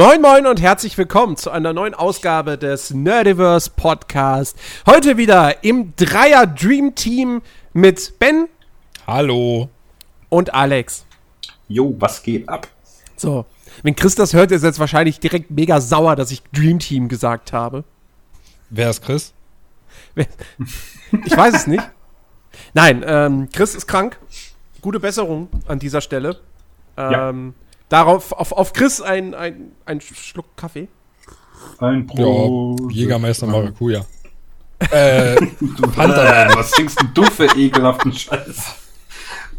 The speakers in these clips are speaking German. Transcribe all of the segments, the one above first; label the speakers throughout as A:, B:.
A: Moin Moin und herzlich willkommen zu einer neuen Ausgabe des Nerdiverse Podcast. Heute wieder im Dreier Dream Team mit Ben
B: Hallo.
A: und Alex.
C: Jo, was geht ab?
A: So, wenn Chris das hört, ist er jetzt wahrscheinlich direkt mega sauer, dass ich Dream Team gesagt habe.
B: Wer ist Chris?
A: Ich weiß es nicht. Nein, ähm, Chris ist krank. Gute Besserung an dieser Stelle.
C: Ja.
A: Darauf, auf, auf Chris ein, ein, ein Schluck Kaffee.
C: Ein
B: Ja,
C: Pro.
B: Jägermeister Maracuja. Äh,
C: Du,
B: Fanta.
C: äh, was trinkst denn du für ekelhaften Scheiß?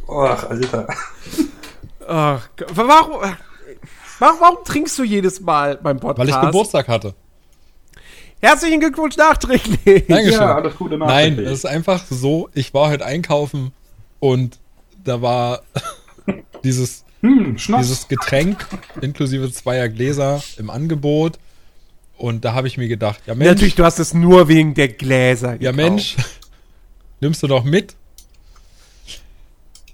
C: Och, Alter.
A: Ach, warum, warum, warum trinkst du jedes Mal beim Podcast?
B: weil ich Geburtstag hatte.
A: Herzlichen Glückwunsch nachträglich.
B: Dankeschön.
C: Ja, alles Gute
B: Nein,
C: nachträglich.
B: es ist einfach so, ich war heute einkaufen und da war dieses,
C: Hm, Schnaps.
B: dieses Getränk inklusive zweier Gläser im Angebot. Und da habe ich mir gedacht, ja Mensch,
A: Natürlich, du hast es nur wegen der Gläser
B: ja
A: gekauft.
B: Mensch, nimmst du doch mit?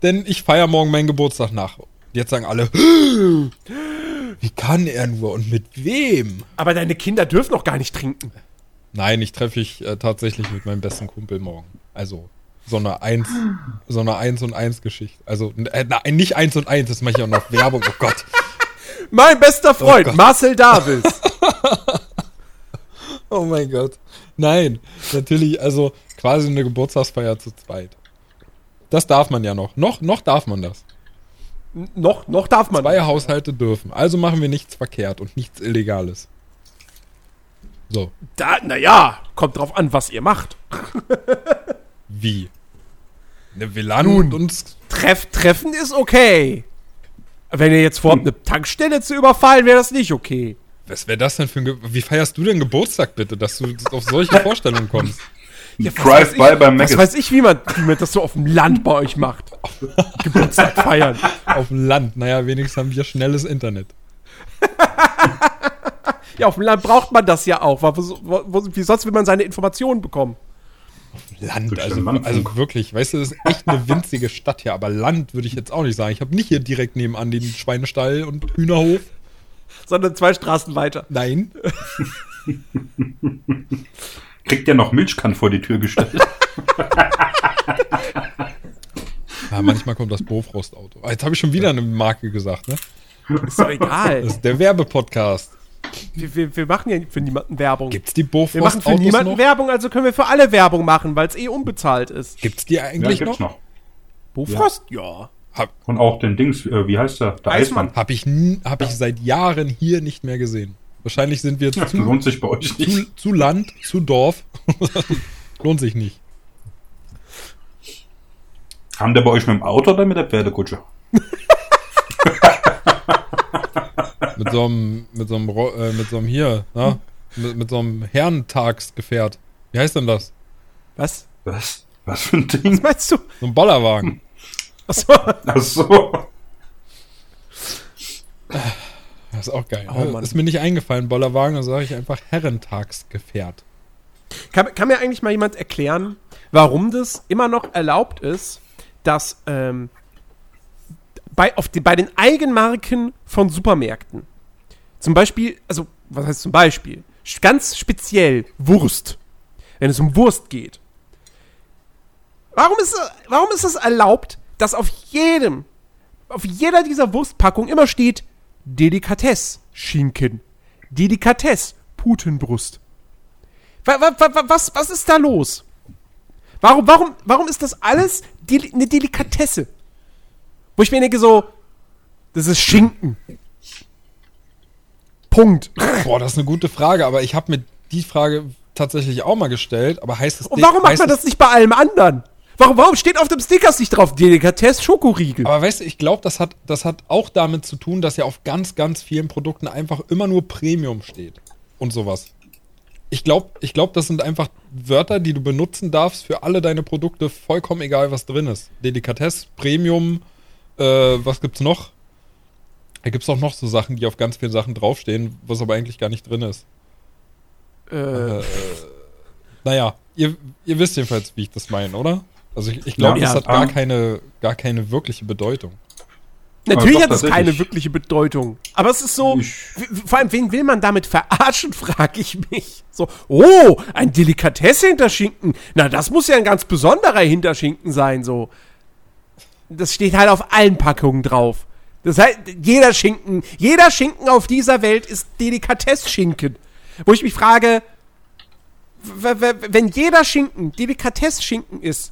B: Denn ich feiere morgen meinen Geburtstag nach. Jetzt sagen alle, wie kann er nur und mit wem?
A: Aber deine Kinder dürfen noch gar nicht trinken.
B: Nein, ich treffe ich äh, tatsächlich mit meinem besten Kumpel morgen. Also so eine Eins, so eine Eins und Eins Geschichte. Also äh, nein, nicht Eins und Eins, das mache ich auch noch Werbung. Oh Gott.
A: Mein bester Freund,
B: Gott.
A: Marcel Davis.
B: Oh mein Gott. Nein, natürlich, also quasi eine Geburtstagsfeier zu zweit. Das darf man ja noch. Noch, noch darf man das.
A: noch, noch darf man.
B: Zwei Haushalte dürfen. Also machen wir nichts verkehrt und nichts Illegales. So,
A: Da, naja, kommt drauf an, was ihr macht.
B: wie? Ne, wir laden uns.
A: Treff, treffen ist okay. Wenn ihr jetzt vorhabt, eine Tankstelle zu überfallen, wäre das nicht okay.
B: Was wäre das denn für ein. Ge wie feierst du denn Geburtstag bitte, dass du auf solche Vorstellungen kommst?
A: Ja, was
C: Drive-by
A: weiß ich-
C: beim
A: Was
C: Maggis.
A: weiß ich, wie man, wie man das so auf dem Land bei euch macht. Geburtstag feiern.
B: Auf dem Land. Naja, wenigstens haben wir schnelles Internet.
A: Ja, auf dem Land braucht man das ja auch. Wo, wo, wie sonst will man seine Informationen bekommen?
B: Land, also,
C: den Landfunk.
B: also wirklich, weißt du, das ist echt eine winzige Stadt hier, aber Land würde ich jetzt auch nicht sagen. Ich habe nicht hier direkt nebenan den Schweinestall und Hühnerhof.
A: Sondern zwei Straßen weiter.
B: Nein.
C: Kriegt ja noch Milchkann vor die Tür gestellt.
B: Ja, manchmal kommt das Bofrostauto. Ah, Jetzt habe ich schon wieder eine Marke gesagt, ne?
A: Ist doch egal.
B: Das ist der Werbepodcast.
A: Wir, wir, wir machen ja für niemanden Werbung.
B: Gibt's die
A: wir machen für
B: Bofrostautos
A: niemanden
B: noch?
A: Werbung, also können wir für alle Werbung machen, weil es eh unbezahlt ist.
B: Gibt's die
C: Ja,
B: eigentlich
C: gibt's
B: noch?
C: noch.
A: Bofrost? Ja.
B: Hab,
C: Und auch den Dings, äh, wie heißt der? Der
A: Eismann.
C: Eismann.
B: hab ich, hab ich seit Jahren hier nicht mehr gesehen. Wahrscheinlich sind wir
C: Ja,
B: zu,
C: lohnt sich bei euch
B: zu,
C: nicht.
B: zu Land, zu Dorf. Lohnt sich nicht.
C: Haben der bei euch mit dem Auto oder mit der Pferdekutsche?
B: Mit so einem, mit so einem, Ro- äh, mit so einem hier, na? Mit, mit so einem Herrentagsgefährt. Wie heißt denn das?
A: Was?
C: Was? Was für ein Ding?
A: Was meinst du?
B: So ein Bollerwagen.
A: Achso.
C: Ach so.
B: Das ist auch geil.
A: Oh,
B: ne?
A: Mann.
B: ist mir nicht eingefallen, Bollerwagen, da sage ich einfach Herrentagsgefährt.
A: Kann, kann mir eigentlich mal jemand erklären, warum das immer noch erlaubt ist, dass ähm, bei, auf die, bei den Eigenmarken von Supermärkten, zum Beispiel, also was heißt zum Beispiel, ganz speziell Wurst, wenn es um Wurst geht. Warum ist, warum ist es erlaubt, dass auf jedem, auf jeder dieser Wurstpackungen immer steht Delikatesse Schinken, Delikatesse Putenbrust. Wa- wa- wa- wa- Was, was ist da los? Warum, warum, warum ist das alles eine Delikatesse? Wo ich mir denke, so, das ist Schinken. Punkt.
B: Boah, das ist eine gute Frage, aber ich habe mir die Frage tatsächlich auch mal gestellt, aber heißt es
A: Und warum macht man das nicht bei allem anderen? Warum, warum steht auf dem Stickers nicht drauf Delikatesse Schokoriegel?
B: Aber weißt du, ich glaube, das hat, das hat auch damit zu tun, dass ja auf ganz, ganz vielen Produkten einfach immer nur Premium steht. Und sowas. Ich glaube, ich glaub, das sind einfach Wörter, die du benutzen darfst für alle deine Produkte, vollkommen egal, was drin ist. Delikatesse, Premium, äh, was gibt's noch? Da gibt's auch noch so Sachen, die auf ganz vielen Sachen draufstehen, was aber eigentlich gar nicht drin ist.
A: Äh,
B: Naja, ihr, ihr wisst jedenfalls, wie ich das meine, oder? Also ich, ich glaube,
A: Ja.
B: das hat
C: Ja.
B: gar keine, gar keine wirkliche Bedeutung.
A: Natürlich
C: doch,
A: hat es keine wirkliche Bedeutung. Aber es ist so, vor allem, wen will man damit verarschen, frage ich mich. So, oh, ein Delikatesse-Hinterschinken. Na, das muss ja ein ganz besonderer Hinterschinken sein, so. Das steht halt auf allen Packungen drauf. Das heißt, jeder Schinken, jeder Schinken auf dieser Welt ist Delikatess-Schinken. Wo ich mich frage, wenn jeder Schinken Delikatess-Schinken ist,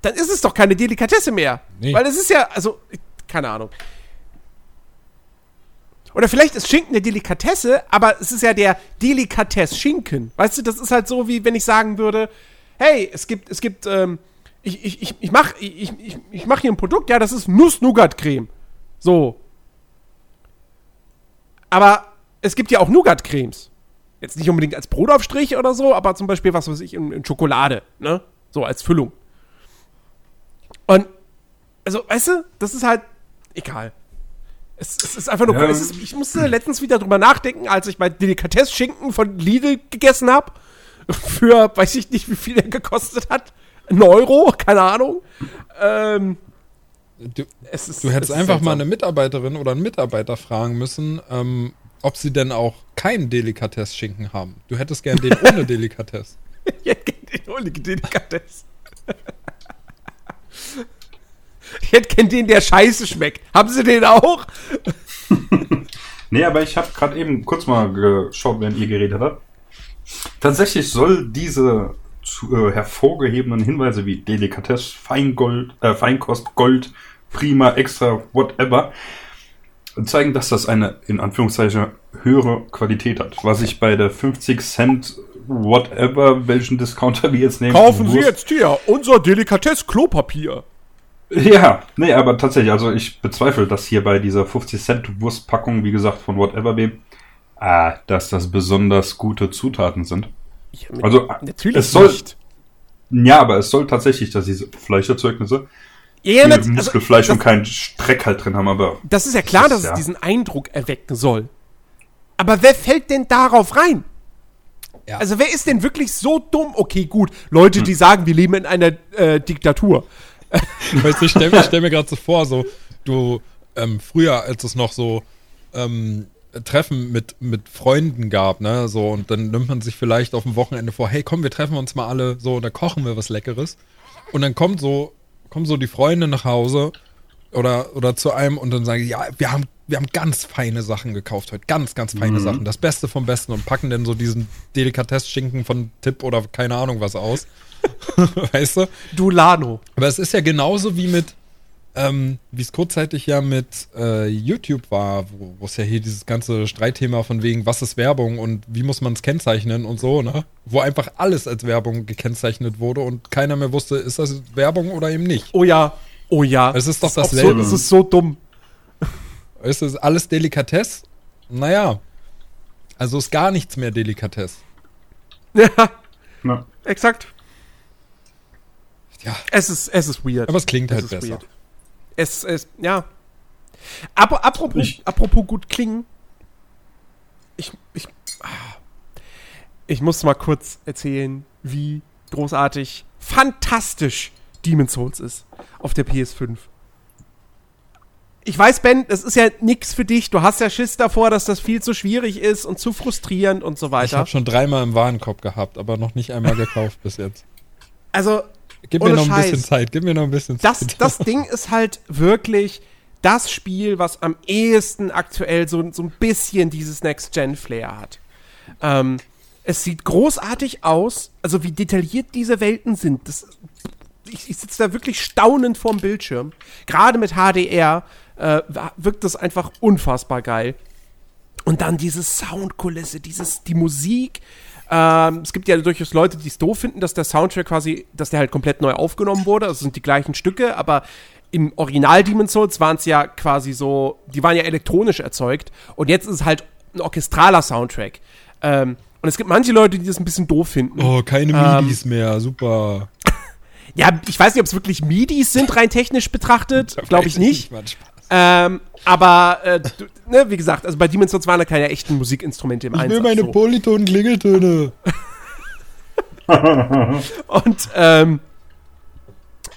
A: dann ist es doch keine Delikatesse mehr.
B: Nee.
A: Weil es ist ja, also, keine Ahnung. Oder vielleicht ist Schinken eine Delikatesse, aber es ist ja der Delikatess-Schinken. Weißt du, das ist halt so, wie wenn ich sagen würde, hey, es gibt, es gibt, ähm, ich, ich, ich, ich mach, ich, ich, ich mach hier ein Produkt, ja, das ist Nuss-Nougat-Creme. So. Aber es gibt ja auch Nougat-Cremes. Jetzt nicht unbedingt als Brotaufstrich oder so, aber zum Beispiel, was weiß ich, in, in Schokolade, ne? So als Füllung. Und, also, weißt du, das ist halt egal. Es, es ist einfach nur,
C: Ja.
A: es ist, ich musste letztens wieder drüber nachdenken, als ich mein Delikatess-Schinken von Lidl gegessen habe. Für, weiß ich nicht, wie viel der gekostet hat. Ein Euro, keine Ahnung. Ähm,
B: Du,
A: es ist,
B: du
A: es
B: hättest
A: ist
B: einfach mal
A: seltsam.
B: eine Mitarbeiterin oder einen Mitarbeiter fragen müssen, ähm, ob sie denn auch keinen Delikatess-Schinken haben. Du hättest gern den ohne Delikatess.
A: Ich hätte gern den ohne Delikatesse. Ich hätte gern den, der scheiße schmeckt. Haben sie den auch?
C: Nee, aber ich habe gerade eben kurz mal geschaut, während ihr geredet habt. Tatsächlich soll diese zu, äh, hervorgehebenen Hinweise wie Delikatesse, Feingold, äh, Feinkost, Gold, Prima, Extra, whatever, zeigen, dass das eine, in Anführungszeichen, höhere Qualität hat. Was ich bei der 50 Cent, whatever, welchen Discounter wir jetzt nehmen.
A: Kaufen Sie jetzt hier unser Delikatess-Klopapier.
C: Ja, nee, aber tatsächlich, also ich bezweifle, dass hier bei dieser 50 Cent Wurstpackung, wie gesagt, von Whatever ah, dass das besonders gute Zutaten sind.
A: Ja, mit-
C: Also,
A: natürlich
C: es soll-
A: nicht.
C: Ja, aber es soll tatsächlich, dass diese Fleischerzeugnisse
A: Ja, nat- also,
C: Muskelfleisch
A: das,
C: und keinen Streck halt drin haben, aber
A: das ist ja klar,
C: Das
A: dass
C: ist
A: es
C: ja-
A: diesen Eindruck erwecken soll. Aber wer fällt denn darauf rein?
B: Ja.
A: Also wer ist denn wirklich so dumm? Okay, gut, Leute,
C: Hm.
A: die sagen, wir leben in einer äh, Diktatur.
B: Weißt du, ich stelle ich stell mir gerade so vor, so, du, ähm, früher, als es noch so, ähm, Treffen mit, mit Freunden gab, ne, so, und dann nimmt man sich vielleicht auf dem Wochenende vor, hey, komm, wir treffen uns mal alle, so, und da kochen wir was Leckeres. Und dann kommt so, kommen so die Freunde nach Hause oder, oder zu einem und dann sagen, ja, wir haben, wir haben ganz feine Sachen gekauft heute, ganz, ganz feine Sachen, das Beste vom Besten und packen dann so diesen Delikatess-Schinken von Tipp oder keine Ahnung was aus. weißt du?
A: Du Lano.
B: Aber es ist ja genauso wie mit, ähm, wie es kurzzeitig ja mit äh, YouTube war, wo es ja hier dieses ganze Streitthema von wegen, was ist Werbung und wie muss man es kennzeichnen und so, ne? Wo einfach alles als Werbung gekennzeichnet wurde und keiner mehr wusste, ist das Werbung oder eben nicht.
A: Oh ja, oh ja.
B: Es ist doch dasselbe.
A: Es ist so dumm.
B: Ist das alles Delikatess? Naja. Also ist gar nichts mehr Delikatess.
A: Ja,
C: na,
A: exakt.
B: Ja.
A: Es ist, es ist weird.
B: Aber es klingt
A: Es
B: halt
A: ist
B: besser.
A: weird. Es, es, ja. Ap apropos,
C: Ich-
A: apropos gut klingen. Ich, ich, ah. ich muss mal kurz erzählen, wie großartig, fantastisch Demon's Souls ist auf der PS5. Ich weiß, Ben, das ist ja nix für dich. Du hast ja Schiss davor, dass das viel zu schwierig ist und zu frustrierend und so
B: Ich
A: weiter.
B: habe schon dreimal im Warenkorb gehabt, aber noch nicht einmal gekauft bis jetzt.
A: Also,
B: Gib mir noch ein bisschen Zeit, gib mir noch ein bisschen
A: das,
B: Zeit.
A: das Ding ist halt wirklich das Spiel, was am ehesten aktuell so, so ein bisschen dieses Next-Gen-Flair hat. Ähm, es sieht großartig aus, also wie detailliert diese Welten sind. Das, ich ich sitze da wirklich staunend vorm Bildschirm. Gerade mit HDR äh, wirkt das einfach unfassbar geil. Und dann diese Soundkulisse, dieses, die Musik. Ähm, es gibt ja durchaus Leute, die es doof finden, dass der Soundtrack quasi, dass der halt komplett neu aufgenommen wurde. Das sind die gleichen Stücke, aber im Original Demon's Souls waren es ja quasi so, die waren ja elektronisch erzeugt. Und jetzt ist es halt ein orchestraler Soundtrack. Ähm, und es gibt manche Leute, die das ein bisschen doof finden.
B: Oh, keine
A: Ähm,
B: Midis mehr, super.
A: Ja, ich weiß nicht, ob es wirklich MIDIs sind, rein technisch betrachtet. Glaube ich
B: Weiß
A: nicht. Ähm, aber, äh, du, ne, wie gesagt, also bei Demon's Souls waren da keine echten Musikinstrumente im
B: Ich
A: Einsatz.
B: will meine
A: so.
B: Polyton-Klingeltöne.
A: Und, ähm,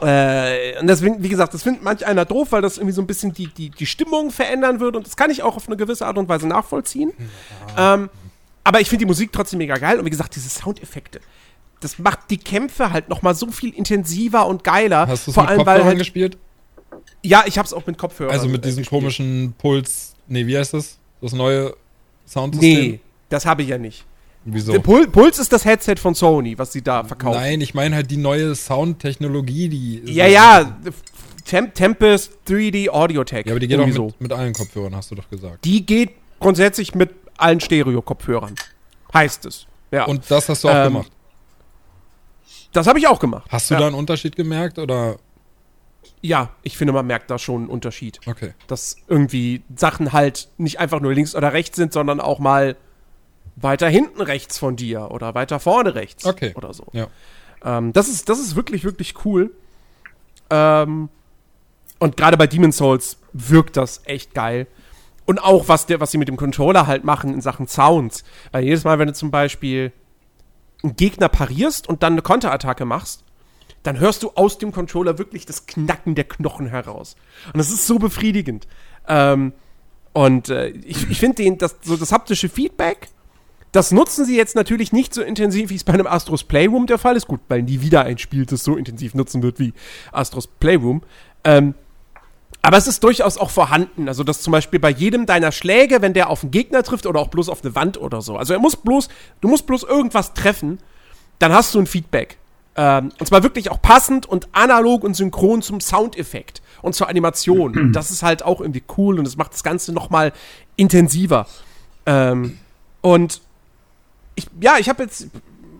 A: Äh, und deswegen, wie gesagt, das findet manch einer doof, weil das irgendwie so ein bisschen die, die, die Stimmung verändern würde. Und das kann ich auch auf eine gewisse Art und Weise nachvollziehen. Ähm, aber ich finde die Musik trotzdem mega geil. Und wie gesagt, diese Soundeffekte. Das macht die Kämpfe halt noch mal so viel intensiver und geiler.
B: Hast du es
A: Vor
B: mit
A: allem, weil
B: Kopfhörern
A: halt,
B: gespielt?
A: Ja, ich hab's auch mit Kopfhörern.
B: Also mit
A: äh,
B: diesem
A: gespielt.
B: komischen Puls. Nee, wie heißt das? Das neue Soundsystem?
A: Nee, das habe ich ja nicht.
B: Wieso?
A: Pul Puls ist das Headset von Sony, was sie da verkaufen.
B: Nein, ich meine halt die neue Soundtechnologie, die.
A: Ja, ja, Tem Tempest 3D Audio Tech.
B: Ja, aber die geht auch mit, mit allen Kopfhörern, hast du doch gesagt.
A: Die geht grundsätzlich mit allen Stereo-Kopfhörern. Heißt es. Ja.
B: Und das hast du auch
A: Ähm,
B: gemacht.
A: das habe ich auch gemacht.
B: Hast du
A: ja.
B: da einen Unterschied gemerkt oder?
A: Ja, ich finde, man merkt da schon einen Unterschied.
B: Okay.
A: Dass irgendwie Sachen halt nicht einfach nur links oder rechts sind, sondern auch mal weiter hinten rechts von dir oder weiter vorne rechts
B: Okay.
A: oder so.
B: Ja.
A: Ähm, das, ist, das ist wirklich, wirklich cool. Ähm, und gerade bei Demon's Souls wirkt das echt geil. Und auch, was, der, was sie mit dem Controller halt machen in Sachen Sounds. Weil jedes Mal, wenn du zum Beispiel einen Gegner parierst und dann eine Konterattacke machst, dann hörst du aus dem Controller wirklich das Knacken der Knochen heraus. Und das ist so befriedigend. Ähm, und äh, ich, ich finde das, so das haptische Feedback, das nutzen sie jetzt natürlich nicht so intensiv, wie es bei einem Astros Playroom der Fall ist. Gut, weil nie wieder ein Spiel das so intensiv nutzen wird wie Astros Playroom. Ähm, aber es ist durchaus auch vorhanden. Also, dass zum Beispiel bei jedem deiner Schläge, wenn der auf einen Gegner trifft oder auch bloß auf eine Wand oder so. Also, er muss bloß, du musst bloß irgendwas treffen, dann hast du ein Feedback. Ähm, und zwar wirklich auch passend und analog und synchron zum Soundeffekt und zur Animation. das ist halt auch irgendwie cool und es macht das Ganze noch mal intensiver. Ähm, und ich, ja, ich habe jetzt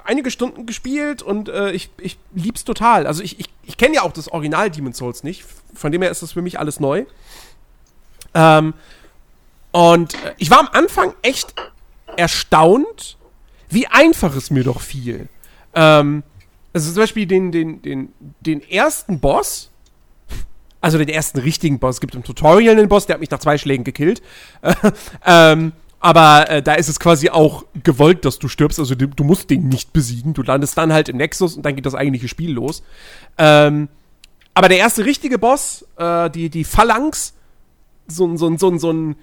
A: einige Stunden gespielt und äh, ich, ich lieb's total. Also ich, ich, ich kenne ja auch das Original Demon's Souls nicht. Von dem her ist das für mich alles neu. Ähm, und äh, ich war am Anfang echt erstaunt, wie einfach es mir doch fiel. Ähm, also zum Beispiel den, den, den, den ersten Boss, also den ersten richtigen Boss, es gibt im Tutorial einen Boss, der hat mich nach zwei Schlägen gekillt. ähm, aber äh, da ist es quasi auch gewollt, dass du stirbst. Also du, du, musst den nicht besiegen. Du landest dann halt im Nexus und dann geht das eigentliche Spiel los. Ähm, aber der erste richtige Boss, äh, die, die Phalanx, so, so, so, so ein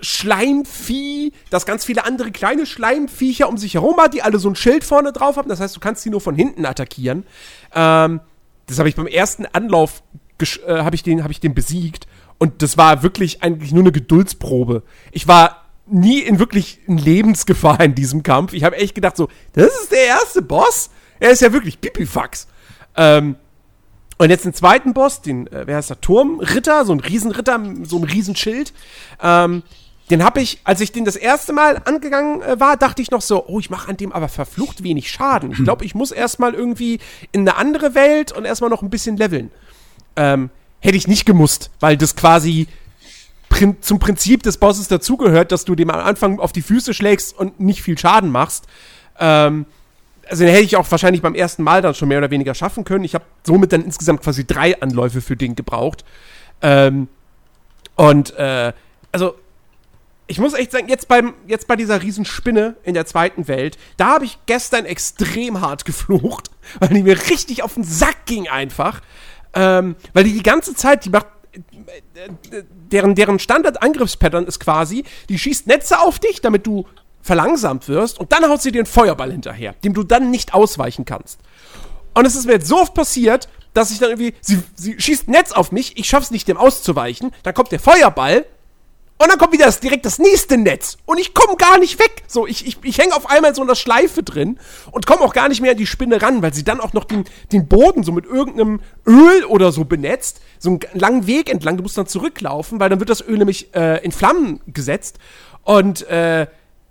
A: Schleimvieh, das ganz viele andere kleine Schleimviecher um sich herum hat, die alle so ein Schild vorne drauf haben. Das heißt, du kannst die nur von hinten attackieren. Ähm, das habe ich beim ersten Anlauf äh, habe ich, den, hab ich den besiegt. Und das war wirklich eigentlich nur eine Geduldsprobe. Ich war nie in wirklich Lebensgefahr in diesem Kampf. Ich habe echt gedacht so, das ist der erste Boss? Er ist ja wirklich Pipifax. Ähm, und jetzt den zweiten Boss, den, äh, wer heißt der, Turmritter, so ein Riesenritter, so ein Riesenschild. Ähm, den habe ich, als ich den das erste Mal angegangen äh, war, dachte ich noch so, oh, ich mache an dem aber verflucht wenig Schaden. Ich glaube, ich muss erstmal irgendwie in eine andere Welt und erstmal noch ein bisschen leveln. Ähm, hätte ich nicht gemusst, weil das quasi prin zum Prinzip des Bosses dazugehört, dass du dem am Anfang auf die Füße schlägst und nicht viel Schaden machst. Ähm, also den hätte ich auch wahrscheinlich beim ersten Mal dann schon mehr oder weniger schaffen können. Ich habe somit dann insgesamt quasi drei Anläufe für den gebraucht. Ähm, und äh, also ich muss echt sagen, jetzt, beim, jetzt bei dieser Riesenspinne in der zweiten Welt, da habe ich gestern extrem hart geflucht, weil die mir richtig auf den Sack ging einfach. Ähm, weil die die ganze Zeit, die macht, deren, deren Standard-Angriffspattern ist quasi, die schießt Netze auf dich, damit du verlangsamt wirst und dann haut sie dir einen Feuerball hinterher, dem du dann nicht ausweichen kannst. Und es ist mir jetzt so oft passiert, dass ich dann irgendwie, sie, sie schießt Netz auf mich, ich schaff's nicht, dem auszuweichen, dann kommt der Feuerball und dann kommt wieder das, direkt das nächste Netz. Und ich komme gar nicht weg. So, ich, ich, ich hänge auf einmal so in der Schleife drin und komme auch gar nicht mehr an die Spinne ran, weil sie dann auch noch den, den Boden so mit irgendeinem Öl oder so benetzt. So einen langen Weg entlang. Du musst dann zurücklaufen, weil dann wird das Öl nämlich äh, in Flammen gesetzt. Und äh,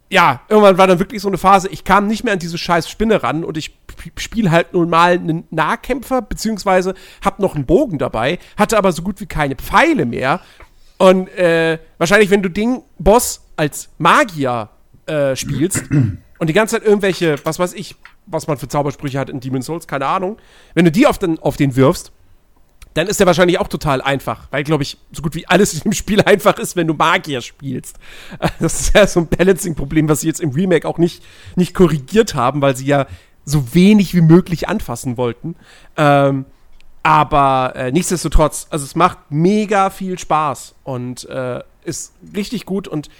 A: ja, irgendwann war dann wirklich so eine Phase, ich kam nicht mehr an diese scheiß Spinne ran und ich spiele halt nun mal einen Nahkämpfer, beziehungsweise hab noch einen Bogen dabei, hatte aber so gut wie keine Pfeile mehr. Und äh, wahrscheinlich, wenn du den Boss als Magier äh, spielst und die ganze Zeit irgendwelche, was weiß ich, was man für Zaubersprüche hat in Demon's Souls, keine Ahnung, wenn du die auf den, auf den wirfst, dann ist der wahrscheinlich auch total einfach, weil, glaube ich, so gut wie alles in dem Spiel einfach ist, wenn du Magier spielst. Das ist ja so ein Balancing-Problem, was sie jetzt im Remake auch nicht, nicht korrigiert haben, weil sie ja so wenig wie möglich anfassen wollten. Ähm, Aber äh, nichtsdestotrotz, also es macht mega viel Spaß und äh, ist richtig gut. Und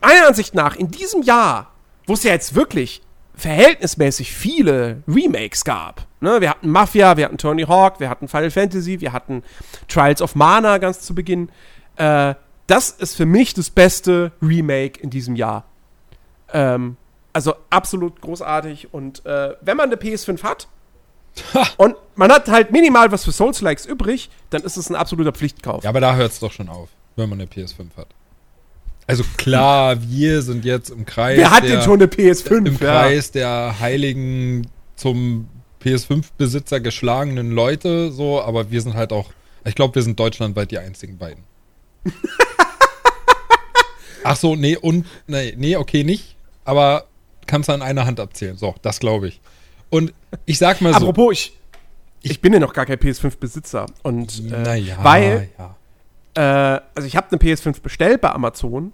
A: meiner Ansicht nach, in diesem Jahr, wo es ja jetzt wirklich verhältnismäßig viele Remakes gab. Ne? Wir hatten Mafia, wir hatten Tony Hawk, wir hatten Final Fantasy, wir hatten Trials of Mana ganz zu Beginn. Äh, das ist für mich das beste Remake in diesem Jahr. Ähm, also absolut großartig. Und äh, wenn man eine PS5 hat und man hat halt minimal was für Souls-Likes übrig, dann ist es ein absoluter Pflichtkauf.
B: Ja, aber da hört es doch schon auf, wenn man eine PS5 hat. Also klar, wir sind jetzt im Kreis.
A: Wer hat denn schon eine PS5?
B: Im ja. Kreis der heiligen zum PS5-Besitzer geschlagenen Leute, so, aber wir sind halt auch, ich glaube, wir sind deutschlandweit die einzigen beiden. Ach so, nee, und, nee, nee, okay, nicht, aber kannst du an einer Hand abzählen. So, das glaube ich. Und ich sag mal so.
A: Apropos, ich, ich bin ja noch gar kein PS5-Besitzer. Und äh,
B: naja,
A: weil, ja. äh, also ich habe eine PS5 bestellt bei Amazon,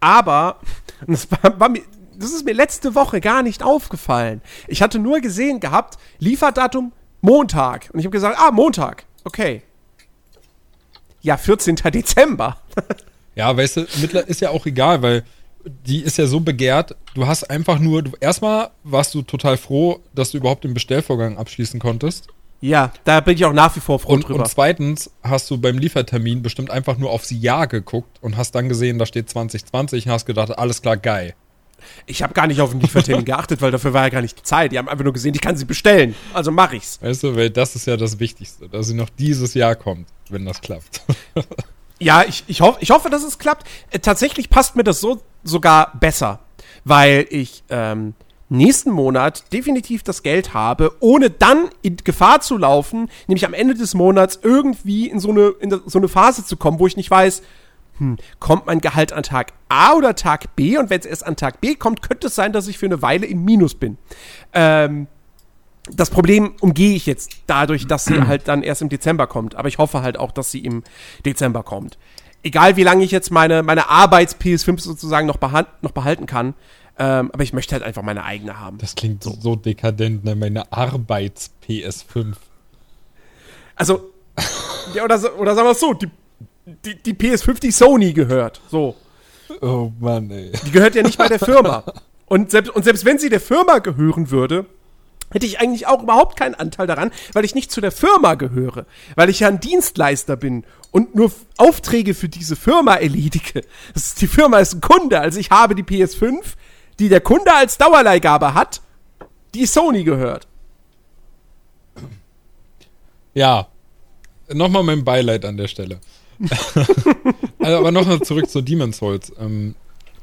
A: aber das, war, war mir, das ist mir letzte Woche gar nicht aufgefallen. Ich hatte nur gesehen gehabt, Lieferdatum Montag. Und ich habe gesagt, ah, Montag. Okay. Ja, 14. Dezember.
B: ja, weißt du, ist ja auch egal, weil die ist ja so begehrt. Du hast einfach nur, du, erstmal warst du total froh, dass du überhaupt den Bestellvorgang abschließen konntest.
A: Ja, da bin ich auch nach wie vor froh
B: und,
A: drüber.
B: Und zweitens hast du beim Liefertermin bestimmt einfach nur aufs Jahr geguckt und hast dann gesehen, da steht 2020 und hast gedacht, alles klar, geil.
A: Ich habe gar nicht auf den Liefertermin geachtet, weil dafür war ja gar nicht die Zeit. Die haben einfach nur gesehen, ich kann sie bestellen. Also mache ich's.
B: Weißt du, weil das ist ja das Wichtigste, dass sie noch dieses Jahr kommt, wenn das klappt.
A: Ja, ich, ich, hoff, ich hoffe, dass es klappt. Äh, tatsächlich passt mir das so sogar besser, weil ich ähm, nächsten Monat definitiv das Geld habe, ohne dann in Gefahr zu laufen, nämlich am Ende des Monats irgendwie in so eine, in so eine Phase zu kommen, wo ich nicht weiß, hm, kommt mein Gehalt an Tag A oder Tag B? Und wenn es erst an Tag B kommt, könnte es sein, dass ich für eine Weile im Minus bin. Ähm, das Problem umgehe ich jetzt dadurch, dass sie halt dann erst im Dezember kommt. Aber ich hoffe halt auch, dass sie im Dezember kommt. Egal wie lange ich jetzt meine, meine Arbeits-PS5 sozusagen noch, noch behalten kann. Ähm, aber ich möchte halt einfach meine eigene haben.
B: Das klingt so, so dekadent, ne? Meine Arbeits-PS5.
A: Also, ja, oder, oder sagen wir es so, die, die, die PS5, die Sony gehört. So.
B: Oh Mann, ey.
A: Die gehört ja nicht bei der Firma. Und selbst, und selbst wenn sie der Firma gehören würde, hätte ich eigentlich auch überhaupt keinen Anteil daran, weil ich nicht zu der Firma gehöre, weil ich ja ein Dienstleister bin und nur Aufträge für diese Firma erledige. Ist, die Firma ist ein Kunde, also ich habe die PS5, die der Kunde als Dauerleihgabe hat, die Sony gehört.
B: Ja, nochmal mein Beileid an der Stelle. also, aber nochmal zurück zu Demon's Souls. Ähm,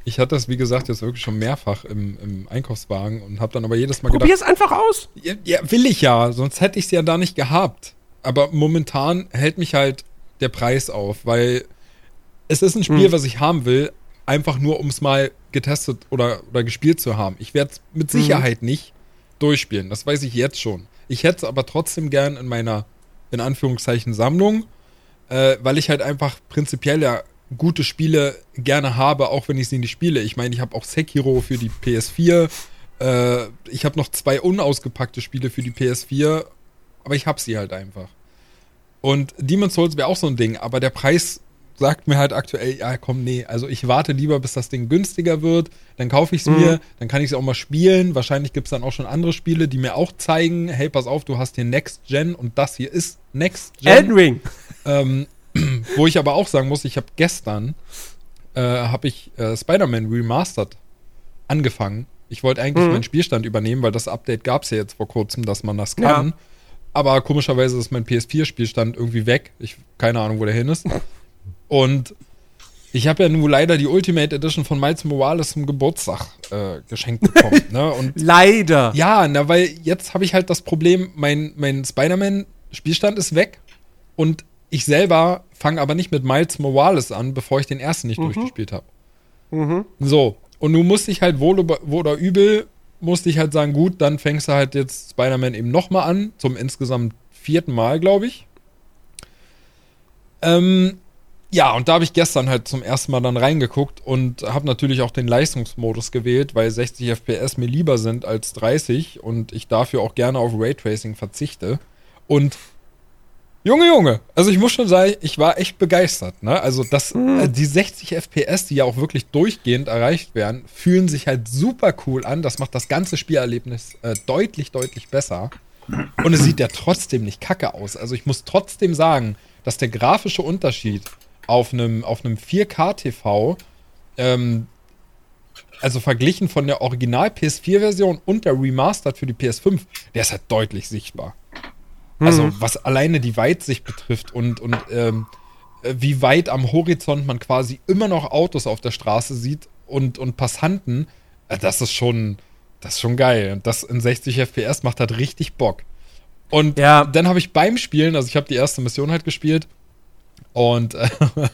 B: ich hatte das, wie gesagt, jetzt wirklich schon mehrfach im, im Einkaufswagen und habe dann aber jedes Mal
A: Probier gedacht. Probier es einfach aus.
B: Ja, ja, will ich ja, sonst hätte ich es ja da nicht gehabt. Aber momentan hält mich halt der Preis auf, weil es ist ein Spiel, hm. was ich haben will, einfach nur, um es mal getestet oder, oder gespielt zu haben. Ich werde es mit hm. Sicherheit hm. nicht durchspielen, das weiß ich jetzt schon. Ich hätte es aber trotzdem gern in meiner, in Anführungszeichen, Sammlung, äh, weil ich halt einfach prinzipiell ja gute Spiele gerne habe, auch wenn ich sie nicht spiele. Ich meine, ich habe auch Sekiro für die PS4. Äh, ich habe noch zwei unausgepackte Spiele für die PS4, aber ich habe sie halt einfach. Und Demon's Souls wäre auch so ein Ding, aber der Preis sagt mir halt aktuell, ja komm, nee, also ich warte lieber, bis das Ding günstiger wird, dann kaufe ich es mhm. mir, dann kann ich es auch mal spielen. Wahrscheinlich gibt es dann auch schon andere Spiele, die mir auch zeigen, hey, pass auf, du hast hier Next Gen und das hier ist Next Gen.
A: Elden Ring.
B: Ähm, Wo ich aber auch sagen muss, ich habe gestern äh, habe ich äh, Spider-Man Remastered angefangen. Ich wollte eigentlich mhm. meinen Spielstand übernehmen, weil das Update gab es ja jetzt vor kurzem, dass man das kann. Ja. Aber komischerweise ist mein PS4-Spielstand irgendwie weg. Ich keine Ahnung, wo der hin ist. Und ich habe ja nun leider die Ultimate Edition von Miles Morales zum Geburtstag äh, geschenkt bekommen. ne? Und
A: leider.
B: Ja, na, weil jetzt habe ich halt das Problem, mein, mein Spider-Man-Spielstand ist weg. Und ich selber fange aber nicht mit Miles Morales an, bevor ich den ersten nicht mhm. durchgespielt habe. Mhm. So, und nun musste ich halt wohl oder übel, musste ich halt sagen, gut, dann fängst du halt jetzt Spider-Man eben nochmal an, zum insgesamt vierten Mal, glaube ich. Ähm, ja, und da habe ich gestern halt zum ersten Mal dann reingeguckt und habe natürlich auch den Leistungsmodus gewählt, weil 60 FPS mir lieber sind als 30 und ich dafür auch gerne auf Raytracing verzichte. Und Junge, Junge. Also ich muss schon sagen, ich war echt begeistert. Ne? Also das,
A: Mhm.
B: die 60 FPS, die ja auch wirklich durchgehend erreicht werden, fühlen sich halt super cool an. Das macht das ganze Spielerlebnis äh, deutlich, deutlich besser. Und es sieht ja trotzdem nicht kacke aus. Also ich muss trotzdem sagen, dass der grafische Unterschied auf einem auf einem 4K-TV, ähm, also verglichen von der Original PS4-Version und der Remastered für die PS5, der ist halt deutlich sichtbar. Also was alleine die Weitsicht betrifft und, und ähm, äh, wie weit am Horizont man quasi immer noch Autos auf der Straße sieht und, und Passanten, äh, das ist schon, das ist schon geil. Und das in 60 FPS macht halt richtig Bock. Und
A: Ja.
B: dann habe ich beim Spielen, also ich habe die erste Mission halt gespielt und, äh,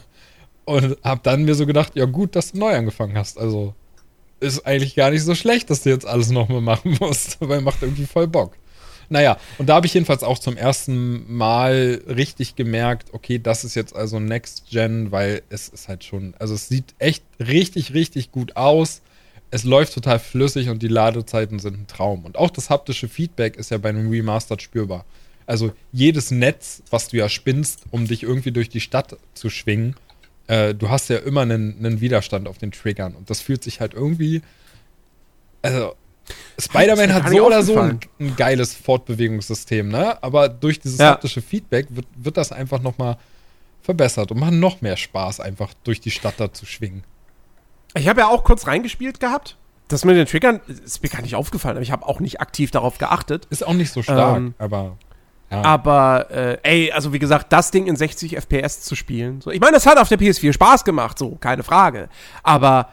B: und habe dann mir so gedacht, ja gut, dass du neu angefangen hast. Also ist eigentlich gar nicht so schlecht, dass du jetzt alles nochmal machen musst, weil macht irgendwie voll Bock. Naja, und da habe ich jedenfalls auch zum ersten Mal richtig gemerkt, okay, das ist jetzt also Next Gen, weil es ist halt schon, also es sieht echt richtig, richtig gut aus. Es läuft total flüssig und die Ladezeiten sind ein Traum. Und auch das haptische Feedback ist ja bei einem Remastered spürbar. Also jedes Netz, was du ja spinnst, um dich irgendwie durch die Stadt zu schwingen, äh, du hast ja immer einen, einen Widerstand auf den Triggern. Und das fühlt sich halt irgendwie. Also, Spider-Man hat so oder so ein, ein geiles Fortbewegungssystem, ne? Aber durch dieses
A: Ja.
B: haptische Feedback wird, wird das einfach nochmal verbessert und macht noch mehr Spaß, einfach durch die Stadt da zu schwingen.
A: Ich habe ja auch kurz reingespielt gehabt. Das mit den Triggern ist mir gar nicht aufgefallen, aber ich habe auch nicht aktiv darauf geachtet.
B: Ist auch nicht so stark,
A: Ähm,
B: aber. Ja.
A: Aber, äh, ey, also wie gesagt, das Ding in 60 FPS zu spielen. So, ich meine, es hat auf der PS4 Spaß gemacht, so, keine Frage. Aber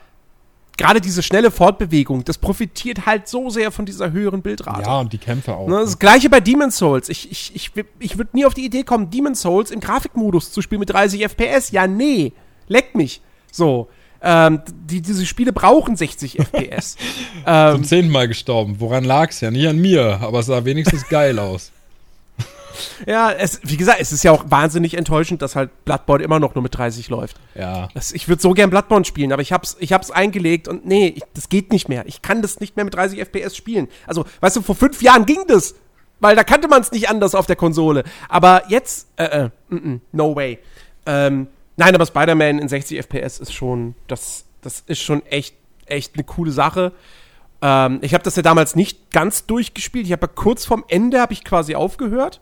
A: gerade diese schnelle Fortbewegung, das profitiert halt so sehr von dieser höheren Bildrate.
B: ja, und die Kämpfe auch.
A: Ne, das gleiche bei Demon's Souls. Ich, ich, ich, ich würde nie auf die Idee kommen, Demon's Souls im Grafikmodus zu spielen mit 30 FPS. Ja, nee. Leckt mich. So. Ähm, die, diese Spiele brauchen 60 FPS. ähm,
B: Zum zehnten Mal gestorben. Woran lag's ja? Nicht an mir, aber es sah wenigstens geil aus.
A: Ja, es, wie gesagt, es ist ja auch wahnsinnig enttäuschend, dass halt Bloodborne immer noch nur mit 30 läuft.
B: Ja.
A: Das, ich würde so gern Bloodborne spielen, aber ich hab's, ich hab's eingelegt und nee, ich, das geht nicht mehr. Ich kann das nicht mehr mit 30 FPS spielen. Also, weißt du, vor fünf Jahren ging das. Weil da kannte man es nicht anders auf der Konsole. Aber jetzt, äh, äh, mm, mm, no way. Ähm, nein, aber Spider-Man in 60 FPS ist schon, das, das ist schon echt, echt eine coole Sache. Ähm, ich habe das ja damals nicht ganz durchgespielt. Ich habe ja kurz vorm Ende habe ich quasi aufgehört.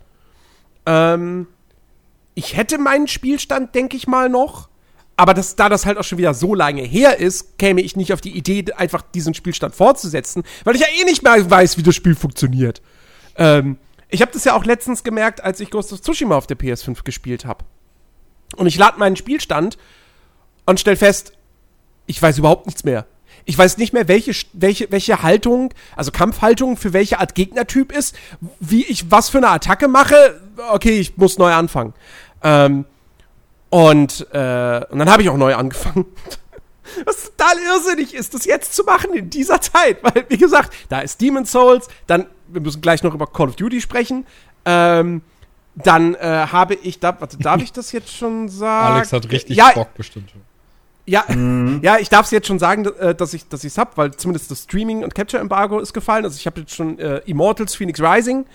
A: Ähm, ich hätte meinen Spielstand, denke ich mal, noch. Aber das, da das halt auch schon wieder so lange her ist, käme ich nicht auf die Idee, einfach diesen Spielstand fortzusetzen, weil ich ja eh nicht mehr weiß, wie das Spiel funktioniert. Ähm, ich habe das ja auch letztens gemerkt, als ich Ghost of Tsushima auf der PS5 gespielt habe. Und ich lade meinen Spielstand und stell fest, ich weiß überhaupt nichts mehr. Ich weiß nicht mehr, welche, welche, welche Haltung, also Kampfhaltung für welche Art Gegnertyp ist, wie ich was für eine Attacke mache. Okay, ich muss neu anfangen. Ähm, und, äh, und dann habe ich auch neu angefangen. Was total irrsinnig ist, das jetzt zu machen in dieser Zeit. Weil, wie gesagt, da ist Demon's Souls, dann, wir müssen gleich noch über Call of Duty sprechen. Ähm, dann äh, habe ich, da, warte, darf ich das jetzt schon sagen?
B: Alex hat richtig
A: ja,
B: Bock bestimmt.
A: ja, ja, ich darf es jetzt schon sagen, äh, dass ich dass ich's hab, weil zumindest das Streaming und Capture Embargo ist gefallen. Also ich habe jetzt schon äh, Immortals Phoenix Rising.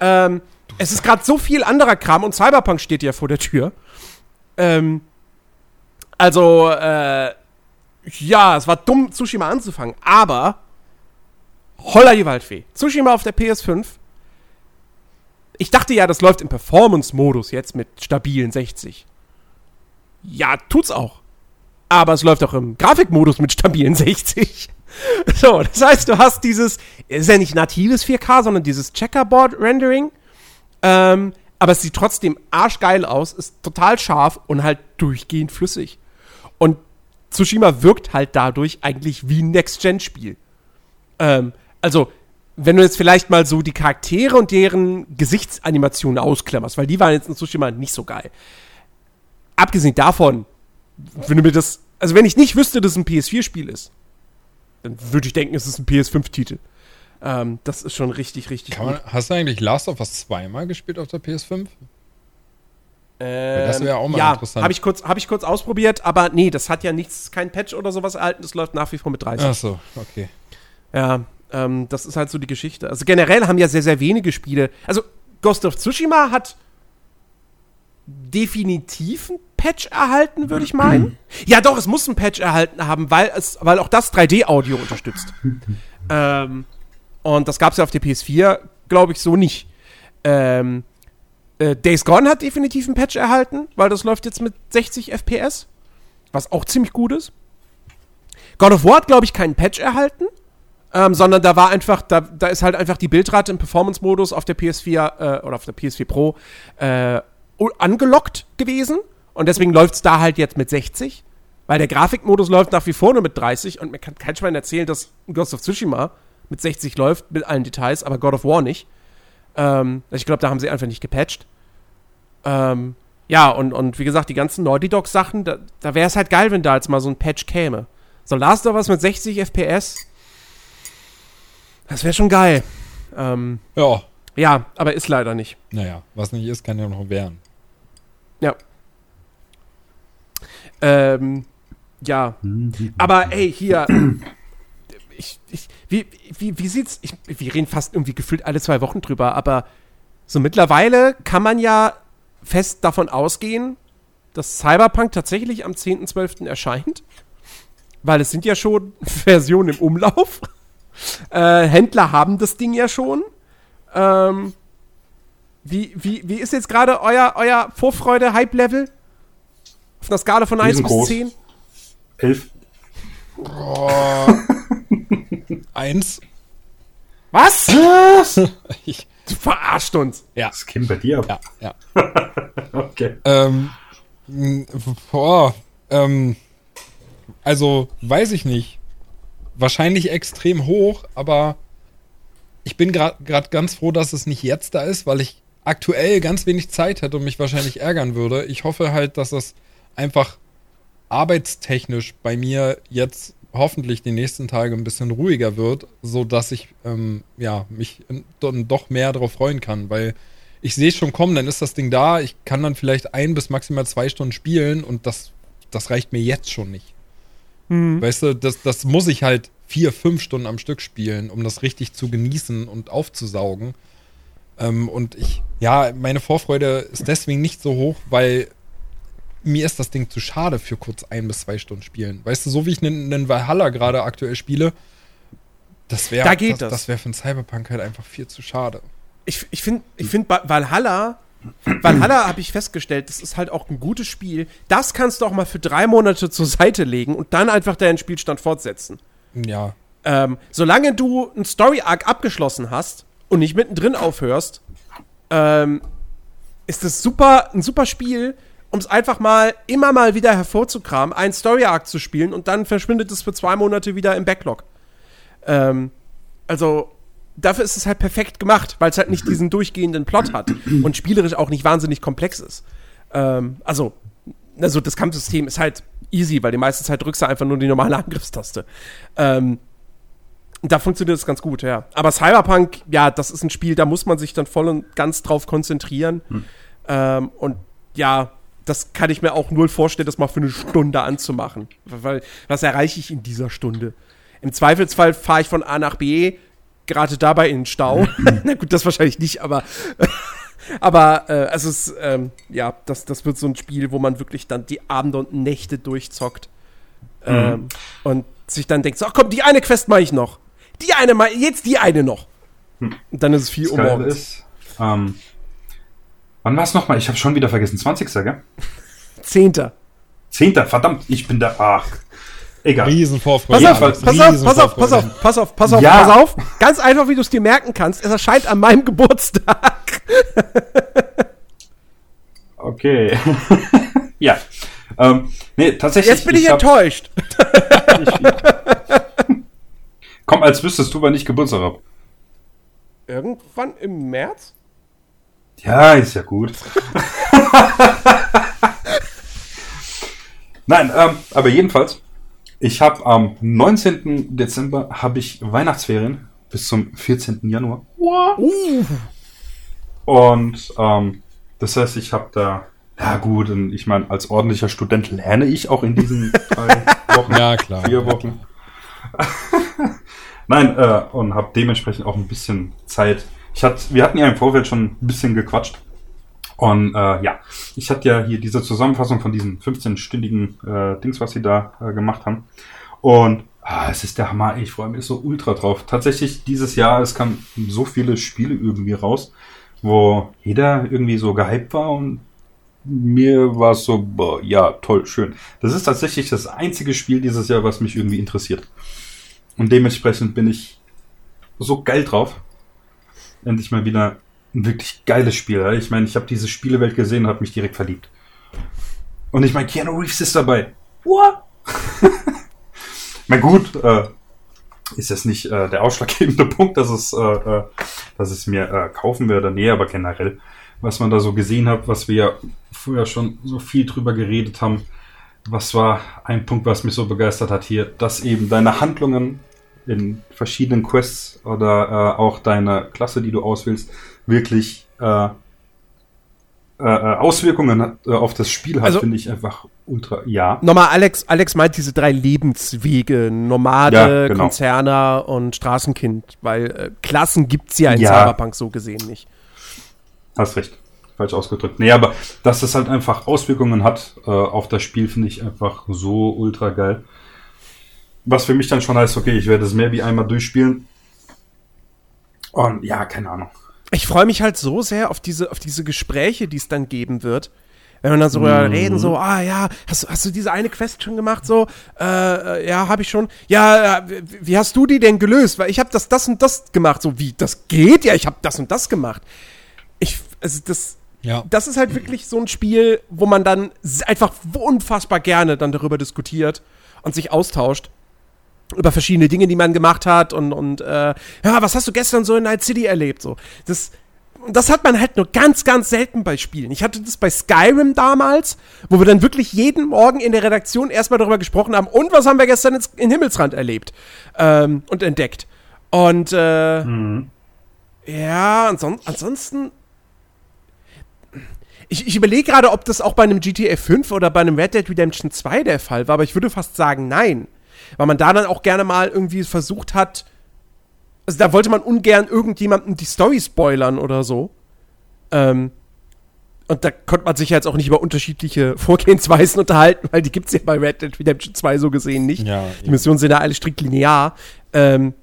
A: Ähm, es ist gerade so viel anderer Kram und Cyberpunk steht ja vor der Tür. Ähm, also äh, ja, es war dumm, Tsushima anzufangen, aber holla die Waldfee. Tsushima auf der PS5. Ich dachte ja, das läuft im Performance-Modus jetzt mit stabilen 60. Ja, tut's auch aber es läuft auch im Grafikmodus mit stabilen 60. So, das heißt, du hast dieses, ist ja nicht natives 4K, sondern dieses Checkerboard-Rendering. Ähm, aber es sieht trotzdem arschgeil aus, ist total scharf und halt durchgehend flüssig. Und Tsushima wirkt halt dadurch eigentlich wie ein Next-Gen-Spiel. Ähm, also, wenn du jetzt vielleicht mal so die Charaktere und deren Gesichtsanimationen ausklammerst, weil die waren jetzt in Tsushima nicht so geil. Abgesehen davon, wenn du mir das, also wenn ich nicht wüsste, dass es ein PS4-Spiel ist, dann würde ich denken, es ist ein PS5-Titel. Ähm, das ist schon richtig, richtig
B: Kann man, hast du eigentlich Last of Us zweimal gespielt auf der PS5?
A: Ähm,
B: das wäre auch mal
A: ja,
B: interessant.
A: habe ich, kurz, hab ich kurz ausprobiert, aber nee, das hat ja nichts, kein Patch oder sowas erhalten, das läuft nach wie vor mit 30.
B: Ach so, okay.
A: Ja, ähm, das ist halt so die Geschichte. Also generell haben ja sehr, sehr wenige Spiele. Also Ghost of Tsushima hat definitiv ein Patch erhalten, würde ich meinen. Ja, doch, es muss ein Patch erhalten haben, weil, es, weil auch das 3D-Audio unterstützt. ähm, und das gab es ja auf der PS4, glaube ich, so nicht. Ähm, äh, Days Gone hat definitiv ein Patch erhalten, weil das läuft jetzt mit 60 FPS, was auch ziemlich gut ist. God of War hat, glaube ich, keinen Patch erhalten, ähm, sondern da war einfach, da, da ist halt einfach die Bildrate im Performance-Modus auf der PS4 äh, oder auf der PS4 Pro äh, angelockt gewesen und deswegen läuft es da halt jetzt mit 60, weil der Grafikmodus läuft nach wie vor nur mit 30 und mir kann kein Schwein erzählen, dass Ghost of Tsushima mit 60 läuft, mit allen Details, aber God of War nicht. Ähm, ich glaube, da haben sie einfach nicht gepatcht. Ähm, ja, und, und wie gesagt, die ganzen Naughty Dog-Sachen, da, da wäre es halt geil, wenn da jetzt mal so ein Patch käme. So Last of Us mit 60 FPS, das wäre schon geil. Ähm,
B: Ja.
A: ja, aber ist leider nicht.
B: Naja, was nicht ist, kann ja noch werden.
A: Ja. Ähm, ja. Aber ey, hier. Ich, ich, wie, wie, wie sieht's? Ich, wir reden fast irgendwie gefühlt alle zwei Wochen drüber, aber so mittlerweile kann man ja fest davon ausgehen, dass Cyberpunk tatsächlich am 10.12. erscheint. Weil es sind ja schon Versionen im Umlauf. Äh, Händler haben das Ding ja schon. Ähm, wie, wie, wie ist jetzt gerade euer, euer Vorfreude-Hype-Level? Auf einer Skala von 1 bis
C: Riesengroß.
A: 10?
C: Elf.
B: Eins.
A: Was?
B: Ich,
A: Du verarscht uns.
B: ja.
C: Das käme bei dir ab.
B: Ja, ja.
C: Okay.
B: Ähm, boah, ähm, also weiß ich nicht. Wahrscheinlich extrem hoch, aber ich bin gerade ganz froh, dass es nicht jetzt da ist, weil ich aktuell ganz wenig Zeit hätte und mich wahrscheinlich ärgern würde. Ich hoffe halt, dass es einfach arbeitstechnisch bei mir jetzt hoffentlich die nächsten Tage ein bisschen ruhiger wird, so dass ich ähm, ja mich dann doch mehr darauf freuen kann, weil ich sehe es schon kommen, dann ist das Ding da, ich kann dann vielleicht ein bis maximal zwei Stunden spielen und das, das reicht mir jetzt schon nicht. Weißt du, das, das muss ich halt vier, fünf Stunden am Stück spielen, um das richtig zu genießen und aufzusaugen. Ähm, und ich, ja, meine Vorfreude ist deswegen nicht so hoch, weil mir ist das Ding zu schade für kurz ein bis zwei Stunden spielen. Weißt du, so wie ich einen, einen Valhalla gerade aktuell spiele, das wäre
A: Da
B: das,
A: das.
B: das wäre für einen Cyberpunk halt einfach viel zu schade.
A: Ich, ich finde, ich find, Valhalla, Valhalla habe ich festgestellt, das ist halt auch ein gutes Spiel. Das kannst du auch mal für drei Monate zur Seite legen und dann einfach deinen Spielstand fortsetzen.
B: Ja,
A: Ähm, solange du einen Story-Arc abgeschlossen hast und nicht mittendrin aufhörst, ähm, ist das super, ein super Spiel, um es einfach mal immer mal wieder hervorzukramen, einen Story-Arc zu spielen und dann verschwindet es für zwei Monate wieder im Backlog. Ähm, also, dafür ist es halt perfekt gemacht, weil es halt nicht diesen durchgehenden Plot hat und spielerisch auch nicht wahnsinnig komplex ist. Ähm, also, also das Kampfsystem ist halt easy, weil die meiste Zeit drückst du einfach nur die normale Angriffstaste. Ähm, da funktioniert es ganz gut, ja. Aber Cyberpunk, ja, das ist ein Spiel, da muss man sich dann voll und ganz drauf konzentrieren. Ähm, und ja, das kann ich mir auch null vorstellen, das mal für eine Stunde anzumachen. Weil, was erreiche ich in dieser Stunde? Im Zweifelsfall fahre ich von A nach B, gerade dabei in den Stau. Na gut, das wahrscheinlich nicht, aber aber äh, also es, ähm, ja, das, das wird so ein Spiel, wo man wirklich dann die Abende und Nächte durchzockt. Ähm, und sich dann denkt, so, ach komm, die eine Quest mache ich noch. Die eine mal, jetzt die eine noch. Und dann ist es 4
C: Das
A: Uhr morgens.
C: ist, ähm, wann war es nochmal? Ich habe schon wieder vergessen. 20. gell?
A: Zehnter.
C: 10. Verdammt, ich bin da. Ach, egal.
B: Riesenvorfreude.
A: Pass auf, pass auf, pass auf, pass auf, pass auf, pass auf,
C: Ja.
A: pass auf. Ganz einfach, wie du es dir merken kannst. Es erscheint an meinem Geburtstag.
C: Okay. ja. Ähm, nee, tatsächlich.
A: Jetzt bin ich,
C: hab-
A: enttäuscht.
C: Komm, als wüsstest du, wann ich Geburtstag hab.
A: Irgendwann im März?
C: Ja, ist ja gut. Nein, ähm, aber jedenfalls, ich habe am 19. Dezember habe ich Weihnachtsferien bis zum 14. Januar.
A: Uh,
C: Und ähm, das heißt, ich habe da, ja gut, und ich meine, als ordentlicher Student lerne ich auch in diesen drei Wochen,
B: Ja, klar.
C: vier Wochen. Nein, äh, und habe dementsprechend auch ein bisschen Zeit. Ich hatte, wir hatten ja im Vorfeld schon ein bisschen gequatscht. Und äh, ja, ich hatte ja hier diese Zusammenfassung von diesen 15-stündigen äh, Dings, was sie da äh, gemacht haben. Und ah, es ist der Hammer, ich freue mich so ultra drauf. Tatsächlich dieses Jahr, es kamen so viele Spiele irgendwie raus, wo jeder irgendwie so gehypt war und mir war es so, boah, ja, toll, schön. Das ist tatsächlich das einzige Spiel dieses Jahr, was mich irgendwie interessiert. Und dementsprechend bin ich so geil drauf. Endlich mal wieder ein wirklich geiles Spiel. Ich meine, ich habe diese Spielewelt gesehen und habe mich direkt verliebt. Und ich meine, Keanu Reeves ist dabei. What? mein gut, äh, ist jetzt nicht äh, der ausschlaggebende Punkt, dass es, äh, äh, dass es mir äh, kaufen werde. Nee, aber generell, was man da so gesehen hat, was wir ja früher schon so viel drüber geredet haben, was war ein Punkt, was mich so begeistert hat hier, dass eben deine Handlungen in verschiedenen Quests oder äh, auch deine Klasse, die du auswählst, wirklich äh, äh, Auswirkungen hat, äh, auf das Spiel hat,
A: Also-
C: finde ich einfach ultra. Ja.
A: Nochmal, Alex, Alex meint diese drei Lebenswege, Nomade,
C: Ja, genau.
A: Konzerner und Straßenkind, weil äh, Klassen gibt's ja in
C: Ja.
A: Cyberpunk so gesehen nicht.
C: Hast recht. Falsch ausgedrückt. Nee, aber dass es halt einfach Auswirkungen hat äh, auf das Spiel, finde ich einfach so ultra geil. Was für mich dann schon heißt, okay, ich werde es mehr wie einmal durchspielen. Und ja, keine Ahnung.
A: Ich freue mich halt so sehr auf diese, auf diese Gespräche, die es dann geben wird. Wenn wir dann so
C: Mhm.
A: reden, so, ah ja, hast, du- hast du diese eine Quest schon gemacht? So, äh, äh, ja, habe ich schon. Ja, äh, wie, wie hast du die denn gelöst? Weil ich habe das, das und das gemacht. So, wie, das geht? Ja, ich habe das und das gemacht. Ich, also das,
B: Ja.
A: das ist halt wirklich so ein Spiel, wo man dann einfach unfassbar gerne dann darüber diskutiert und sich austauscht über verschiedene Dinge, die man gemacht hat und, und äh, ja, was hast du gestern so in Night City erlebt? So, das, das hat man halt nur ganz, ganz selten bei Spielen. Ich hatte das bei Skyrim damals, wo wir dann wirklich jeden Morgen in der Redaktion erstmal darüber gesprochen haben, und was haben wir gestern ins, in Himmelsrand erlebt ähm, und entdeckt. Und äh, ja, anson ansonsten ich, ich überlege gerade, ob das auch bei einem GTA 5 oder bei einem Red Dead Redemption 2 der Fall war, aber ich würde fast sagen, nein. Weil man da dann auch gerne mal irgendwie versucht hat, also da wollte man ungern irgendjemandem die Story spoilern oder so. Ähm, und da konnte man sich ja jetzt auch nicht über unterschiedliche Vorgehensweisen unterhalten, weil die gibt's ja bei Red Dead Redemption 2 so gesehen nicht.
B: Ja,
A: Die Missionen sind ja alle strikt linear. Ähm,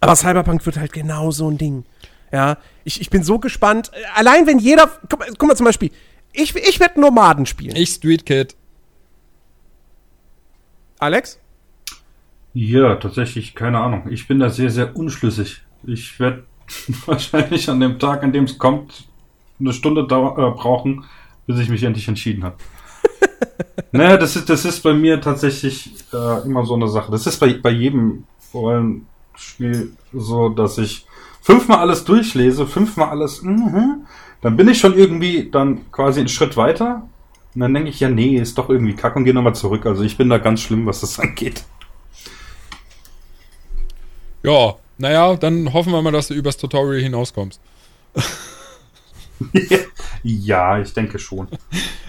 A: aber Cyberpunk wird halt genau so ein Ding. Ja, ich, ich bin so gespannt. Allein wenn jeder, guck, mal- guck mal zum Beispiel, ich, ich werde Nomaden spielen.
B: Ich Street Kid.
A: Alex?
C: Ja, tatsächlich, keine Ahnung. Ich bin da sehr, sehr unschlüssig. Ich werde wahrscheinlich an dem Tag, an dem es kommt, eine Stunde äh, brauchen, bis ich mich endlich entschieden habe. naja, das ist, das ist bei mir tatsächlich äh, immer so eine Sache. Das ist bei, bei jedem Rollenspiel so, dass ich fünfmal alles durchlese, fünfmal alles, mhm, dann bin ich schon irgendwie dann quasi einen Schritt weiter. Und dann denke ich, ja, nee, ist doch irgendwie kack und gehe nochmal zurück. Also ich bin da ganz schlimm, was das angeht.
B: Ja, naja, dann hoffen wir mal, dass du übers Tutorial hinauskommst.
C: ja, ich denke schon.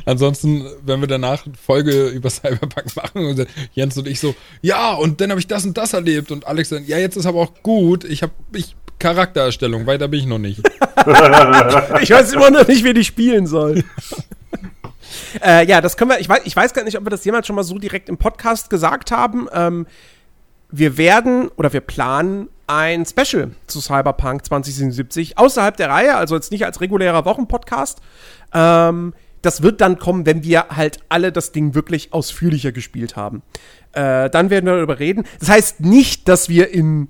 B: Ansonsten, wenn wir danach eine Folge über Cyberpunk machen und dann Jens und ich so, ja, und dann habe ich das und das erlebt und Alex dann, ja, jetzt ist aber auch gut, ich habe ich Charaktererstellung, weiter bin ich noch nicht.
A: Ich weiß immer noch nicht, wie die spielen soll. äh, ja, das können wir. Ich weiß, ich weiß gar nicht, ob wir das jemals schon mal so direkt im Podcast gesagt haben. Ähm, wir werden oder wir planen ein Special zu Cyberpunk 2077 außerhalb der Reihe, also jetzt nicht als regulärer Wochenpodcast. Ähm, das wird dann kommen, wenn wir halt alle das Ding wirklich ausführlicher gespielt haben. Äh, dann werden wir darüber reden. Das heißt nicht, dass wir in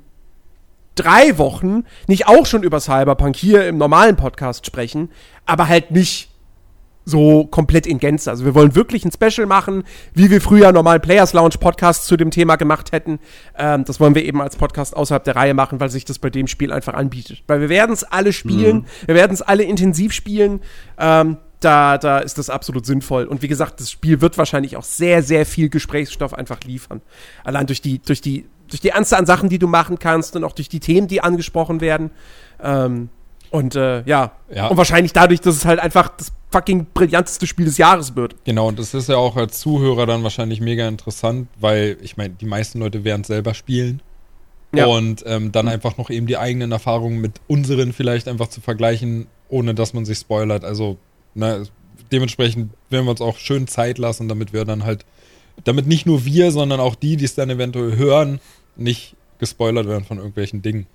A: drei Wochen nicht auch schon über Cyberpunk hier im normalen Podcast sprechen, aber halt nicht so komplett in Gänze. Also wir wollen wirklich ein Special machen, wie wir früher normalen Players Lounge Podcasts zu dem Thema gemacht hätten. Ähm, das wollen wir eben als Podcast außerhalb der Reihe machen, weil sich das bei dem Spiel einfach anbietet. Weil wir werden es alle spielen, wir werden es alle intensiv spielen. Ähm, da, da ist das absolut sinnvoll. Und wie gesagt, das Spiel wird wahrscheinlich auch sehr, sehr viel Gesprächsstoff einfach liefern. Allein durch die, durch die, durch die Anzahl an Sachen, die du machen kannst und auch durch die Themen, die angesprochen werden. Ähm, und äh, ja.
B: Ja.
A: und wahrscheinlich dadurch, dass es halt einfach das fucking brillanteste Spiel des Jahres wird.
B: Genau, und das ist ja auch als Zuhörer dann wahrscheinlich mega interessant, weil ich meine, die meisten Leute werden es selber spielen.
A: Ja.
B: Und ähm, dann einfach noch eben die eigenen Erfahrungen mit unseren vielleicht einfach zu vergleichen, ohne dass man sich spoilert. Also Ne? Dementsprechend werden wir uns auch schön Zeit lassen, damit wir dann halt, damit nicht nur wir, sondern auch die, die es dann eventuell hören, nicht gespoilert werden von irgendwelchen Dingen.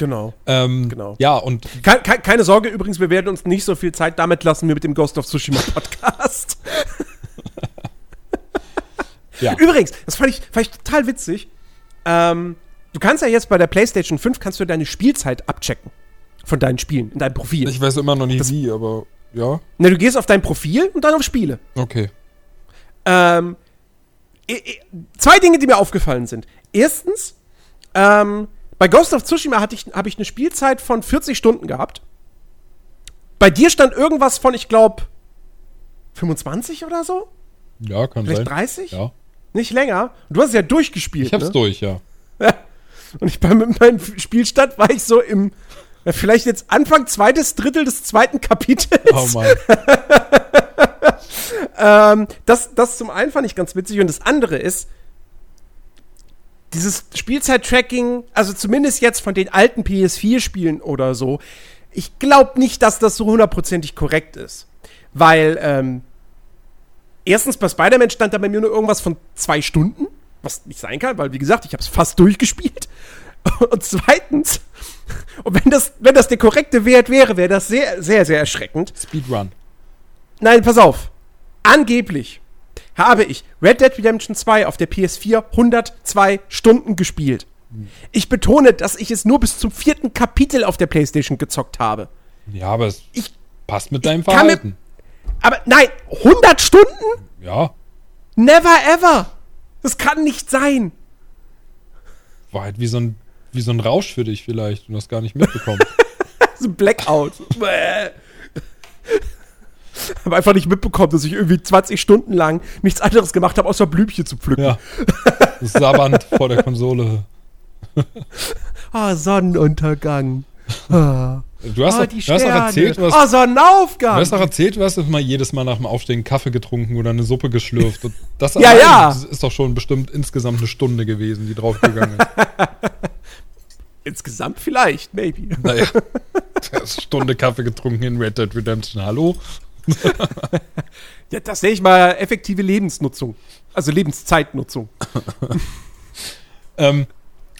A: Genau.
B: Ähm,
A: Genau.
B: Ja, und
A: Ke ke keine Sorge übrigens, wir werden uns nicht so viel Zeit damit lassen wie mit dem Ghost of Tsushima Podcast.
B: ja.
A: Übrigens, das fand ich, fand ich total witzig. Ähm, du kannst ja jetzt bei der PlayStation 5 kannst du deine Spielzeit abchecken von deinen Spielen in deinem Profil.
B: ich weiß immer noch nicht
A: Das-
B: wie, aber ja,
A: Ne, du gehst auf dein Profil und dann auf Spiele.
B: okay.
A: Ähm, zwei Dinge, die mir aufgefallen sind. Erstens, ähm, bei Ghost of Tsushima hatte ich, habe ich eine Spielzeit von 40 Stunden gehabt. Bei dir stand irgendwas von, ich glaube, 25 oder so?
B: Ja, kann
A: Vielleicht
B: sein.
A: 30?
B: Ja.
A: Nicht länger. Und du hast es ja durchgespielt.
B: Ich hab's
A: ne?
B: durch, ja.
A: Und ich bei mit meinem Spielstand war ich so im, vielleicht jetzt Anfang zweites Drittel des zweiten Kapitels.
B: Oh Mann.
A: Ähm, das, das zum einen fand ich ganz witzig und das andere ist, dieses Spielzeit-Tracking, also zumindest jetzt von den alten PS4-Spielen oder so, ich glaube nicht, dass das so hundertprozentig korrekt ist. Weil, ähm, erstens bei Spider-Man stand da bei mir nur irgendwas von zwei Stunden, was nicht sein kann, weil, wie gesagt, ich habe es fast durchgespielt. Und zweitens, und wenn das, wenn das der korrekte Wert wäre, wäre das sehr, sehr, sehr erschreckend.
B: Speedrun.
A: Nein, pass auf. Angeblich habe ich Red Dead Redemption 2 auf der PS4 102 Stunden gespielt. Ich betone, dass ich es nur bis zum vierten Kapitel auf der PlayStation gezockt habe.
B: Ja, aber es
A: Ich,
B: passt mit deinem
A: mir-
B: Verhalten.
A: aber nein, 100 Stunden?
B: Ja,
A: Never ever. Das kann nicht sein.
B: war halt wie so ein, wie so ein Rausch für dich vielleicht und hast gar nicht mitbekommen.
A: So ein Blackout. Habe einfach nicht mitbekommen, dass ich irgendwie 20 Stunden lang nichts anderes gemacht habe, außer Blümchen zu pflücken.
B: ja. Sabbernd vor der Konsole.
A: Ah, Sonnenuntergang. Ah,
B: Du hast,
A: ah,
B: doch, du hast doch erzählt, du hast,
A: Ah, Sonnenaufgang.
B: du hast doch erzählt, du hast immer jedes Mal nach dem Aufstehen Kaffee getrunken oder eine Suppe geschlürft. Und Das
A: Ja, ja.
B: ist doch schon bestimmt insgesamt eine Stunde gewesen, die draufgegangen ist.
A: Insgesamt vielleicht, maybe.
B: Naja, du hast Stunde Kaffee getrunken in Red Dead Redemption. Hallo?
A: Ja, das nenne ich mal effektive Lebensnutzung. Also Lebenszeitnutzung.
B: Ähm,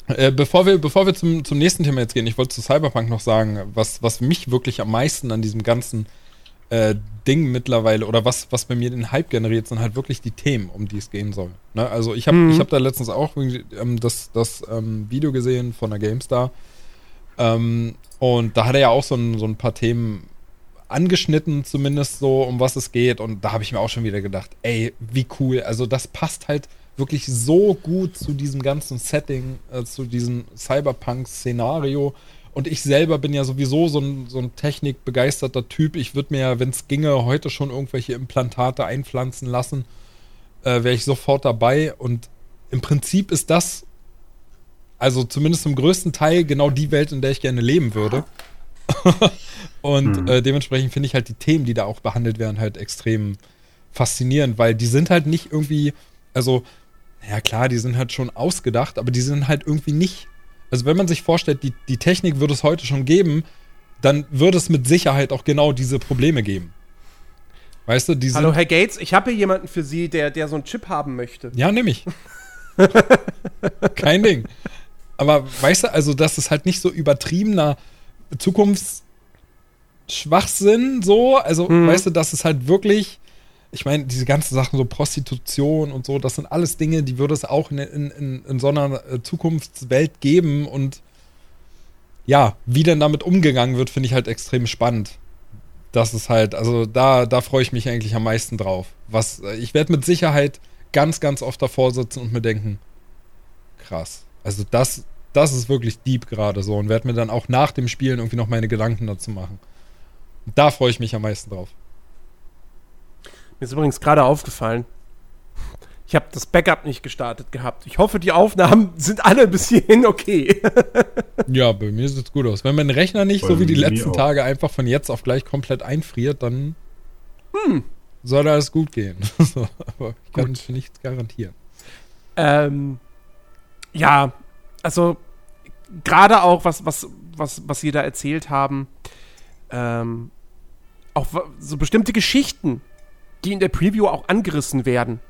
B: äh, bevor wir, bevor wir zum, zum nächsten Thema jetzt gehen, ich wollte zu Cyberpunk noch sagen, was, was mich wirklich am meisten an diesem ganzen äh, Ding mittlerweile oder was, was bei mir den Hype generiert, sind halt wirklich die Themen, um die es gehen soll. Ne? Also ich habe
A: Mhm.
B: ich hab da letztens auch ähm, das, das ähm, Video gesehen von der GameStar ähm, und da hat er ja auch so ein, so ein paar Themen angeschnitten, zumindest so, um was es geht. Und da habe ich mir auch schon wieder gedacht, ey, wie cool. Also das passt halt wirklich so gut zu diesem ganzen Setting, äh, zu diesem Cyberpunk-Szenario. Und ich selber bin ja sowieso so ein, so ein technikbegeisterter Typ. Ich würde mir ja, wenn es ginge, heute schon irgendwelche Implantate einpflanzen lassen. Äh, Wäre ich sofort dabei. Und im Prinzip ist das, also zumindest zum größten Teil, genau die Welt, in der ich gerne leben würde. Und
C: Mhm.
B: äh, dementsprechend finde ich halt die Themen, die da auch behandelt werden, halt extrem faszinierend, weil die sind halt nicht irgendwie, also, ja klar, die sind halt schon ausgedacht, aber die sind halt irgendwie nicht. Also wenn man sich vorstellt, die, die Technik würde es heute schon geben, dann würde es mit Sicherheit auch genau diese Probleme geben. Weißt du, die sind.
A: Hallo, Herr Gates, ich habe hier jemanden für Sie, der, der so einen Chip haben möchte.
B: Ja, nehme ich. Kein Ding. Aber weißt du, also das ist halt nicht so übertriebener Zukunftsschwachsinn so. Also,
A: Mhm.
B: weißt du, das ist halt wirklich. Ich meine, diese ganzen Sachen, so Prostitution und so, das sind alles Dinge, die würde es auch in, in, in, in so einer äh, Zukunftswelt geben. Und ja, wie denn damit umgegangen wird, finde ich halt extrem spannend. Das ist halt, also da, da freue ich mich eigentlich am meisten drauf. Was, äh, ich werde mit Sicherheit ganz, ganz oft davor sitzen und mir denken, krass. Also das, das ist wirklich deep gerade so und werde mir dann auch nach dem Spielen irgendwie noch meine Gedanken dazu machen. Und da freue ich mich am meisten drauf.
A: Mir ist übrigens gerade aufgefallen, ich habe das Backup nicht gestartet gehabt. Ich hoffe, die Aufnahmen sind alle bis hierhin okay.
B: Ja, bei mir sieht's gut aus. Wenn mein Rechner nicht
C: Bei
B: so wie die letzten
C: auch.
B: Tage einfach von jetzt auf gleich komplett einfriert, dann soll alles gut gehen. aber ich kann
A: Gut.
B: für nichts garantieren.
A: ähm, ja, also gerade auch, was, was, was, was Sie da erzählt haben, ähm, auch so bestimmte Geschichten, die in der Preview auch angerissen werden.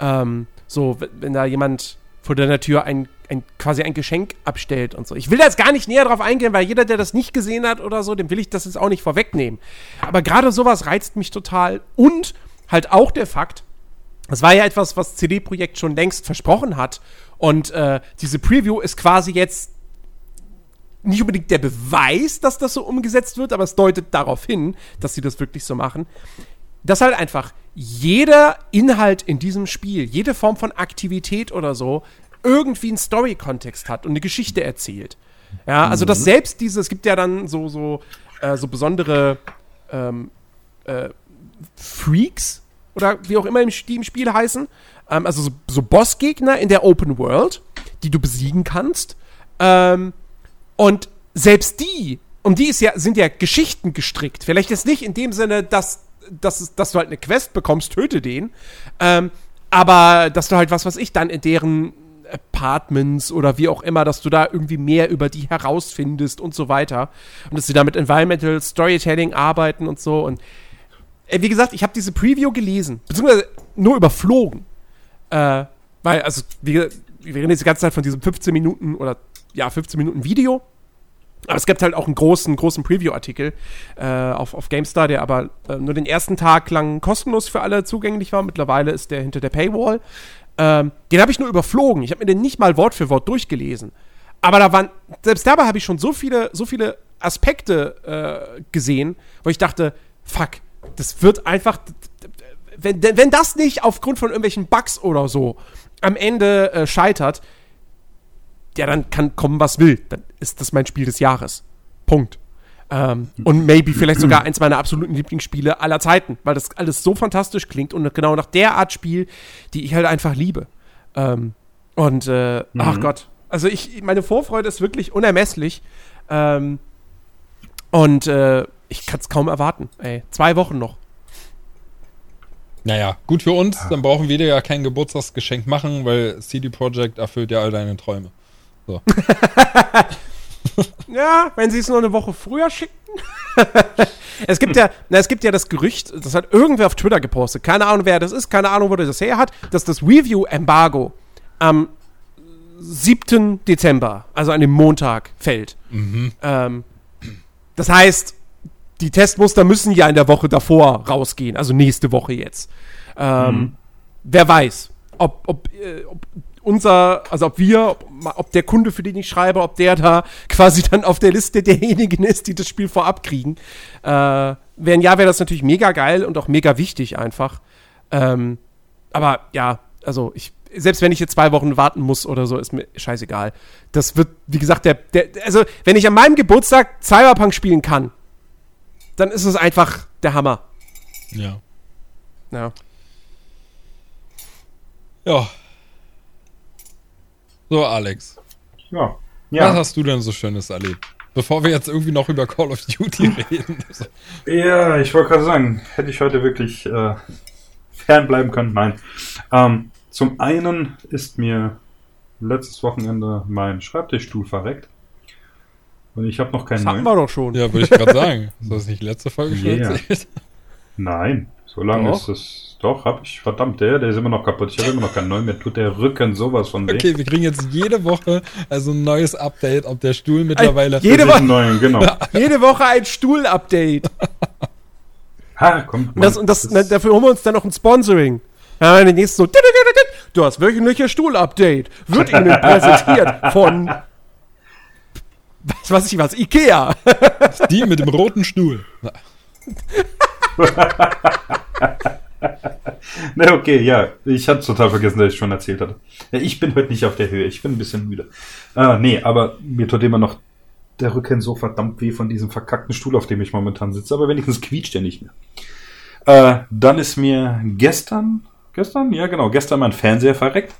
A: Ähm, so, wenn da jemand vor deiner Tür ein, ein, quasi ein Geschenk abstellt und so. Ich will da jetzt gar nicht näher drauf eingehen, weil jeder, der das nicht gesehen hat oder so, dem will ich das jetzt auch nicht vorwegnehmen. Aber gerade sowas reizt mich total. Und halt auch der Fakt, das war ja etwas, was CD-Projekt schon längst versprochen hat. Und äh, diese Preview ist quasi jetzt nicht unbedingt der Beweis, dass das so umgesetzt wird, aber es deutet darauf hin, dass sie das wirklich so machen. Dass halt einfach jeder Inhalt in diesem Spiel, jede Form von Aktivität oder so, irgendwie einen Story-Kontext hat und eine Geschichte erzählt. Ja, also dass mhm. selbst diese, es gibt ja dann so, so, äh, so besondere ähm, äh, Freaks oder wie auch immer im, die im Spiel heißen, ähm, also so, so Bossgegner in der Open World, die du besiegen kannst. Ähm, und selbst die, um die ist ja, sind ja Geschichten gestrickt. Vielleicht jetzt nicht in dem Sinne, dass, dass, dass du halt eine Quest bekommst, töte den. Ähm, aber dass du halt, was weiß ich, dann in deren Apartments oder wie auch immer, dass du da irgendwie mehr über die herausfindest und so weiter. Und dass sie da mit Environmental Storytelling arbeiten und so. Und äh, wie gesagt, ich habe diese Preview gelesen, beziehungsweise nur überflogen. Äh, weil, also, wir, wir reden jetzt die ganze Zeit von diesem 15 Minuten oder ja, 15 Minuten Video. Aber es gibt halt auch einen großen, großen Preview-Artikel äh, auf, auf GameStar, der aber äh, nur den ersten Tag lang kostenlos für alle zugänglich war. Mittlerweile ist der hinter der Paywall. Ähm, den habe ich nur überflogen. Ich habe mir den nicht mal Wort für Wort durchgelesen. Aber da waren, selbst dabei habe ich schon so viele, so viele Aspekte äh, gesehen, wo ich dachte, fuck, das wird einfach, wenn, wenn das nicht aufgrund von irgendwelchen Bugs oder so am Ende äh, scheitert, ja, dann kann kommen, was will. Dann ist das mein Spiel des Jahres. Punkt. Ähm, und maybe vielleicht sogar eins meiner absoluten Lieblingsspiele aller Zeiten, weil das alles so fantastisch klingt und genau nach der Art Spiel, die ich halt einfach liebe. Ähm, und äh, mhm. ach Gott, also ich, meine Vorfreude ist wirklich unermesslich. Ähm, und äh, ich kann es kaum erwarten. Ey, zwei Wochen noch.
B: Naja, gut für uns, dann brauchen wir dir ja kein Geburtstagsgeschenk machen, weil CD Projekt erfüllt ja all deine Träume. So.
A: ja, wenn sie es nur eine Woche früher schicken. es gibt ja, na, es gibt ja das Gerücht, das hat irgendwer auf Twitter gepostet. Keine Ahnung, wer das ist, keine Ahnung, wo der das her hat, dass das Review-Embargo am 7. Dezember, also an dem Montag, fällt. Mhm. Ähm, das heißt, die Testmuster müssen ja in der Woche davor rausgehen, also nächste Woche jetzt. Ähm, mhm. Wer weiß, ob, ob, äh, ob unser, also ob wir, ob, ob, der Kunde, für den ich schreibe, ob der da quasi dann auf der Liste derjenigen ist, die das Spiel vorab kriegen. Äh, wenn ja, wäre das natürlich mega geil und auch mega wichtig einfach. Ähm, aber ja, also ich, selbst wenn ich jetzt zwei Wochen warten muss oder so, ist mir scheißegal. Das wird, wie gesagt, der, der also wenn ich an meinem Geburtstag Cyberpunk spielen kann, dann ist es einfach der Hammer.
B: Ja.
A: Ja.
B: Ja. So, Alex.
C: Ja.
B: ja. Was hast du denn so Schönes erlebt? Bevor wir jetzt irgendwie noch über Call of Duty reden.
C: ja, ich wollte gerade sagen, hätte ich heute wirklich äh, fernbleiben können. Nein. Ähm, zum einen ist mir letztes Wochenende mein Schreibtischstuhl verreckt. Und ich habe noch keinen
A: das neuen. Hatten wir doch schon.
B: Ja, würde ich gerade sagen. Ist das nicht letzte Folge schon yeah.
C: Nein, so lange ist es doch, hab ich. Verdammt, der, der ist immer noch kaputt. Ich habe immer noch keinen neuen. Mir tut der Rücken sowas von
B: weh. Okay, wir kriegen jetzt jede Woche also ein neues Update, ob der Stuhl mittlerweile.
A: Jede Woche, neuen, genau. jede Woche ein Stuhl-Update.
C: ha, komm.
A: Und, das, und das, das dafür holen wir uns dann noch ein Sponsoring. Ja, den nächsten so. Du hast wöchentlicher Stuhl-Update. Wird Ihnen präsentiert von. Was weiß ich was? Ikea.
B: Die mit dem roten Stuhl.
C: Na, okay, ja. Ich hatte total vergessen, dass ich schon erzählt hatte. Ja, ich bin heute nicht auf der Höhe. Ich bin ein bisschen müde. Ah, nee, aber mir tut immer noch der Rücken so verdammt weh von diesem verkackten Stuhl, auf dem ich momentan sitze. Aber wenigstens quietscht er nicht mehr. Äh, dann ist mir gestern, gestern? Ja, genau, gestern mein Fernseher verreckt.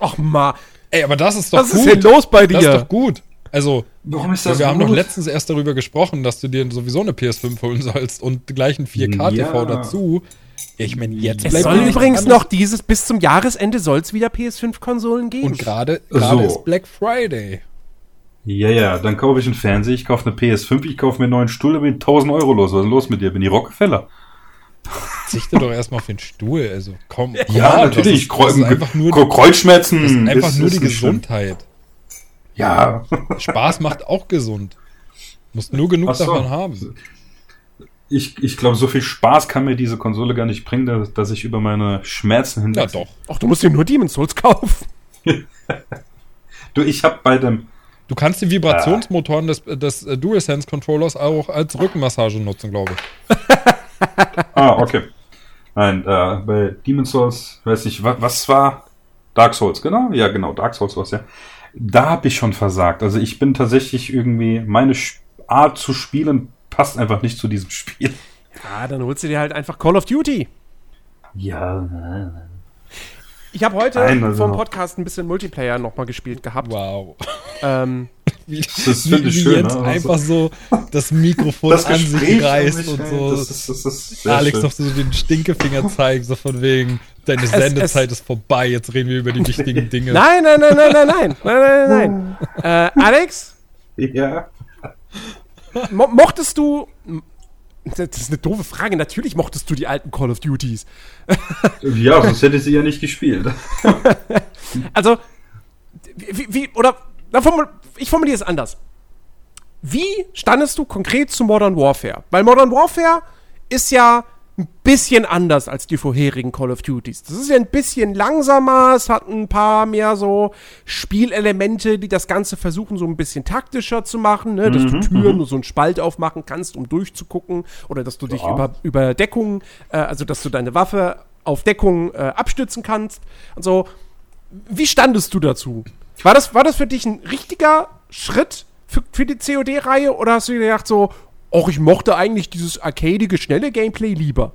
B: Ach, ma. Ey, aber das ist doch
A: Was gut. Was ist denn los bei dir? Das
B: ist doch gut. Also, Warum ist das wir gut? haben doch letztens erst darüber gesprochen, dass du dir sowieso eine PS5 holen sollst und gleich ein 4K-TV ja. dazu. Ich meine, jetzt
A: es soll übrigens noch dieses, bis zum Jahresende soll es wieder PS5-Konsolen geben.
B: Und gerade so. ist Black Friday.
C: Ja, ja, dann kaufe ich einen Fernseher, ich kaufe eine PS5, ich kaufe mir einen neuen Stuhl, da bin ich 1000 Euro los. Was ist los mit dir? Bin ich Rockefeller?
B: Zichte doch erstmal auf den Stuhl, also komm. komm
C: Ja, natürlich.
B: Das ist, das ist einfach nur,
C: Kre- Kreuzschmerzen.
B: das ist einfach
C: ist-
B: nur
C: ist
B: die
C: nicht schlimm. Ja.
B: Spaß macht auch gesund. Musst nur genug
C: so.
B: davon haben.
C: Ich, ich glaube, so viel Spaß kann mir diese Konsole gar nicht bringen, dass, dass ich über meine Schmerzen
B: Ja,
C: hinweg.
B: doch.
A: Ach, du musst dir nur Demon's Souls kaufen.
C: Du, ich habe bei dem.
B: Du kannst die Vibrationsmotoren des, des äh, DualSense-Controllers auch als Rückenmassage nutzen, glaube ich.
C: Ah, okay. Nein, äh, bei Demon's Souls, weiß ich, was, was war? Dark Souls, genau? Ja, genau, Dark Souls war's ja. Da habe ich schon versagt. Also ich bin tatsächlich irgendwie, meine Art zu spielen passt einfach nicht zu diesem Spiel.
A: Ja, dann holst du dir halt einfach Call of Duty.
C: Ja,
A: Ich habe heute
C: Nein, also-
A: vom Podcast ein bisschen Multiplayer nochmal gespielt gehabt.
B: Wow.
A: Ähm,
B: Wie,
C: Das finde ich
B: wie
C: schön,
B: Jens
C: ne?
B: einfach so das Mikrofon
C: das
B: an sich reißt und so.
C: Das ist, das ist sehr
B: Alex
C: schön.
B: noch so den Stinkefinger zeigt, so von wegen, deine
A: Es-
B: Sendezeit ist vorbei, jetzt reden wir über die wichtigen Dinge.
A: nein, nein, nein, nein, nein, nein, nein, nein, nein. äh, Alex,
C: Ja.
A: mo mochtest du. Das ist eine doofe Frage. Natürlich mochtest du die alten Call of Duties.
C: ja, sonst hätte sie ja nicht gespielt.
A: Also, wie, wie oder na, formul ich formuliere es anders. Wie standest du konkret zu Modern Warfare? Weil Modern Warfare ist ja ein bisschen anders als die vorherigen Call of Duties. Das ist ja ein bisschen langsamer, es hat ein paar mehr so Spielelemente, die das Ganze versuchen, so ein bisschen taktischer zu machen, ne? dass du Türen nur so einen Spalt aufmachen kannst, um durchzugucken, oder dass du dich
C: Ja.
A: über, über Deckung, äh, also dass du deine Waffe auf Deckung äh, abstützen kannst und so. Wie standest du dazu? War das, war das für dich ein richtiger Schritt für, für die COD-Reihe oder hast du dir gedacht so, ach, ich mochte eigentlich dieses arcadige, schnelle Gameplay lieber?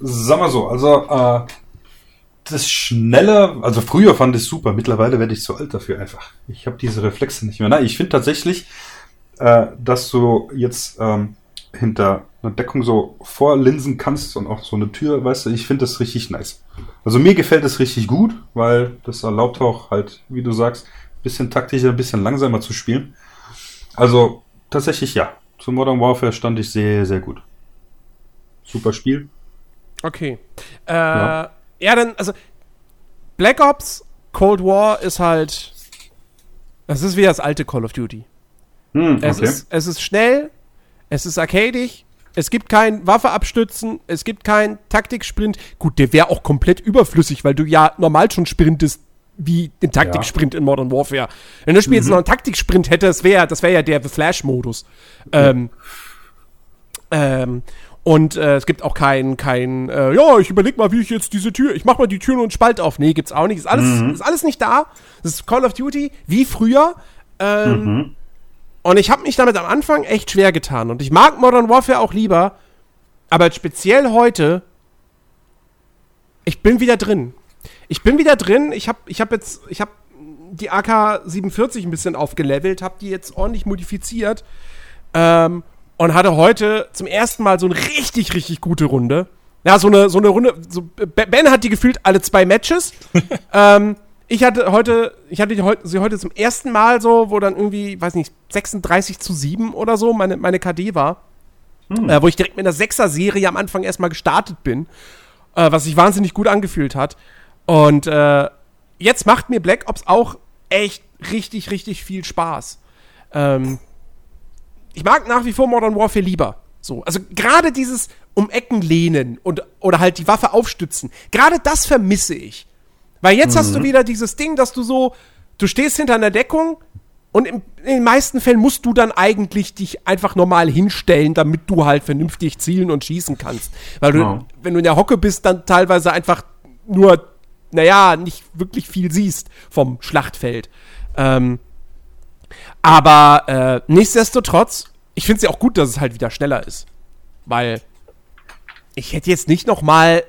C: Sag mal so, also äh, das Schnelle, also früher fand ich es super, mittlerweile werde ich zu alt dafür einfach. Ich habe diese Reflexe nicht mehr. Nein, ich finde tatsächlich, äh, dass du jetzt ähm, hinter einer Deckung so vorlinsen kannst und auch so eine Tür, weißt du, ich finde das richtig nice. Also mir gefällt es richtig gut, weil das erlaubt auch halt, wie du sagst, ein bisschen taktischer, ein bisschen langsamer zu spielen. Also tatsächlich ja, zu Modern Warfare stand ich sehr, sehr gut. Super Spiel.
A: Okay. Äh,
C: Ja.
A: ja. dann, also Black Ops Cold War ist halt. Das ist wie das alte Call of Duty.
C: Hm,
A: Es, ist, es ist schnell, es ist arcadig, es gibt kein Waffe abstützen, es gibt kein Taktiksprint. Gut, der wäre auch komplett überflüssig, weil du ja normal schon sprintest wie den Taktiksprint in Modern Warfare. Wenn das Spiel
C: Mhm.
A: jetzt noch einen Taktiksprint hätte, das wäre das wär ja der The Flash-Modus. Ähm, ähm, und äh, es gibt auch kein, kein äh, ja, ich überleg mal, wie ich jetzt diese Tür, ich mach mal die Tür nur einen Spalt auf. Nee, gibt's auch nicht. Ist alles,
C: Mhm.
A: ist alles nicht da. Das ist Call of Duty wie früher. Ähm,
C: Mhm.
A: und ich habe mich damit am Anfang echt schwer getan. Und ich mag Modern Warfare auch lieber. Aber speziell heute, ich bin wieder drin. Ich bin wieder drin. Ich habe ich hab jetzt, ich habe die AK-47 ein bisschen aufgelevelt, habe die jetzt ordentlich modifiziert. Ähm, und hatte heute zum ersten Mal so eine richtig, richtig gute Runde. Ja, so eine, so eine Runde. So, Ben hat die gefühlt alle zwei Matches. ähm, ich hatte heute, ich hatte sie heute zum ersten Mal so, wo dann irgendwie, weiß nicht, 36 zu 7 oder so meine, meine KD war. Äh, wo ich direkt mit einer Sechser-Serie am Anfang erstmal gestartet bin. Äh, was sich wahnsinnig gut angefühlt hat. Und äh, jetzt macht mir Black Ops auch echt richtig, richtig viel Spaß. Ähm, ich mag nach wie vor Modern Warfare lieber. So, also gerade dieses um Ecken lehnen und oder halt die Waffe aufstützen. Gerade das vermisse ich. Weil jetzt hast du wieder dieses Ding, dass du so, du stehst hinter einer Deckung und im, in den meisten Fällen musst du dann eigentlich dich einfach normal hinstellen, damit du halt vernünftig zielen und schießen kannst. Weil du,
C: Ja.
A: wenn du in der Hocke bist, dann teilweise einfach nur, naja, nicht wirklich viel siehst vom Schlachtfeld. Ähm, aber äh, nichtsdestotrotz, ich finde es ja auch gut, dass es halt wieder schneller ist. Weil ich hätte jetzt nicht noch mal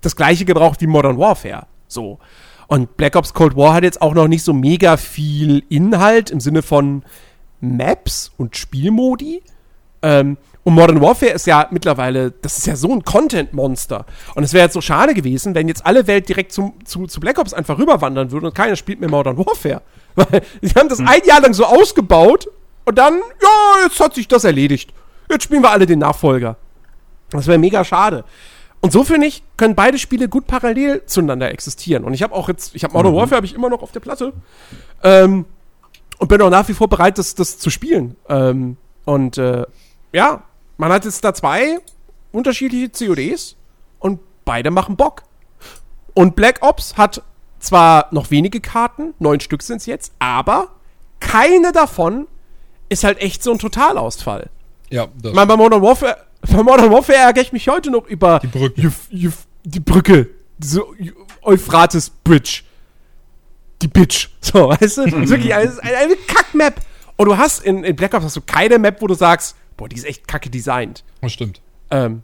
A: das gleiche gebraucht wie Modern Warfare. So. Und Black Ops Cold War hat jetzt auch noch nicht so mega viel Inhalt im Sinne von Maps und Spielmodi. Ähm, und Modern Warfare ist ja mittlerweile, das ist ja so ein Content-Monster. Und es wäre jetzt so schade gewesen, wenn jetzt alle Welt direkt zum, zu, zu Black Ops einfach rüberwandern würde und keiner spielt mehr Modern Warfare. Weil sie haben das ein Jahr lang so ausgebaut und dann, ja, jetzt hat sich das erledigt. Jetzt spielen wir alle den Nachfolger. Das wäre mega schade. Und so finde ich, können beide Spiele gut parallel zueinander existieren. Und ich habe auch jetzt, ich habe Modern Warfare habe ich immer noch auf der Platte. Ähm, und bin auch nach wie vor bereit, das, das zu spielen. Ähm, und äh, ja, man hat jetzt da zwei unterschiedliche CODs und beide machen Bock. Und Black Ops hat zwar noch wenige Karten, neun Stück sind es jetzt, aber keine davon ist halt echt so ein Totalausfall.
B: Ja,
A: Ich meine, bei Modern Warfare, bei Modern Warfare ärgere ich mich heute noch über
B: Die Brücke.
A: Juf- Juf- die Brücke. Diese Euphrates Bridge. Die Bitch. So, weißt du? Das ist wirklich eine, eine, eine Kack-Map. Und du hast in, in Black Ops hast du keine Map, wo du sagst, boah, die ist echt kacke designt.
B: Das stimmt.
A: Ähm,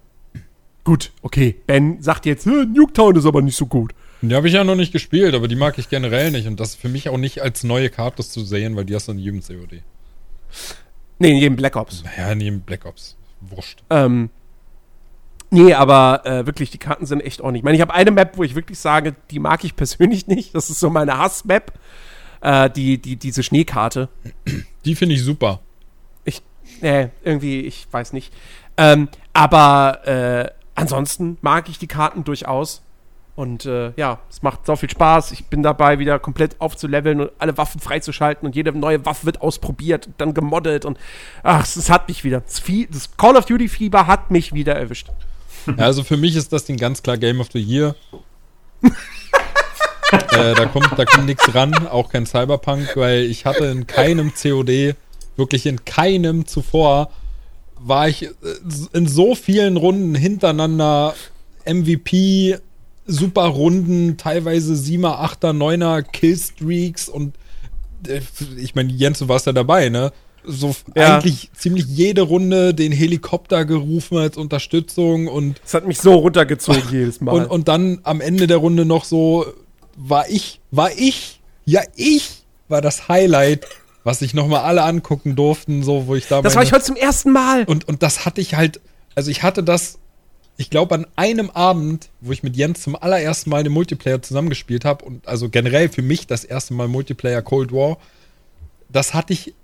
A: gut, okay. Ben sagt jetzt, "Hä, Nuketown ist aber nicht so gut.
B: Die habe ich ja noch nicht gespielt, aber die mag ich generell nicht. Und das ist für mich auch nicht als neue Karte zu sehen, weil die hast du in jedem COD.
A: Nee, in jedem Black Ops.
B: Naja, in jedem Black Ops. Wurscht.
A: Ähm, nee, aber äh, wirklich, die Karten sind echt ordentlich. Ich meine, ich habe eine Map, wo ich wirklich sage, die mag ich persönlich nicht. Das ist so meine Hass-Map. Äh, die, die, diese Schneekarte.
B: Die finde ich super.
A: Nee, irgendwie, ich weiß nicht. Ähm, aber äh, ansonsten mag ich die Karten durchaus. Und äh, ja, es macht so viel Spaß. Ich bin dabei, wieder komplett aufzuleveln und alle Waffen freizuschalten und jede neue Waffe wird ausprobiert und dann gemoddet und ach, es, hat mich wieder. Das Call of Duty Fieber hat mich wieder erwischt.
B: Ja, also für mich ist das Ding ganz klar Game of the Year. äh, da kommt, da kommt nichts ran, auch kein Cyberpunk, weil ich hatte in keinem COD, wirklich in keinem zuvor, war ich äh, in so vielen Runden hintereinander MVP, super Runden, teilweise 7er, 8er, 9er Killstreaks und äh, ich meine, Jens, du warst ja dabei, ne? So
A: Ja.
B: eigentlich ziemlich jede Runde den Helikopter gerufen als Unterstützung und
A: Es hat mich so runtergezogen jedes Mal.
B: und, und dann am Ende der Runde noch so, war ich, war ich, ja ich, war das Highlight, was sich nochmal alle angucken durften, so, wo ich da
A: das war ich heute zum ersten Mal.
B: und, und das hatte ich halt, also ich hatte das, ich glaube, an einem Abend, wo ich mit Jens zum allerersten Mal den Multiplayer zusammengespielt habe und also generell für mich das erste Mal Multiplayer Cold War, das hatte ich,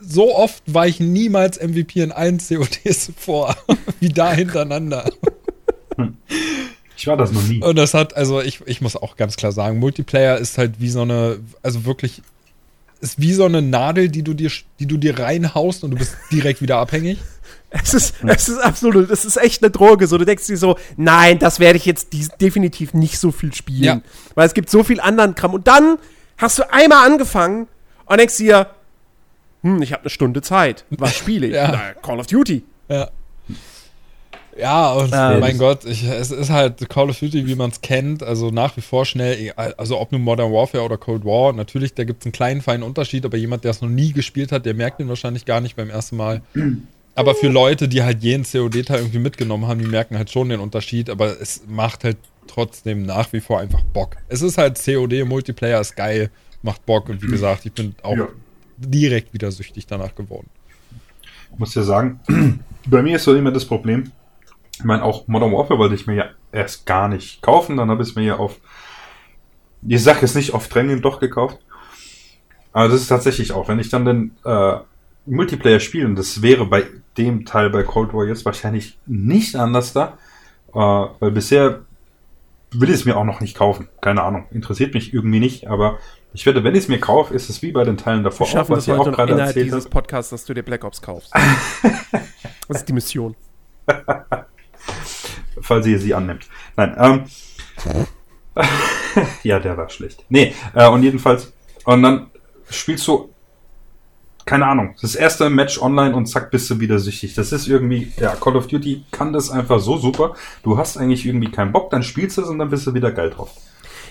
B: so oft war ich niemals MVP in allen CODs vor, wie da hintereinander.
C: Ich war das noch nie.
B: Und das hat, also ich, ich muss auch ganz klar sagen, Multiplayer ist halt wie so eine, also wirklich, ist wie so eine Nadel, die du dir, die du dir reinhaust und du bist direkt wieder abhängig.
A: Es ist, es ist absolut, es ist echt eine Droge. So, du denkst dir so, nein, das werde ich jetzt definitiv nicht so viel spielen.
B: Ja.
A: Weil es gibt so viel anderen Kram. Und dann hast du einmal angefangen und denkst dir, hm, ich habe eine Stunde Zeit. Was spiele ich?
B: Ja.
A: Na, Call of Duty.
B: Ja. Ja, und
A: Ähm.
B: mein Gott, ich, es ist halt Call of Duty, wie man es kennt, also nach wie vor schnell, egal, also ob nun Modern Warfare oder Cold War, natürlich, da gibt es einen kleinen, feinen Unterschied, aber jemand, der es noch nie gespielt hat, der merkt den wahrscheinlich gar nicht beim ersten Mal. Aber für Leute, die halt jeden COD-Teil irgendwie mitgenommen haben, die merken halt schon den Unterschied, aber es macht halt trotzdem nach wie vor einfach Bock. Es ist halt COD, Multiplayer ist geil, macht Bock und wie gesagt, ich bin auch
C: Ja.
B: direkt wieder süchtig danach geworden.
C: Ich muss ja sagen, bei mir ist so immer das Problem. Ich meine, auch Modern Warfare wollte ich mir ja erst gar nicht kaufen. Dann habe ich es mir ja auf, die Sache ist nicht auf Drängen doch gekauft. Aber das ist tatsächlich auch, wenn ich dann den äh, Multiplayer spiele, und das wäre bei dem Teil bei Cold War jetzt wahrscheinlich nicht anders da, äh, weil bisher will ich es mir auch noch nicht kaufen. Keine Ahnung, interessiert mich irgendwie nicht, aber ich werde, wenn ich es mir kaufe, ist es wie bei den Teilen davor,
A: Wir schaffen
C: was
A: heute
C: auch gerade
A: innerhalb dieses. Podcasts, dass du dir Black Ops kaufst. das ist die Mission.
C: falls ihr sie annimmt. Nein, ähm. ja, der war schlecht. Nee, äh, und jedenfalls, und dann spielst du, keine Ahnung, das erste Match online und zack, bist du wieder süchtig. Das ist irgendwie, ja, Call of Duty kann das einfach so super. Du hast eigentlich irgendwie keinen Bock, dann spielst du es und dann bist du wieder geil drauf.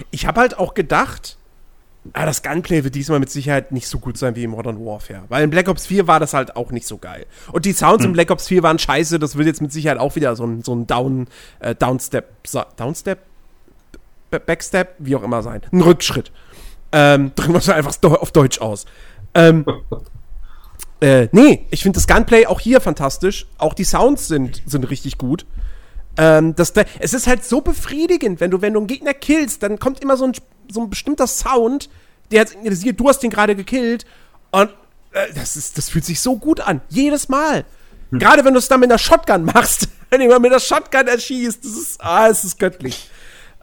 A: Ich habe halt auch gedacht, ah, das Gunplay wird diesmal mit Sicherheit nicht so gut sein wie in Modern Warfare. Weil in Black Ops 4 war das halt auch nicht so geil. Und die Sounds in Black Ops 4 waren scheiße, das wird jetzt mit Sicherheit auch wieder so ein, so ein Down, äh, Downstep, Downstep? Backstep? Wie auch immer sein. Ein Rückschritt. Ähm, drücken wir es einfach auf Deutsch aus. Ähm, Äh, nee, ich finde das Gunplay auch hier fantastisch. Auch die Sounds sind, sind richtig gut. Ähm, das, es ist halt so befriedigend, wenn du, wenn du einen Gegner killst, dann kommt immer so ein, so ein bestimmter Sound, der hat signalisiert, du hast den gerade gekillt. Und äh, das, ist, das fühlt sich so gut an. Jedes Mal. Hm. Gerade wenn du es dann mit einer Shotgun machst. wenn jemand mit einer Shotgun erschießt, das ist, ah, es ist göttlich.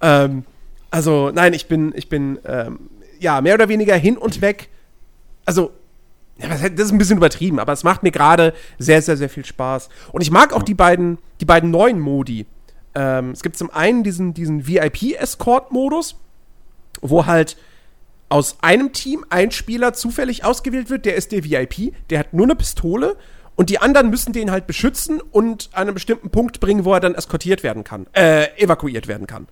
A: Ähm, also, nein, ich bin, ich bin, ähm, ja, mehr oder weniger hin und weg. Also, das ist ein bisschen übertrieben, aber es macht mir gerade sehr, sehr, sehr viel Spaß. Und ich mag auch die beiden, die beiden neuen Modi. Ähm, es gibt zum einen diesen, diesen VIP-Escort-Modus, wo halt aus einem Team ein Spieler zufällig ausgewählt wird, der ist der VIP, der hat nur eine Pistole und die anderen müssen den halt beschützen und an einen bestimmten Punkt bringen, wo er dann eskortiert werden kann, äh, evakuiert werden kann.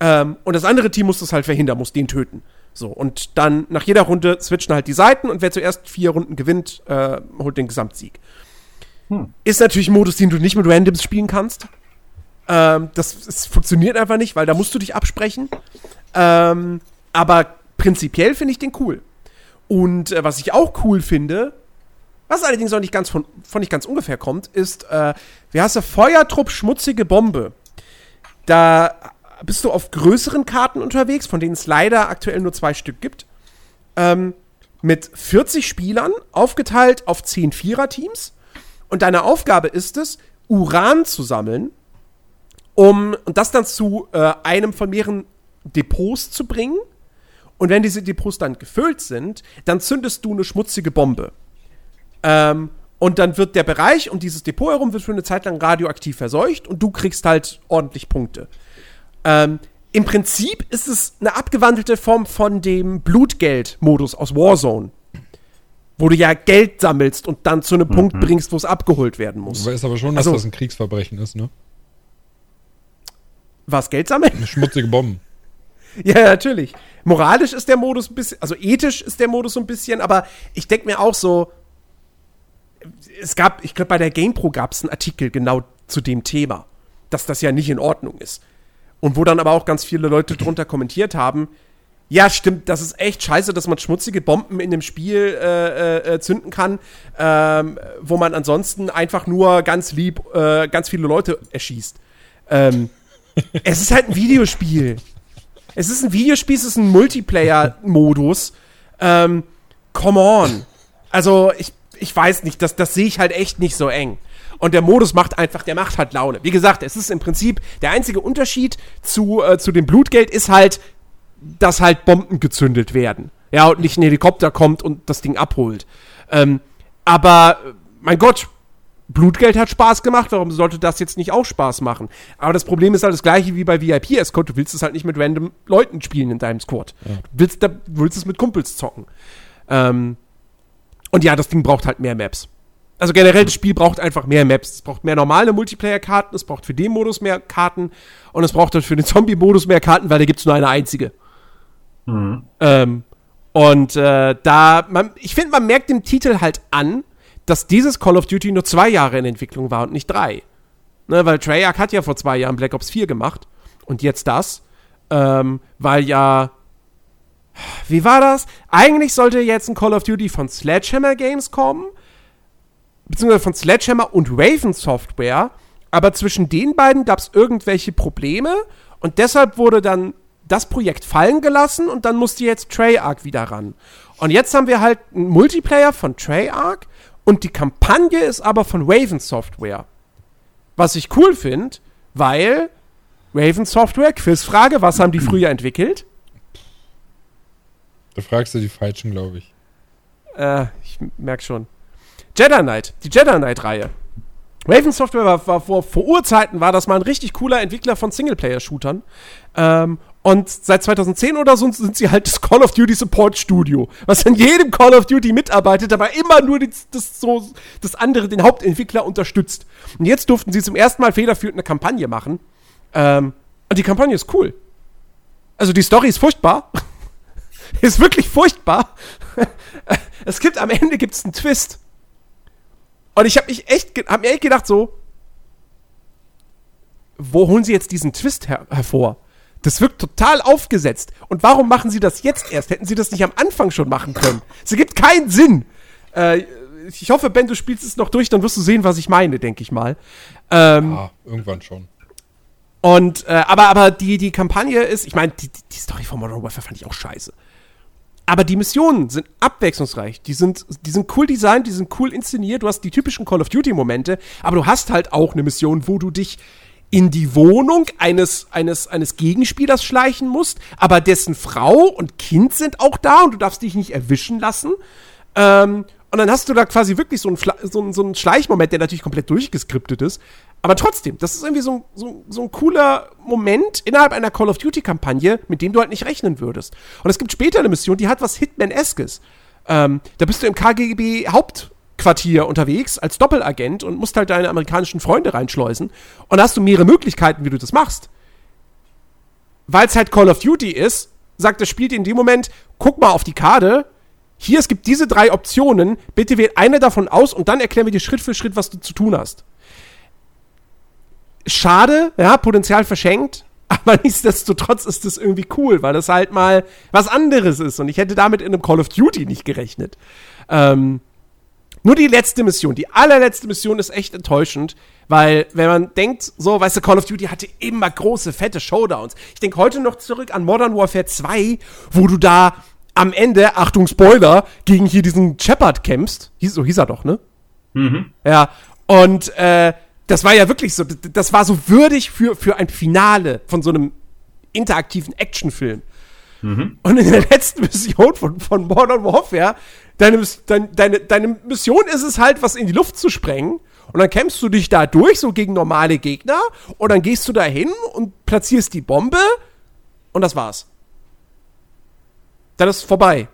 A: Ähm, und das andere Team muss das halt verhindern, muss den töten. So, und dann nach jeder Runde switchen halt die Seiten und wer zuerst vier Runden gewinnt, äh, holt den Gesamtsieg. Hm. Ist natürlich ein Modus, den du nicht mit Randoms spielen kannst. Ähm, das, das, funktioniert einfach nicht, weil da musst du dich absprechen. Ähm, aber prinzipiell finde ich den cool. Und äh, was ich auch cool finde, was allerdings auch nicht ganz von, von nicht ganz ungefähr kommt, ist, äh, wie heißt der Feuertrupp schmutzige Bombe. Da bist du auf größeren Karten unterwegs, von denen es leider aktuell nur zwei Stück gibt. Ähm, mit 40 Spielern, aufgeteilt auf 10 Viererteams. Und deine Aufgabe ist es, Uran zu sammeln, um und das dann zu äh, einem von mehreren Depots zu bringen. Und wenn diese Depots dann gefüllt sind, dann zündest du eine schmutzige Bombe. Ähm, und dann wird der Bereich um dieses Depot herum wird für eine Zeit lang radioaktiv verseucht und du kriegst halt ordentlich Punkte. Ähm, Im Prinzip ist es eine abgewandelte Form von dem Blutgeld-Modus aus Warzone. Wo du ja Geld sammelst und dann zu einem mhm. Punkt bringst, wo es abgeholt werden muss.
B: Du weißt aber schon, dass also, das ein Kriegsverbrechen ist, ne?
A: Was, Geld sammeln?
B: Schmutzige Bomben.
A: Ja, natürlich. Moralisch ist der Modus ein bisschen, also ethisch ist der Modus so ein bisschen, aber ich denke mir auch so, es gab, ich glaube, bei der GamePro gab es einen Artikel genau zu dem Thema, dass das ja nicht in Ordnung ist. Und wo dann aber auch ganz viele Leute drunter kommentiert haben, ja, stimmt, das ist echt scheiße, dass man schmutzige Bomben in dem Spiel äh, äh, äh, zünden kann, ähm, wo man ansonsten einfach nur ganz lieb äh, ganz viele Leute erschießt. Ähm, es ist halt ein Videospiel. Es ist ein Videospiel, es ist ein Multiplayer-Modus. Ähm, come on. Also, ich, ich weiß nicht, das, das sehe ich halt echt nicht so eng. Und der Modus macht einfach, der macht halt Laune. Wie gesagt, es ist im Prinzip der einzige Unterschied zu, äh, zu dem Blutgeld ist halt, dass halt Bomben gezündet werden. Ja, und nicht ein Helikopter kommt und das Ding abholt. Ähm, aber, mein Gott, Blutgeld hat Spaß gemacht, warum sollte das jetzt nicht auch Spaß machen? Aber das Problem ist halt das gleiche wie bei VIP Escort, du willst es halt nicht mit random Leuten spielen in deinem Squad. Ja. Du, willst, du willst es mit Kumpels zocken. Ähm, und ja, das Ding braucht halt mehr Maps also generell, das Spiel braucht einfach mehr Maps. Es braucht mehr normale Multiplayer-Karten, es braucht für den Modus mehr Karten und es braucht halt für den Zombie-Modus mehr Karten, weil da gibt es nur eine einzige. Mhm. Ähm, und äh, da, man, ich finde, man merkt dem Titel halt an, dass dieses Call of Duty nur zwei Jahre in Entwicklung war und nicht drei. Ne, weil Treyarch hat ja vor zwei Jahren Black Ops 4 gemacht und jetzt das, ähm, weil ja wie war das? Eigentlich sollte jetzt ein Call of Duty von Sledgehammer Games kommen, beziehungsweise von Sledgehammer und Raven Software, aber zwischen den beiden gab es irgendwelche Probleme und deshalb wurde dann das Projekt fallen gelassen und dann musste jetzt Treyarch wieder ran. Und jetzt haben wir halt einen Multiplayer von Treyarch und die Kampagne ist aber von Raven Software. Was ich cool finde, weil Raven Software, Quizfrage, was haben die früher entwickelt?
B: Da fragst du die Falschen, glaube ich.
A: Äh, ich merk schon. Jedi Knight, die Jedi Knight-Reihe. Raven Software war, war vor, vor, Urzeiten war das mal ein richtig cooler Entwickler von Singleplayer-Shootern. Ähm, und seit 2010 oder so sind sie halt das Call of Duty Support Studio, was in jedem Call of Duty mitarbeitet, aber immer nur das, das, so, das andere, den Hauptentwickler unterstützt. Und jetzt durften sie zum ersten Mal federführend eine Kampagne machen. Ähm, und die Kampagne ist cool. Also die Story ist furchtbar. ist wirklich furchtbar. es gibt am Ende gibt's einen Twist. Und ich habe mich echt, hab mir echt gedacht so, wo holen sie jetzt diesen Twist her hervor? Das wirkt total aufgesetzt. Und warum machen sie das jetzt erst? Hätten sie das nicht am Anfang schon machen können? Es ergibt keinen Sinn. Äh, ich hoffe, Ben, du spielst es noch durch, dann wirst du sehen, was ich meine, denke ich mal. Ähm,
B: Ah, irgendwann schon.
A: Und, äh, aber, aber die, die Kampagne ist, ich meine, die, die- die Story von Modern Warfare fand ich auch scheiße. Aber die Missionen sind abwechslungsreich. Die sind, die sind cool designt, die sind cool inszeniert. Du hast die typischen Call of Duty-Momente, aber du hast halt auch eine Mission, wo du dich in die Wohnung eines, eines, eines Gegenspielers schleichen musst, aber dessen Frau und Kind sind auch da und du darfst dich nicht erwischen lassen. Ähm, und dann hast du da quasi wirklich so einen, so einen, so einen Schleichmoment, der natürlich komplett durchgeskriptet ist. Aber trotzdem, das ist irgendwie so, ein- so, so ein cooler Moment innerhalb einer Call of Duty-Kampagne, mit dem du halt nicht rechnen würdest. Und es gibt später eine Mission, die hat was Hitman-eskes. Ähm, da bist du im KGB-Hauptquartier unterwegs als Doppelagent und musst halt deine amerikanischen Freunde reinschleusen. Und da hast du mehrere Möglichkeiten, wie du das machst weil es halt Call of Duty ist, sagt das Spiel dir in dem Moment, guck mal auf die Karte, hier, es gibt diese drei Optionen, bitte wähl eine davon aus und dann erklären wir dir Schritt für Schritt, was du zu tun hast. Schade, ja, Potenzial verschenkt, aber nichtsdestotrotz ist das irgendwie cool, weil das halt mal was anderes ist und ich hätte damit in einem Call of Duty nicht gerechnet. Ähm, nur die letzte Mission, die allerletzte Mission ist echt enttäuschend, weil wenn man denkt, so, weißt du, Call of Duty hatte immer große, fette Showdowns. Ich denke heute noch zurück an Modern Warfare 2, wo du da am Ende, Achtung Spoiler, gegen hier diesen Shepard kämpfst. Hieß, so hieß er doch, ne?
C: Mhm.
A: Ja, und äh, das war ja wirklich so, das war so würdig für, für ein Finale von so einem interaktiven Actionfilm. Und in der letzten Mission von, von Modern Warfare, deine, deine, deine Mission ist es halt, was in die Luft zu sprengen. Und dann kämpfst du dich da durch, so gegen normale Gegner. Und dann gehst du da hin und platzierst die Bombe. Und das war's. Dann ist vorbei.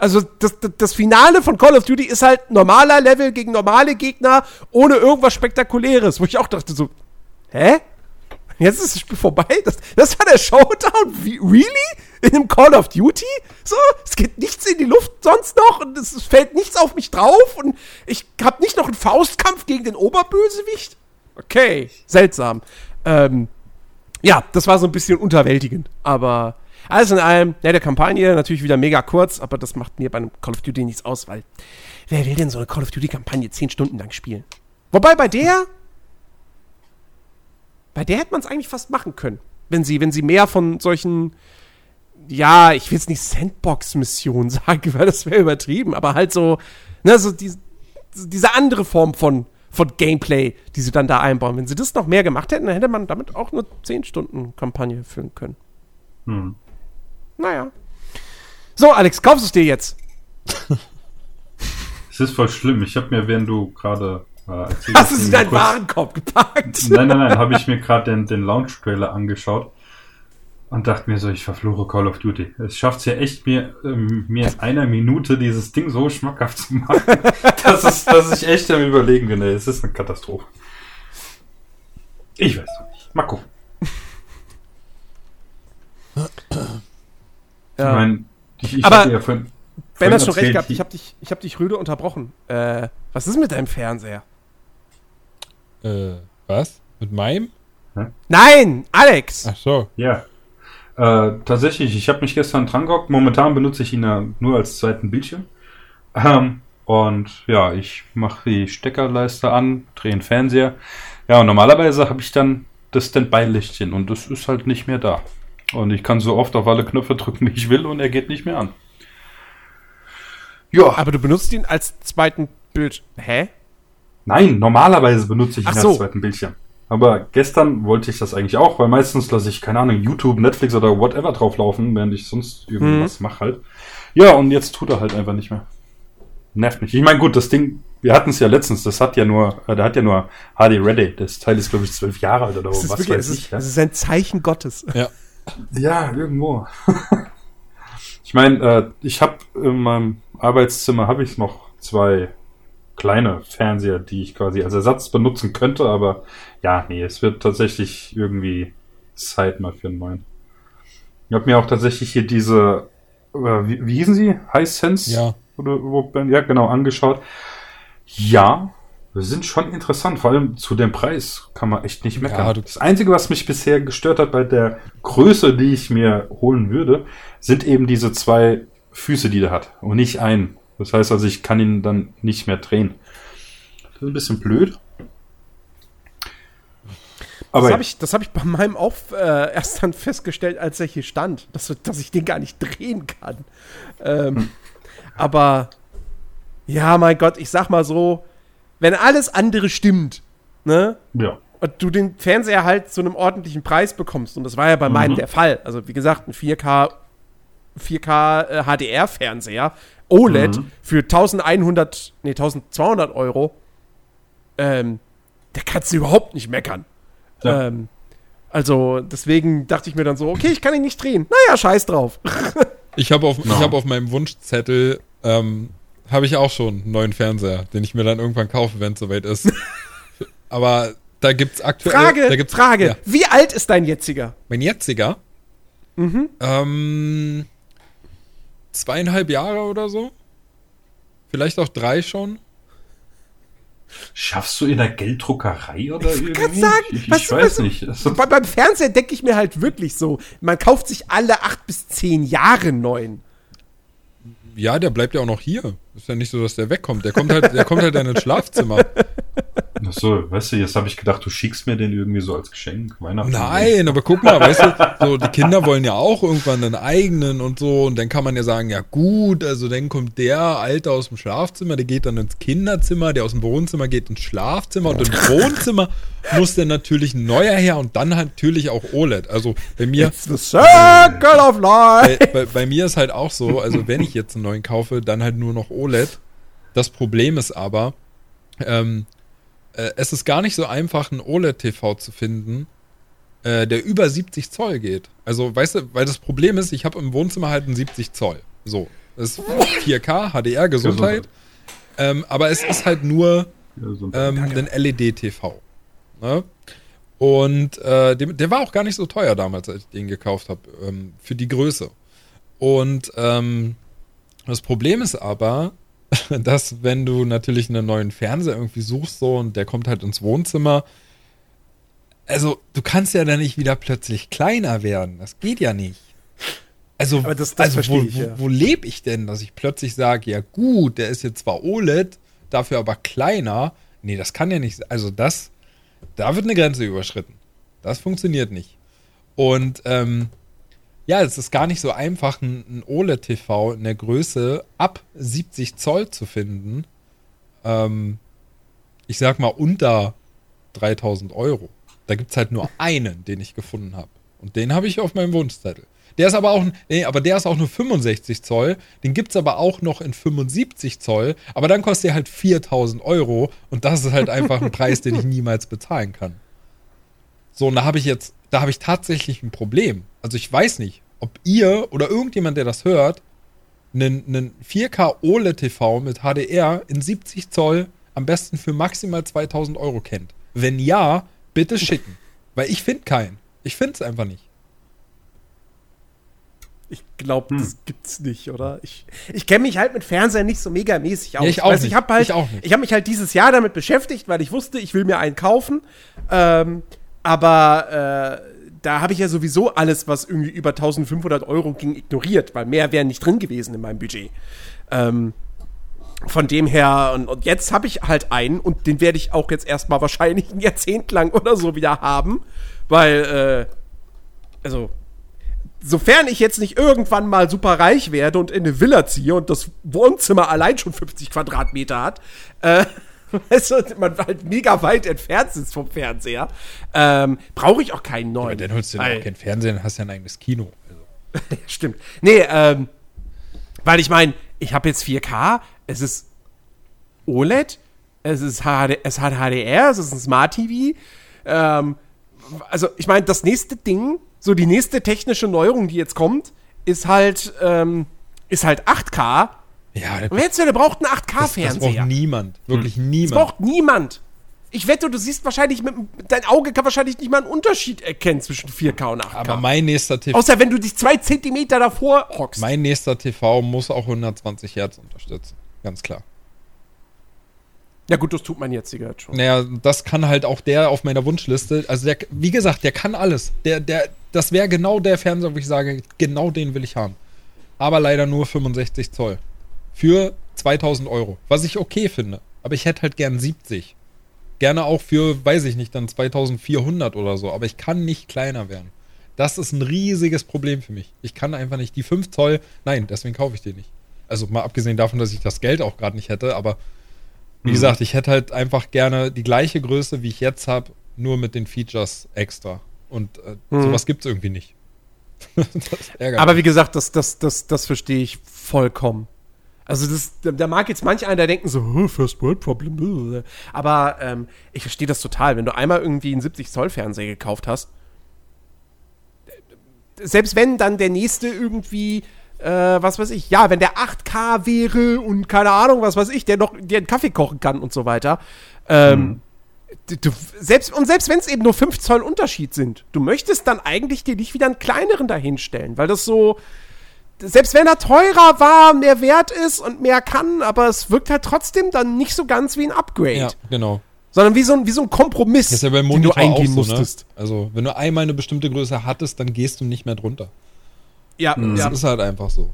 A: Also das, das, das Finale von Call of Duty ist halt normaler Level gegen normale Gegner, ohne irgendwas Spektakuläres. Wo ich auch dachte so, hä? Jetzt ist das Spiel vorbei? Das, das war der Showdown? Wie, really? In einem Call of Duty? So, es geht nichts in die Luft sonst noch und es, fällt nichts auf mich drauf und ich hab nicht noch einen Faustkampf gegen den Oberbösewicht? Okay, seltsam. Ähm, ja, das war so ein bisschen unterwältigend, aber alles in allem, nette Kampagne, natürlich wieder mega kurz, aber das macht mir bei einem Call of Duty nichts aus, weil wer will denn so eine Call of Duty Kampagne zehn Stunden lang spielen? Wobei bei der, bei der hätte man es eigentlich fast machen können, wenn sie, wenn sie mehr von solchen, ja, ich will jetzt nicht Sandbox-Missionen sagen, weil das wäre übertrieben, aber halt so, ne, so die, diese andere Form von, von Gameplay, die sie dann da einbauen. Wenn sie das noch mehr gemacht hätten, dann hätte man damit auch eine 10-Stunden-Kampagne führen können.
C: Hm.
A: Naja. So, Alex, kaufst du es dir jetzt?
C: Es ist voll schlimm. Ich habe mir, während du gerade äh, erzählt
A: Hast du sie in deinen Warenkorb gepackt?
C: Nein, nein, nein, habe ich mir gerade den, den Launch-Trailer angeschaut und dachte mir so, ich verfluche Call of Duty. Es schafft es ja echt, mir, ähm, mir in einer Minute dieses Ding so schmackhaft zu machen, dass, es, dass ich echt am Überlegen bin. ey. Es ist eine Katastrophe. Ich weiß noch nicht. Mal gucken. Ich
A: Ja.
C: meine, ich, ich
A: Aber
C: hatte ja von,
A: Ben hat schon recht gehabt, ich habe dich, ich hab dich rüde unterbrochen. Äh, was ist mit deinem Fernseher?
B: Äh, was? Mit meinem?
A: Nein, Alex!
B: Ach so.
C: Ja. Äh, tatsächlich, ich habe mich gestern dran gehockt. Momentan benutze ich ihn ja nur als zweiten Bildschirm. Ähm, und ja, ich mache die Steckerleiste an, drehe den Fernseher. Ja, und normalerweise habe ich dann das Standby-Lichtchen und das ist halt nicht mehr da. Und ich kann so oft auf alle Knöpfe drücken, wie ich will und er geht nicht mehr an. Ja,
A: Aber du benutzt ihn als zweiten Bild. Hä?
C: nein, normalerweise benutze ich ihn
A: so.
C: als zweiten Bildschirm. Aber gestern wollte ich das eigentlich auch, weil meistens lasse ich, keine Ahnung, YouTube, Netflix oder whatever drauflaufen, während ich sonst irgendwas mache halt. Ja, und jetzt tut er halt einfach nicht mehr. Nervt mich. Ich meine, gut, das Ding, wir hatten es ja letztens, das hat ja nur, äh, der hat ja nur HD Ready. Das Teil ist, glaube ich, zwölf Jahre alt oder
A: Es
C: was
A: wirklich,
C: weiß
A: es,
C: ich.
A: ist,
C: Ja?
A: es ist ein Zeichen Gottes.
B: Ja.
C: Ja, irgendwo. ich meine, äh, ich habe in meinem Arbeitszimmer habe ich noch zwei kleine Fernseher, die ich quasi als Ersatz benutzen könnte, aber ja, nee, es wird tatsächlich irgendwie Zeit mal für einen neuen. Ich habe mir auch tatsächlich hier diese, äh, wie, wie hießen sie? Hisense?
B: Ja.
C: Oder, wo, ja, genau, angeschaut. Ja, sind schon interessant, vor allem zu dem Preis kann man echt nicht meckern.
B: Ja,
C: das Einzige, was mich bisher gestört hat bei der Größe, die ich mir holen würde, sind eben diese zwei Füße, die der hat und nicht ein Das heißt also, ich kann ihn dann nicht mehr drehen. Das ist ein bisschen blöd.
A: Aber das habe ich, hab ich bei meinem auch äh, erst dann festgestellt, als er hier stand, dass, dass ich den gar nicht drehen kann. Ähm, hm. Aber ja, mein Gott, ich sag mal so, wenn alles andere stimmt, ne?
C: Ja.
A: Und du den Fernseher halt zu einem ordentlichen Preis bekommst, und das war ja bei mhm. meinem der Fall. Also, wie gesagt, ein 4K, 4K äh, HDR-Fernseher, OLED mhm. für 1100, nee, 1200 Euro, ähm, da kannst du überhaupt nicht meckern. Ja. Ähm, also, deswegen dachte ich mir dann so, okay, ich kann ihn nicht drehen. Naja, scheiß drauf.
B: ich habe auf, no. hab auf meinem Wunschzettel ähm, habe ich auch schon einen neuen Fernseher, den ich mir dann irgendwann kaufe, wenn es soweit ist. Aber da gibt's aktuell.
A: Frage,
B: da gibt's,
A: Frage. Ja. Wie alt ist dein jetziger?
B: Mein jetziger? Mhm. Ähm, zweieinhalb Jahre oder so. Vielleicht auch drei schon.
C: Schaffst du in der Gelddruckerei oder
A: ich irgendwie? Sagen, ich, ich was, weiß was, nicht. Bei, beim Fernseher denke ich mir halt wirklich so, man kauft sich alle acht bis zehn Jahre neuen.
B: Ja, der bleibt ja auch noch hier. Ist ja nicht so, dass der wegkommt. Der kommt halt, der kommt halt in ein Schlafzimmer.
C: Ach so, weißt du, jetzt habe ich gedacht, du schickst mir den irgendwie so als Geschenk.
B: Weihnachten. Nein, aber guck mal, weißt du, so, die Kinder wollen ja auch irgendwann einen eigenen und so. Und dann kann man ja sagen, ja gut, also dann kommt der Alte aus dem Schlafzimmer, der geht dann ins Kinderzimmer, der aus dem Wohnzimmer geht ins Schlafzimmer und im Wohnzimmer muss dann natürlich ein neuer her und dann natürlich auch OLED. Also bei mir. It's the circle of life. Bei, bei, bei mir ist halt auch so, also wenn ich jetzt einen neuen kaufe, dann halt nur noch OLED. Das Problem ist aber, ähm, äh, es ist gar nicht so einfach, einen OLED-TV zu finden, äh, der über 70 Zoll geht. Also, weißt du, weil das Problem ist, ich habe im Wohnzimmer halt einen 70 Zoll. So. Das ist 4K, HDR, Gesundheit. Ähm, aber es ist halt nur ähm, ein LED-TV. Ne? Und äh, der, der, war auch gar nicht so teuer damals, als ich den gekauft habe, ähm, für die Größe. Und ähm, das Problem ist aber, dass wenn du natürlich einen neuen Fernseher irgendwie suchst so und der kommt halt ins Wohnzimmer, also du kannst ja dann nicht wieder plötzlich kleiner werden. Das geht ja nicht. Also, das, das also wo, ich, ja. wo, wo lebe ich denn, dass ich plötzlich sage, ja gut, der ist jetzt zwar OLED, dafür aber kleiner. Nee, das kann ja nicht. Also das, da wird eine Grenze überschritten. Das funktioniert nicht. Und ähm, ja, es ist gar nicht so einfach, ein, OLED-TV in der Größe ab 70 Zoll zu finden. Ähm, ich sag mal unter 3000 Euro. Da gibt es halt nur einen, den ich gefunden habe. Und den habe ich auf meinem Wunschzettel. Der ist aber auch, nee, aber der ist auch nur 65 Zoll. Den gibt es aber auch noch in 75 Zoll. Aber dann kostet der halt 4000 Euro. Und das ist halt einfach ein Preis, den ich niemals bezahlen kann. So, und da habe ich jetzt, da habe ich tatsächlich ein Problem. Also ich weiß nicht, ob ihr oder irgendjemand, der das hört, einen, einen 4K OLED-TV mit HDR in 70 Zoll am besten für maximal 2000 Euro kennt. Wenn ja, bitte schicken. Weil ich finde keinen. Ich finde es einfach nicht.
A: Ich glaube, hm. das gibt's nicht, oder? Ich, ich kenne mich halt mit Fernseher nicht so megamäßig aus. Ja,
B: ich auch
A: also,
B: nicht.
A: Ich habe halt, ich habe mich halt dieses Jahr damit beschäftigt, weil ich wusste, ich will mir einen kaufen. Ähm, aber äh, da habe ich ja sowieso alles, was irgendwie über 1500 Euro ging, ignoriert, weil mehr wäre nicht drin gewesen in meinem Budget. Ähm, von dem her, und, und jetzt habe ich halt einen und den werde ich auch jetzt erstmal wahrscheinlich ein Jahrzehnt lang oder so wieder haben, weil, äh, also, sofern ich jetzt nicht irgendwann mal super reich werde und in eine Villa ziehe und das Wohnzimmer allein schon 50 Quadratmeter hat, äh, weißt du, man halt mega weit entfernt ist vom Fernseher, ähm, brauche ich auch keinen neuen.
B: Ja, dann holst du dir auch keinen Fernseher, dann hast du ja ein eigenes Kino.
A: Also. Stimmt. Nee, ähm, weil ich meine, ich habe jetzt 4K, es ist OLED, es ist HD, es hat HDR, es ist ein Smart TV. Ähm, also ich meine, das nächste Ding, so die nächste technische Neuerung, die jetzt kommt, ist halt, ähm, ist halt 8K
B: ja,
A: der, Wer der braucht einen 8K-Fernseher. Das, das,
B: braucht niemand. Wirklich hm. niemand.
A: Das braucht niemand. Ich wette, du siehst wahrscheinlich mit dein Auge kann wahrscheinlich nicht mal einen Unterschied erkennen zwischen 4K und 8K.
B: Aber mein nächster
A: TV. Außer wenn du dich zwei Zentimeter davor
B: hockst. Mein nächster TV muss auch 120 Hertz unterstützen. Ganz klar.
A: Ja gut, das tut mein jetziger jetzt schon.
B: Naja, das kann halt auch der auf meiner Wunschliste. Also der, wie gesagt, der kann alles. Der, der, das wäre genau der Fernseher, wo ich sage, genau den will ich haben. Aber leider nur 65 Zoll für 2000 Euro, was ich okay finde. Aber ich hätte halt gern 70. Gerne auch für, weiß ich nicht, dann 2400 oder so. Aber ich kann nicht kleiner werden. Das ist ein riesiges Problem für mich. Ich kann einfach nicht die 5 Zoll. Nein, deswegen kaufe ich die nicht. Also mal abgesehen davon, dass ich das Geld auch gerade nicht hätte. Aber wie
C: Mhm.
B: gesagt, ich hätte halt einfach gerne die gleiche Größe, wie ich jetzt habe, nur mit den Features extra. Und äh,
A: Mhm.
B: sowas gibt es irgendwie nicht. das
A: Aber wie gesagt, das, das, das, das verstehe ich vollkommen. Also das, da mag jetzt manch einer der denken so, "Huh, First World Problem. blablabla." Aber ähm, ich verstehe das total. Wenn du einmal irgendwie einen 70 Zoll Fernseher gekauft hast, selbst wenn dann der nächste irgendwie, äh, was weiß ich, ja, wenn der 8K wäre und keine Ahnung, was weiß ich, der noch der einen Kaffee kochen kann und so weiter. Ähm, du, du, selbst, und selbst wenn es eben nur 5 Zoll Unterschied sind, du möchtest dann eigentlich dir nicht wieder einen kleineren dahinstellen, weil das so, selbst wenn er teurer war, mehr wert ist und mehr kann, aber es wirkt halt trotzdem dann nicht so ganz wie ein Upgrade,
B: Ja, genau.
A: sondern wie so ein, wie so ein Kompromiss,
B: Das ist ja beim
A: den du
B: Monitor
A: eingehen
B: auch so, ne?
A: musstest.
B: Also, wenn du einmal eine bestimmte Größe hattest, dann gehst du nicht mehr drunter.
A: Ja,
C: Mhm.
A: ja.
B: Das ist halt einfach so.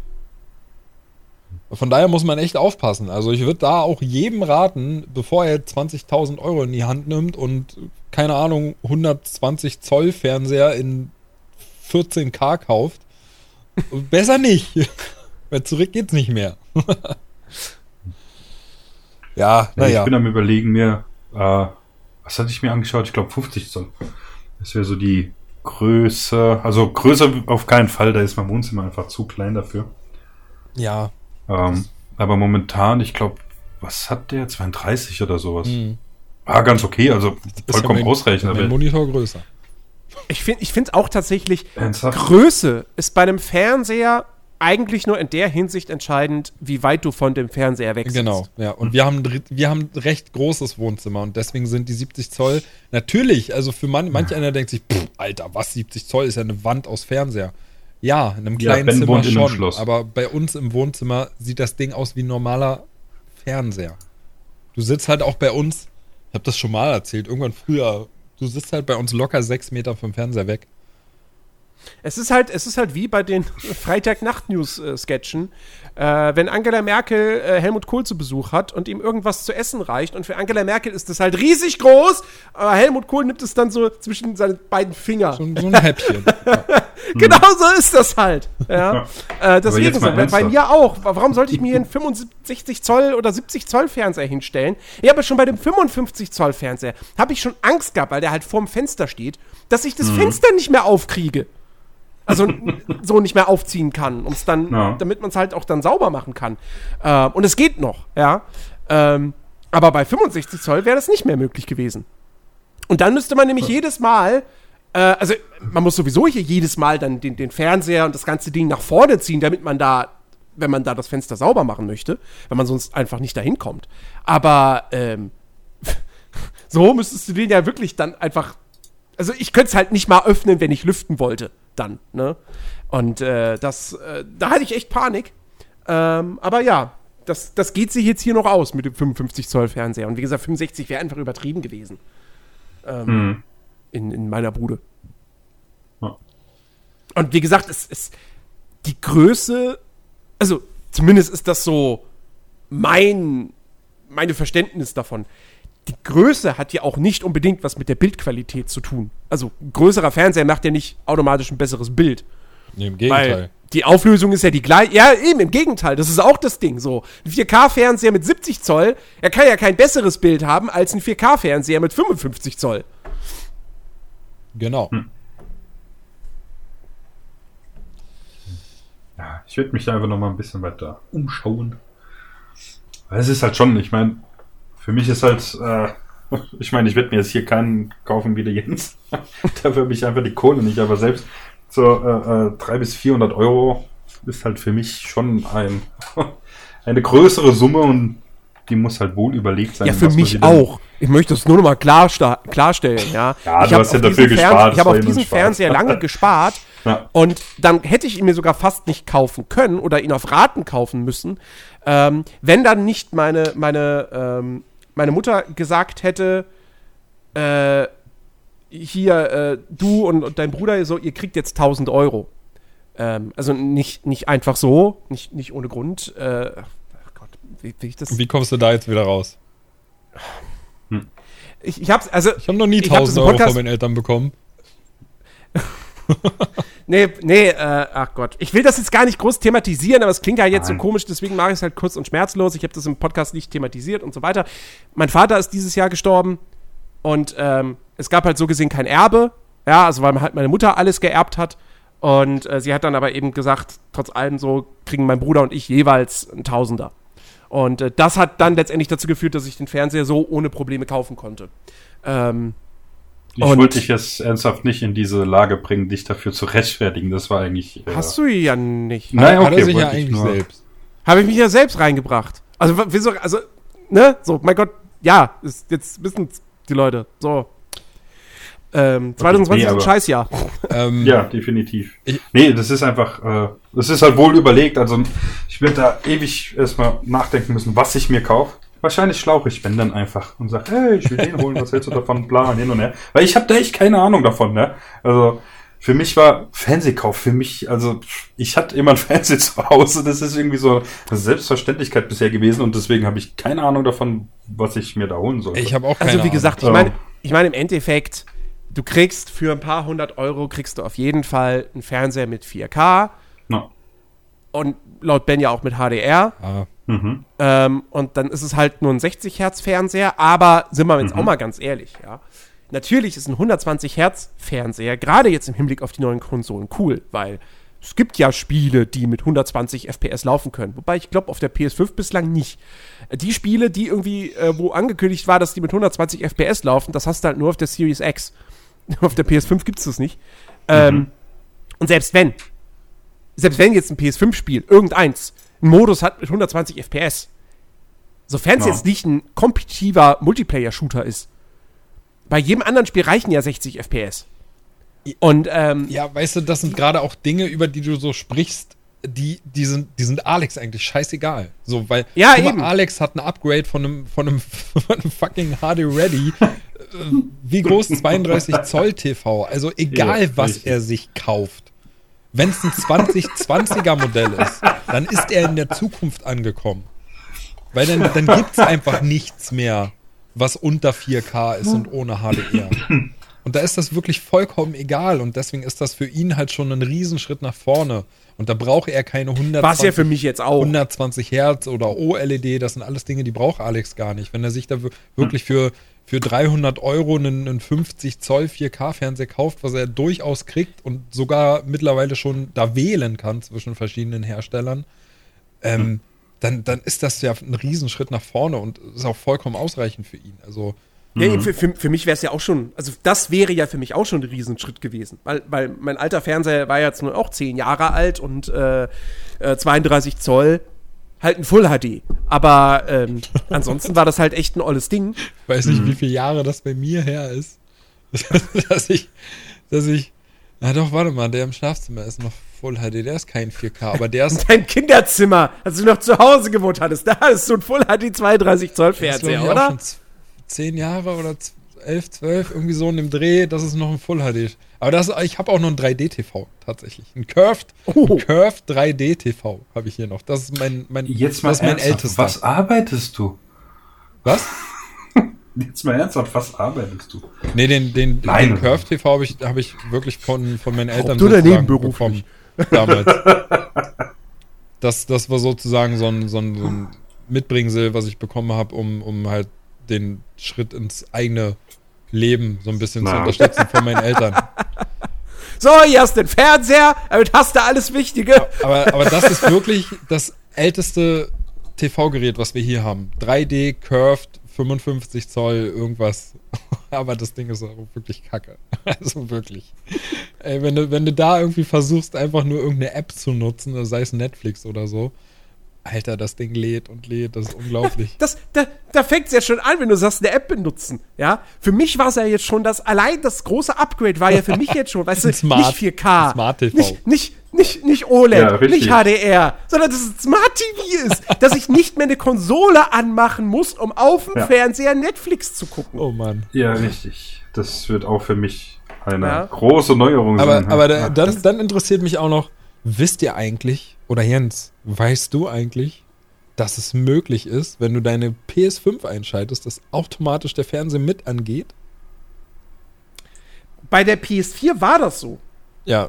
B: Von daher muss man echt aufpassen. Also ich würde da auch jedem raten, bevor er 20.000 Euro in die Hand nimmt und, keine Ahnung, 120 Zoll Fernseher in 14K kauft, besser nicht. Weil zurück geht's nicht mehr. ja,
C: Ja,
B: naja.
C: Ich bin am überlegen mir, äh, was hatte ich mir angeschaut? Ich glaube 50 Zoll. Das wäre so die Größe, also größer auf keinen Fall, da ist mein Wohnzimmer einfach zu klein dafür.
B: Ja.
C: Ähm, aber momentan, ich glaube, was hat der? 32 oder sowas.
B: hm.
C: Ah, ganz okay, also vollkommen
B: ja mein-
C: ausreichend.
B: Mein Monitor größer.
A: Ich finde ich finde auch tatsächlich,
C: ernsthaft?
A: Größe ist bei einem Fernseher eigentlich nur in der Hinsicht entscheidend, wie weit du von dem Fernseher weg sitzt.
B: Genau, ja. Und wir haben, wir haben ein recht großes Wohnzimmer und deswegen sind die 70 Zoll natürlich, also für man, manch einer denkt sich, pff, Alter, was 70 Zoll ist ja eine Wand aus Fernseher. Ja, in einem
C: Ja,
B: kleinen
C: Ben
B: Zimmer
C: wohnt in einem
B: schon,
C: Schloss.
B: aber bei uns im Wohnzimmer sieht das Ding aus wie ein normaler Fernseher. Du sitzt halt auch bei uns, ich habe das schon mal erzählt, irgendwann früher, du sitzt halt bei uns locker sechs Meter vom Fernseher weg.
A: Es ist halt, es ist halt wie bei den Freitag-Nacht-News-Sketchen, äh, wenn Angela Merkel äh, Helmut Kohl zu Besuch hat und ihm irgendwas zu essen reicht und für Angela Merkel ist das halt riesig groß, aber Helmut Kohl nimmt es dann so zwischen seine beiden Finger.
B: So, ein- so ein Häppchen.
A: Genau so ist das halt. Ja. äh, deswegen so, bei, mir auch. Warum sollte ich mir hier einen 65 Zoll oder 70 Zoll Fernseher hinstellen? Ja, aber schon bei dem 55 Zoll Fernseher habe ich schon Angst gehabt, weil der halt vorm Fenster steht, dass ich
C: Mhm.
A: das Fenster nicht mehr aufkriege. Also so nicht mehr aufziehen kann, um's dann,
C: Ja.
A: damit man es halt auch dann sauber machen kann. Ähm, und es geht noch, ja. Ähm, aber bei 65 Zoll wäre das nicht mehr möglich gewesen. Und dann müsste man nämlich jedes Mal, äh, also man muss sowieso hier jedes Mal dann den, den Fernseher und das ganze Ding nach vorne ziehen, damit man da, wenn man da das Fenster sauber machen möchte, wenn man sonst einfach nicht dahin kommt. Aber ähm, so müsstest du den ja wirklich dann einfach. Also ich könnte es halt nicht mal öffnen, wenn ich lüften wollte, dann, ne? Und äh, das, äh, da hatte ich echt Panik. Ähm, aber ja, das, das geht sich jetzt hier noch aus mit dem 55 Zoll Fernseher. Und wie gesagt, 65 wäre einfach übertrieben gewesen. Ähm,
C: Hm.
A: in, in meiner Bude.
C: Ja.
A: Und wie gesagt, es ist die Größe, also zumindest ist das so mein, meine Verständnis davon. Die Größe hat ja auch nicht unbedingt was mit der Bildqualität zu tun. Also ein größerer Fernseher macht ja nicht automatisch ein besseres Bild.
B: Nee, im
A: Weil
B: Gegenteil.
A: die Auflösung ist ja die gleiche. Ja, eben, im Gegenteil. Das ist auch das Ding so. Ein 4K-Fernseher mit 70 Zoll, er kann ja kein besseres Bild haben als ein 4K-Fernseher mit 55 Zoll.
B: Genau.
C: Ja, ich würde mich da einfach noch mal ein bisschen weiter umschauen. Weil es ist halt schon, ich meine, für mich ist halt, äh, ich meine, ich werde mir jetzt hier keinen kaufen wie der Jens. Dafür habe ich einfach die Kohle nicht, aber selbst so äh, äh, 300 bis 400 Euro ist halt für mich schon ein, eine größere Summe und die muss halt wohl überlegt sein.
A: Ja, für mich auch. Ich möchte es nur noch mal klarsta klarstellen, ja.
C: Ja,
A: ich
C: du hast ja dafür
A: diesen
C: gespart,
A: Fern- Ich habe auf diesen. Fernseher lange gespart
C: Ja.
A: und dann hätte ich ihn mir sogar fast nicht kaufen können oder ihn auf Raten kaufen müssen, ähm, wenn dann nicht meine, meine, ähm, meine Mutter gesagt hätte, äh, hier, äh, du und, und dein Bruder, so, ihr kriegt jetzt 1000 Euro. Ähm, also nicht, nicht einfach so, nicht, nicht ohne Grund. Äh, ach Gott, wie, wie ich das.
B: Wie kommst du da jetzt wieder raus?
A: Ich, ich hab's, also.
B: Ich habe noch nie
A: Ich hab das
B: 1000
A: im
B: Euro von meinen Eltern bekommen.
A: Nee, nee, äh, ach Gott. Ich will das jetzt gar nicht groß thematisieren, aber es klingt ja jetzt
C: Nein.
A: so komisch, deswegen mache ich es halt kurz und schmerzlos. Ich habe das im Podcast nicht thematisiert und so weiter. Mein Vater ist dieses Jahr gestorben und ähm, es gab halt so gesehen kein Erbe. Ja, also weil halt meine Mutter alles geerbt hat. Und äh, sie hat dann aber eben gesagt, trotz allem so kriegen mein Bruder und ich jeweils ein Tausender. Und äh, das hat dann letztendlich dazu geführt, dass ich den Fernseher so ohne Probleme kaufen konnte. Ähm,
C: Ich
A: Und-
C: wollte dich jetzt ernsthaft nicht in diese Lage bringen, dich dafür zu rechtfertigen. Das war eigentlich. Äh,
A: Hast du ja nicht.
C: Nein,
B: Hat
C: okay,
B: er sich ja eigentlich
C: nur-
B: selbst.
A: Habe ich mich ja selbst reingebracht. Also, wieso, also, ne? So, mein Gott, ja, ist, jetzt wissen die Leute. So. Ähm, 2020
C: nee,
A: ist ein
C: aber-
A: Scheißjahr.
B: Ähm,
C: Ja, definitiv.
B: Ich-
C: nee, das ist einfach, äh, das ist halt wohl überlegt. Also ich werde da ewig erstmal nachdenken müssen, was ich mir kaufe. Wahrscheinlich schlauche ich, wenn dann einfach und sage, hey, ich will den holen, was hältst du davon? Bla, hin und her. Weil ich habe da echt keine Ahnung davon, ne? Also für mich war Fernsehkauf, für mich, also ich hatte immer ein Fernseher zu Hause, das ist irgendwie so eine Selbstverständlichkeit bisher gewesen und deswegen habe ich keine Ahnung davon, was ich mir da holen soll.
B: Ich habe auch keine
A: Also, wie
B: Ahnung.
A: gesagt, ich
C: Ja.
A: meine, ich meine, im Endeffekt, du kriegst für ein paar hundert Euro, kriegst du auf jeden Fall einen Fernseher mit 4K
C: Na,
A: und laut Ben ja auch mit HDR.
B: Ah,
C: mhm.
A: Ähm, und dann ist es halt nur ein 60 Hertz Fernseher, aber sind wir jetzt
C: Mhm.
A: auch mal ganz ehrlich, ja. Natürlich ist ein 120 Hertz Fernseher, gerade jetzt im Hinblick auf die neuen Konsolen, cool, weil es gibt ja Spiele, die mit 120 FPS laufen können. Wobei ich glaube, auf der PS5 bislang nicht. Äh, Die Spiele, die irgendwie, äh, wo angekündigt war, dass die mit 120 FPS laufen, das hast du halt nur auf der Series X. auf der PS5 gibt es das nicht. Ähm, und selbst wenn, selbst wenn jetzt ein PS5-Spiel, irgendeins, einen Modus hat mit 120 FPS, sofern es
C: Ja.
A: jetzt nicht ein kompetitiver Multiplayer-Shooter ist, bei jedem anderen Spiel reichen ja 60 FPS. Und ähm,
B: ja, weißt du, das sind gerade auch Dinge, über die du so sprichst, die, die, sind, die sind Alex eigentlich scheißegal. So, weil
A: Ja,
B: guck mal,
A: eben.
B: Alex hat ein Upgrade von einem, von einem, von einem fucking HD Ready. äh, Wie groß? 32 Zoll TV. Also egal,
C: Ja,
B: was er sich kauft. Wenn es ein 2020er Modell ist, dann ist er in der Zukunft angekommen. Weil dann, dann gibt es einfach nichts mehr, was unter 4K ist und ohne HDR. Und da ist das wirklich vollkommen egal. Und deswegen ist das für ihn halt schon ein Riesenschritt nach vorne. Und da braucht er keine 120,
A: was ja für mich jetzt auch.
B: 120 Hertz oder OLED. Das sind alles Dinge, die braucht Alex gar nicht. Wenn er sich da wir- wirklich für, für 300 Euro einen, einen 50 Zoll 4K-Fernseher kauft, was er durchaus kriegt und sogar mittlerweile schon da wählen kann zwischen verschiedenen Herstellern, ähm, dann, dann ist das ja ein Riesenschritt nach vorne und ist auch vollkommen ausreichend für ihn. Also,
A: Ja, eben für, für, für mich wäre es ja auch schon, also das wäre ja für mich auch schon ein Riesenschritt gewesen. Weil, weil mein alter Fernseher war jetzt nur auch 10 Jahre alt und äh, äh, 32 Zoll, halt ein Full HD. Aber ähm, ansonsten war das halt echt ein olles Ding.
B: ich weiß nicht, wie viele Jahre das bei mir her ist, dass ich, dass ich, na doch, warte mal, der im Schlafzimmer ist noch Full HD, der ist kein 4K, aber der ist,
A: Dein Kinderzimmer, als du noch zu Hause gewohnt hattest, da ist so ein Full HD 32 Zoll Fernseher, oder?
B: schon zehn Jahre oder z- elf, zwölf, irgendwie so in dem Dreh, das ist noch ein Full HD. Aber das, ich habe auch noch ein 3D-TV tatsächlich. Ein Curved,
A: Oh.
B: ein Curved 3D-TV habe ich hier noch. Das ist mein, mein,
C: Jetzt mal
B: das mein ältester.
C: was arbeitest du?
B: Was?
C: Jetzt mal ernsthaft, was arbeitest du?
B: Nee, den, den,
C: Nein.
B: den Curve TV habe ich, hab ich wirklich von, von meinen Eltern
A: du oder
B: sozusagen
A: nebenberuflich?
B: bekommen. Damals. Das, das war sozusagen so ein, so, ein, so ein Mitbringsel, was ich bekommen habe, um, um halt den Schritt ins eigene Leben so ein bisschen zu
C: Na.
B: unterstützen von meinen Eltern.
A: So, hier hast du den Fernseher, damit hast du alles Wichtige.
B: Aber, aber das ist wirklich das älteste TV-Gerät, was wir hier haben. 3D, Curved, 55 Zoll, irgendwas. Aber das Ding ist auch wirklich kacke. Also wirklich. Ey, wenn du, wenn du da irgendwie versuchst, einfach nur irgendeine App zu nutzen, sei es Netflix oder so, Alter, das Ding lädt und lädt, das ist unglaublich.
A: Das, da da fängt es ja schon an, wenn du sagst, eine App benutzen. Ja, für mich war es ja jetzt schon das, allein das große Upgrade war ja für mich jetzt schon, weißt du,
B: Smart-
A: nicht 4K,
B: Smart TV.
A: nicht, nicht, nicht, nicht OLED,
C: Ja,
A: nicht HDR, sondern dass es Smart TV ist, dass ich nicht mehr eine Konsole anmachen muss, um auf dem
C: Ja.
A: Fernseher Netflix zu gucken.
B: Oh Mann.
C: Ja, richtig. Das wird auch für mich eine
A: Ja.
C: große Neuerung
B: Aber,
C: sein.
B: aber da, dann, dann interessiert mich auch noch, wisst ihr eigentlich, oder Jens, weißt du eigentlich, dass es möglich ist, wenn du deine PS5 einschaltest, dass automatisch der Fernseher mit angeht?
A: Bei der PS4 war das so.
B: Ja,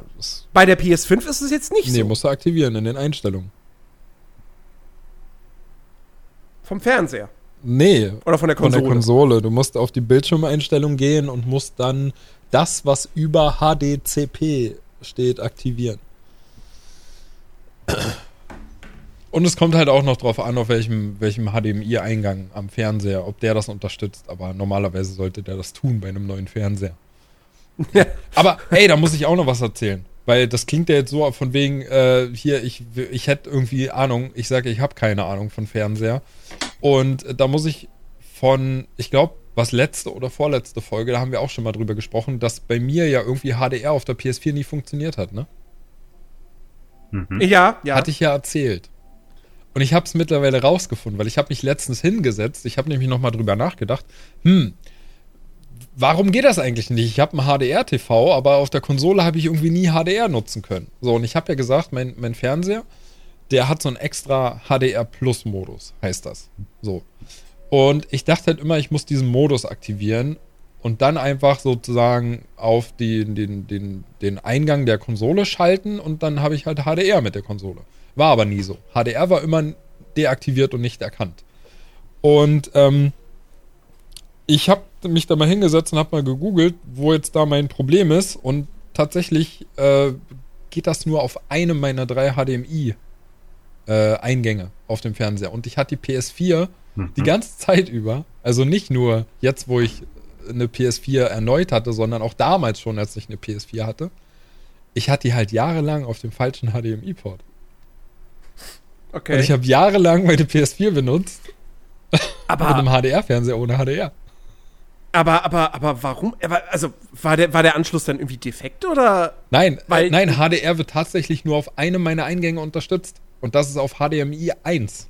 A: Bei der PS5 ist es jetzt nicht
B: nee,
A: so.
B: musst du aktivieren in den Einstellungen.
A: Vom Fernseher.
B: Nee,
A: Oder von der
B: von
A: Konsole.
B: der Konsole. Du musst auf die Bildschirmeinstellung gehen und musst dann das, was über HDCP steht, aktivieren. Und es kommt halt auch noch drauf an, auf welchem, welchem HDMI-Eingang am Fernseher, ob der das unterstützt. Aber normalerweise sollte der das tun bei einem neuen Fernseher.
A: Ja.
B: Aber hey, da muss ich auch noch was erzählen. Weil das klingt ja jetzt so von wegen, äh, hier, ich, ich hätte irgendwie Ahnung. Ich sage, ich habe keine Ahnung von Fernseher. Und äh, da muss ich von, ich glaube, was letzte oder vorletzte Folge, da haben wir auch schon mal drüber gesprochen, dass bei mir ja irgendwie HDR auf der PS4 nie funktioniert hat, ne?
C: Mhm.
A: Ja, ja.
B: Hatte ich ja erzählt. Und ich habe es mittlerweile rausgefunden, weil ich habe mich letztens hingesetzt, ich habe nämlich nochmal drüber nachgedacht, hm, warum geht das eigentlich nicht? Ich habe ein HDR-TV, aber auf der Konsole habe ich irgendwie nie HDR nutzen können. So, und ich habe ja gesagt, mein, mein Fernseher, der hat so einen extra HDR-Plus-Modus, heißt das. So. Und ich dachte halt immer, ich muss diesen Modus aktivieren und dann einfach sozusagen auf die, den, den, den Eingang der Konsole schalten und dann habe ich halt HDR mit der Konsole. War aber nie so. HDR war immer deaktiviert und nicht erkannt. Und ähm, ich habe mich da mal hingesetzt und habe mal gegoogelt, wo jetzt da mein Problem ist. Und tatsächlich äh, geht das nur auf einem meiner drei HDMI-Eingänge auf dem Fernseher. Und ich hatte die PS4 die ganze Zeit über, also nicht nur jetzt, wo ich eine PS4 erneut hatte, sondern auch damals schon, als ich eine PS4 hatte. Ich hatte die halt jahrelang auf dem falschen HDMI-Port.
A: okay.
B: Und ich habe jahrelang meine PS4 benutzt mit
A: aber,
B: einem HDR-Fernseher ohne HDR.
A: aber, aber, aber warum? Also, war der, war der Anschluss dann irgendwie defekt oder?
B: Nein,
A: Weil-
B: äh, nein, HDR wird tatsächlich nur auf einem meiner Eingänge unterstützt. Und das ist auf HDMI 1.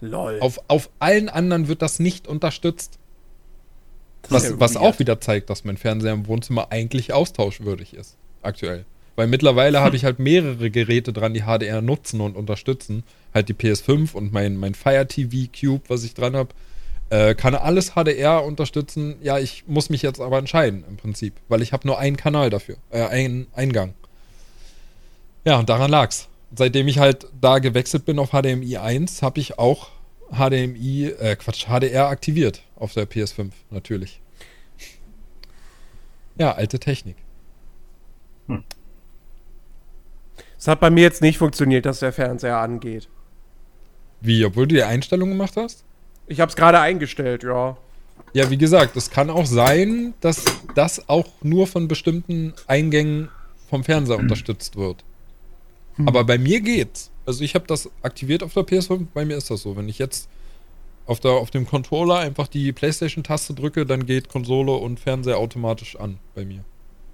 A: Lol.
B: Auf, auf allen anderen wird das nicht unterstützt. Was, was auch wieder zeigt, dass mein Fernseher im Wohnzimmer eigentlich austauschwürdig ist. Aktuell. Weil mittlerweile habe ich halt mehrere Geräte dran, die HDR nutzen und unterstützen. Halt die PS5 und mein, mein Fire TV Cube, was ich dran habe. Äh, kann alles HDR unterstützen. Ja, ich muss mich jetzt aber entscheiden im Prinzip. Weil ich habe nur einen Kanal dafür. Äh, einen Eingang. Ja, und daran lag's. Seitdem ich halt da gewechselt bin auf HDMI 1, habe ich auch HDMI, äh, Quatsch, HDR aktiviert auf der PS5, natürlich. Ja, alte Technik.
A: Es hat bei mir jetzt nicht funktioniert, dass der Fernseher angeht.
B: Wie, obwohl du die Einstellung gemacht hast?
A: Ich habe es gerade eingestellt, ja.
B: Ja, wie gesagt, es kann auch sein, dass das auch nur von bestimmten Eingängen vom Fernseher unterstützt wird. Aber bei mir geht's. Also ich habe das aktiviert auf der PS5, bei mir ist das so. Wenn ich jetzt auf, der, auf dem Controller einfach die PlayStation-Taste drücke, dann geht Konsole und Fernseher automatisch an bei mir.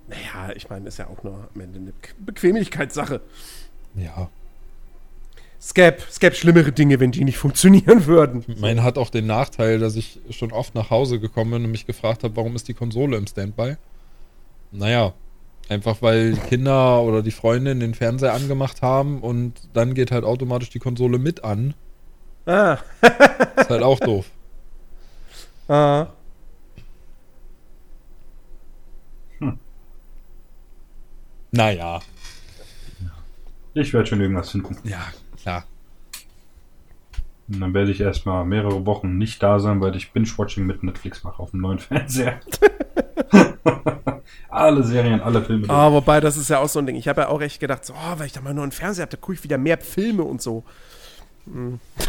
A: Naja, ich meine, ist ja auch nur am Ende eine Bequemlichkeitssache.
B: Ja.
A: Es gäbe schlimmere Dinge, wenn die nicht funktionieren würden.
B: Mein hat auch den Nachteil, dass ich schon oft nach Hause gekommen bin und mich gefragt habe, warum ist die Konsole im Standby? Naja, einfach weil die Kinder oder die Freundin den Fernseher angemacht haben und dann geht halt automatisch die Konsole mit an.
A: Ah.
B: Ist halt auch doof.
A: ah.
B: Naja.
C: Ich werde schon irgendwas finden.
B: Ja, klar.
C: Und dann werde ich erstmal mehrere Wochen nicht da sein, weil ich Binge-Watching mit Netflix mache auf dem neuen Fernseher. alle Serien, alle Filme.
A: Ah, wobei, das ist ja auch so ein Ding. Ich habe ja auch echt gedacht, so, oh, weil ich da mal nur einen Fernseher habe, da gucke ich wieder mehr Filme und so. Hm.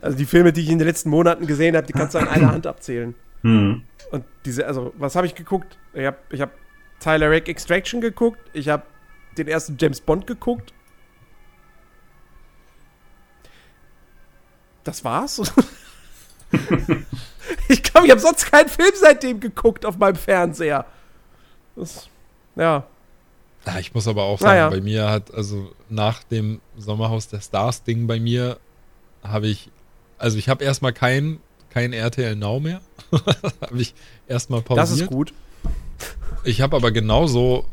A: Also die Filme, die ich in den letzten Monaten gesehen habe, die kannst du an einer Hand abzählen.
C: Hm.
A: Und diese, also, was habe ich geguckt? Ich habe ich hab Tyler Rake Extraction geguckt, ich habe den ersten James Bond geguckt. Das war's. ich glaube, ich habe sonst keinen Film seitdem geguckt auf meinem Fernseher. Das, ja.
B: Ja, ich muss aber auch sagen,
A: Naja.
B: bei mir hat, also nach dem Sommerhaus der Stars-Ding bei mir, habe ich, also ich habe erstmal kein, kein RTL Now mehr. habe ich erstmal pausiert.
A: Das ist gut.
B: Ich habe aber genauso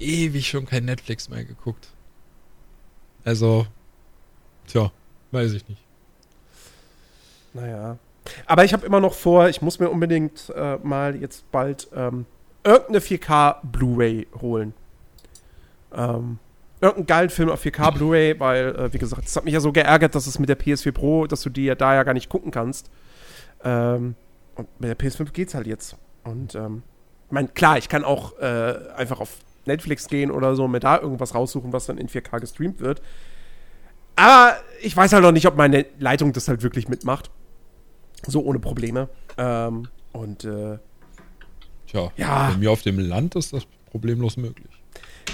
B: ewig schon kein Netflix mehr geguckt. Also, Tja, weiß ich nicht.
A: Naja. Aber ich habe immer noch vor, ich muss mir unbedingt äh, mal jetzt bald ähm, irgendeine 4K Blu-ray holen. Ähm, irgendeinen geilen Film auf 4K Blu-ray, weil, äh, wie gesagt, es hat mich ja so geärgert, dass es mit der PS4 Pro, dass du die ja da ja gar nicht gucken kannst. Ähm, und mit der PS5 geht's halt jetzt. Und ähm, ich meine, klar, ich kann auch äh, einfach auf Netflix gehen oder so, mir da irgendwas raussuchen, was dann in 4K gestreamt wird. Aber ich weiß halt noch nicht, ob meine Leitung das halt wirklich mitmacht. So ohne Probleme. Ähm, und äh,
B: Tja,
A: Ja.
B: bei mir auf dem Land ist das problemlos möglich.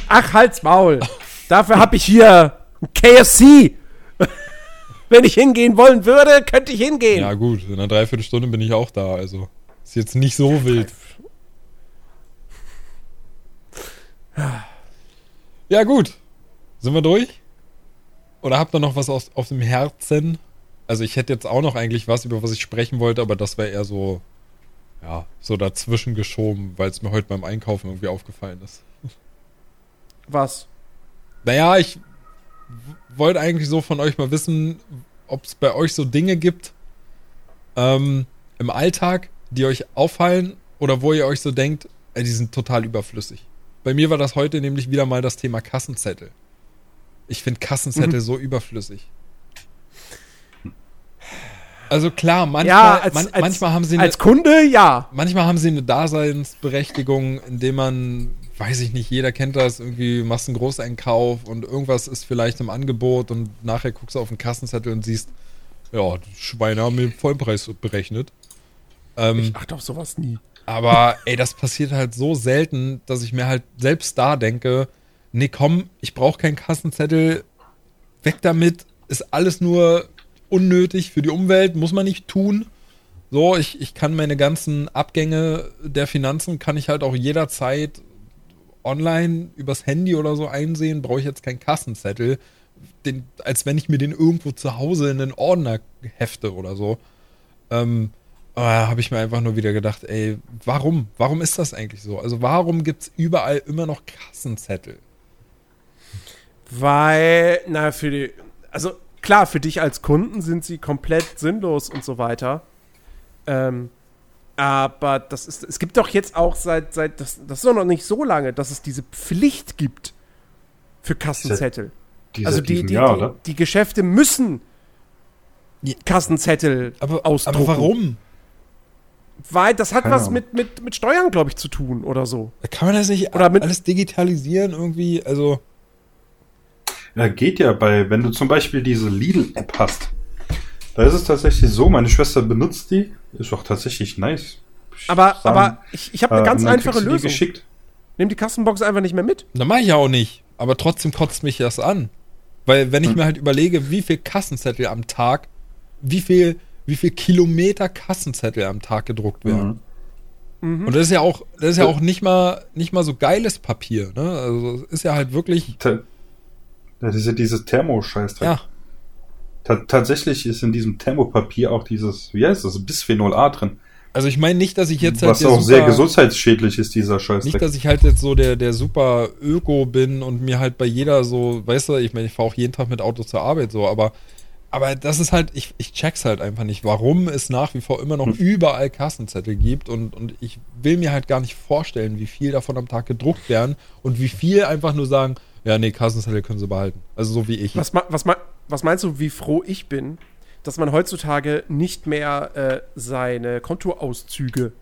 A: Ach, halt's Maul. Dafür habe ich hier KFC. Wenn ich hingehen wollen würde, könnte ich hingehen.
B: Ja gut, in einer Dreiviertelstunde bin ich auch da, also ist jetzt nicht so wild. Ja gut, sind wir durch? Oder habt ihr noch was aus, auf dem Herzen? Also ich hätte jetzt auch noch eigentlich was, über was ich sprechen wollte, aber das wäre eher so, ja, so dazwischen geschoben, weil es mir heute beim Einkaufen irgendwie aufgefallen ist.
A: Was?
B: Naja, ich wollte eigentlich so von euch mal wissen, ob es bei euch so Dinge gibt ähm, im Alltag, die euch auffallen oder wo ihr euch so denkt, ey, die sind total überflüssig. Bei mir war das heute nämlich wieder mal das Thema Kassenzettel. Ich finde Kassenzettel so überflüssig. Also klar, manchmal,
A: ja, als,
B: man,
A: als,
B: manchmal haben sie eine,
A: als Kunde, ja.
B: manchmal haben sie eine Daseinsberechtigung, indem man, weiß ich nicht, jeder kennt das, irgendwie machst einen Großeinkauf und irgendwas ist vielleicht im Angebot und nachher guckst du auf den Kassenzettel und siehst, ja, die Schweine haben mir Vollpreis berechnet. Ähm,
A: Ich achte auf sowas nie.
B: aber ey, das passiert halt so selten, dass ich mir halt selbst da denke, nee, komm, ich brauche keinen Kassenzettel, weg damit, ist alles nur unnötig für die Umwelt, muss man nicht tun. So, ich, ich kann meine ganzen Abgänge der Finanzen, kann ich halt auch jederzeit online übers Handy oder so einsehen, brauche ich jetzt keinen Kassenzettel, den, als wenn ich mir den irgendwo zu Hause in den Ordner hefte oder so. Ähm, aber habe ich mir einfach nur wieder gedacht, ey, warum? Warum ist das eigentlich so? Also warum gibt es überall immer noch Kassenzettel?
A: Weil, na, für die, also klar, für dich als Kunden sind sie komplett sinnlos und so weiter. Ähm, aber das ist, es gibt doch jetzt auch seit, seit, das, das ist doch noch nicht so lange, dass es diese Pflicht gibt für Kassenzettel.
C: Die
A: also die, die,
C: Jahr,
A: die,
C: oder?
A: die Geschäfte müssen. Kassenzettel
B: Aber,
A: ausdrucken.
B: aber warum?
A: Weil das hat
C: Keine
A: was
C: Ahnung.
A: mit, mit, mit Steuern, glaube ich, zu tun oder so.
B: Kann man das nicht
A: Oder mit-
B: alles digitalisieren irgendwie? Also,
C: Ja, geht ja bei, wenn du zum Beispiel diese Lidl-App hast. Da ist es tatsächlich so, meine Schwester benutzt die, ist auch tatsächlich nice. Ich
A: Aber,
C: sagen,
A: aber ich, ich habe eine
C: äh,
A: ganz einfache
C: du die
A: Lösung.
C: Geschickt.
A: Nimm die Kassenbox einfach nicht mehr mit.
B: da mache ich ja auch nicht. Aber trotzdem kotzt mich das an. Weil wenn ich
C: Hm.
B: mir halt überlege, wie viel Kassenzettel am Tag, wie viel, wie viel Kilometer Kassenzettel am Tag gedruckt werden.
C: Mhm.
B: Und das ist ja auch, das ist ja
C: Ja.
B: auch nicht mal, nicht mal so geiles Papier, ne? Also es ist ja halt wirklich,
C: Ta- Das ist ja dieses Thermoscheiß.
B: ja,
C: tatsächlich ist in diesem Thermopapier auch dieses, wie heißt das, Bisphenol A drin.
B: also ich meine nicht, dass ich jetzt halt
C: was auch sehr
B: super-
C: gesundheitsschädlich ist, dieser Scheiß.
B: Nicht, dass ich halt jetzt so der, der super Öko bin und mir halt bei jeder so, weißt du, ich meine, ich fahre auch jeden Tag mit Auto zur Arbeit so, aber, aber das ist halt, ich, ich check's halt einfach nicht, warum es nach wie vor immer noch
C: Hm.
B: überall Kassenzettel gibt und, und ich will mir halt gar nicht vorstellen, wie viel davon am Tag gedruckt werden und wie viel einfach nur sagen, ja, nee, Kassenzettel können sie behalten. Also so wie ich.
A: Was, ma- was, ma- was meinst du, wie froh ich bin, dass man heutzutage nicht mehr äh, seine Kontoauszüge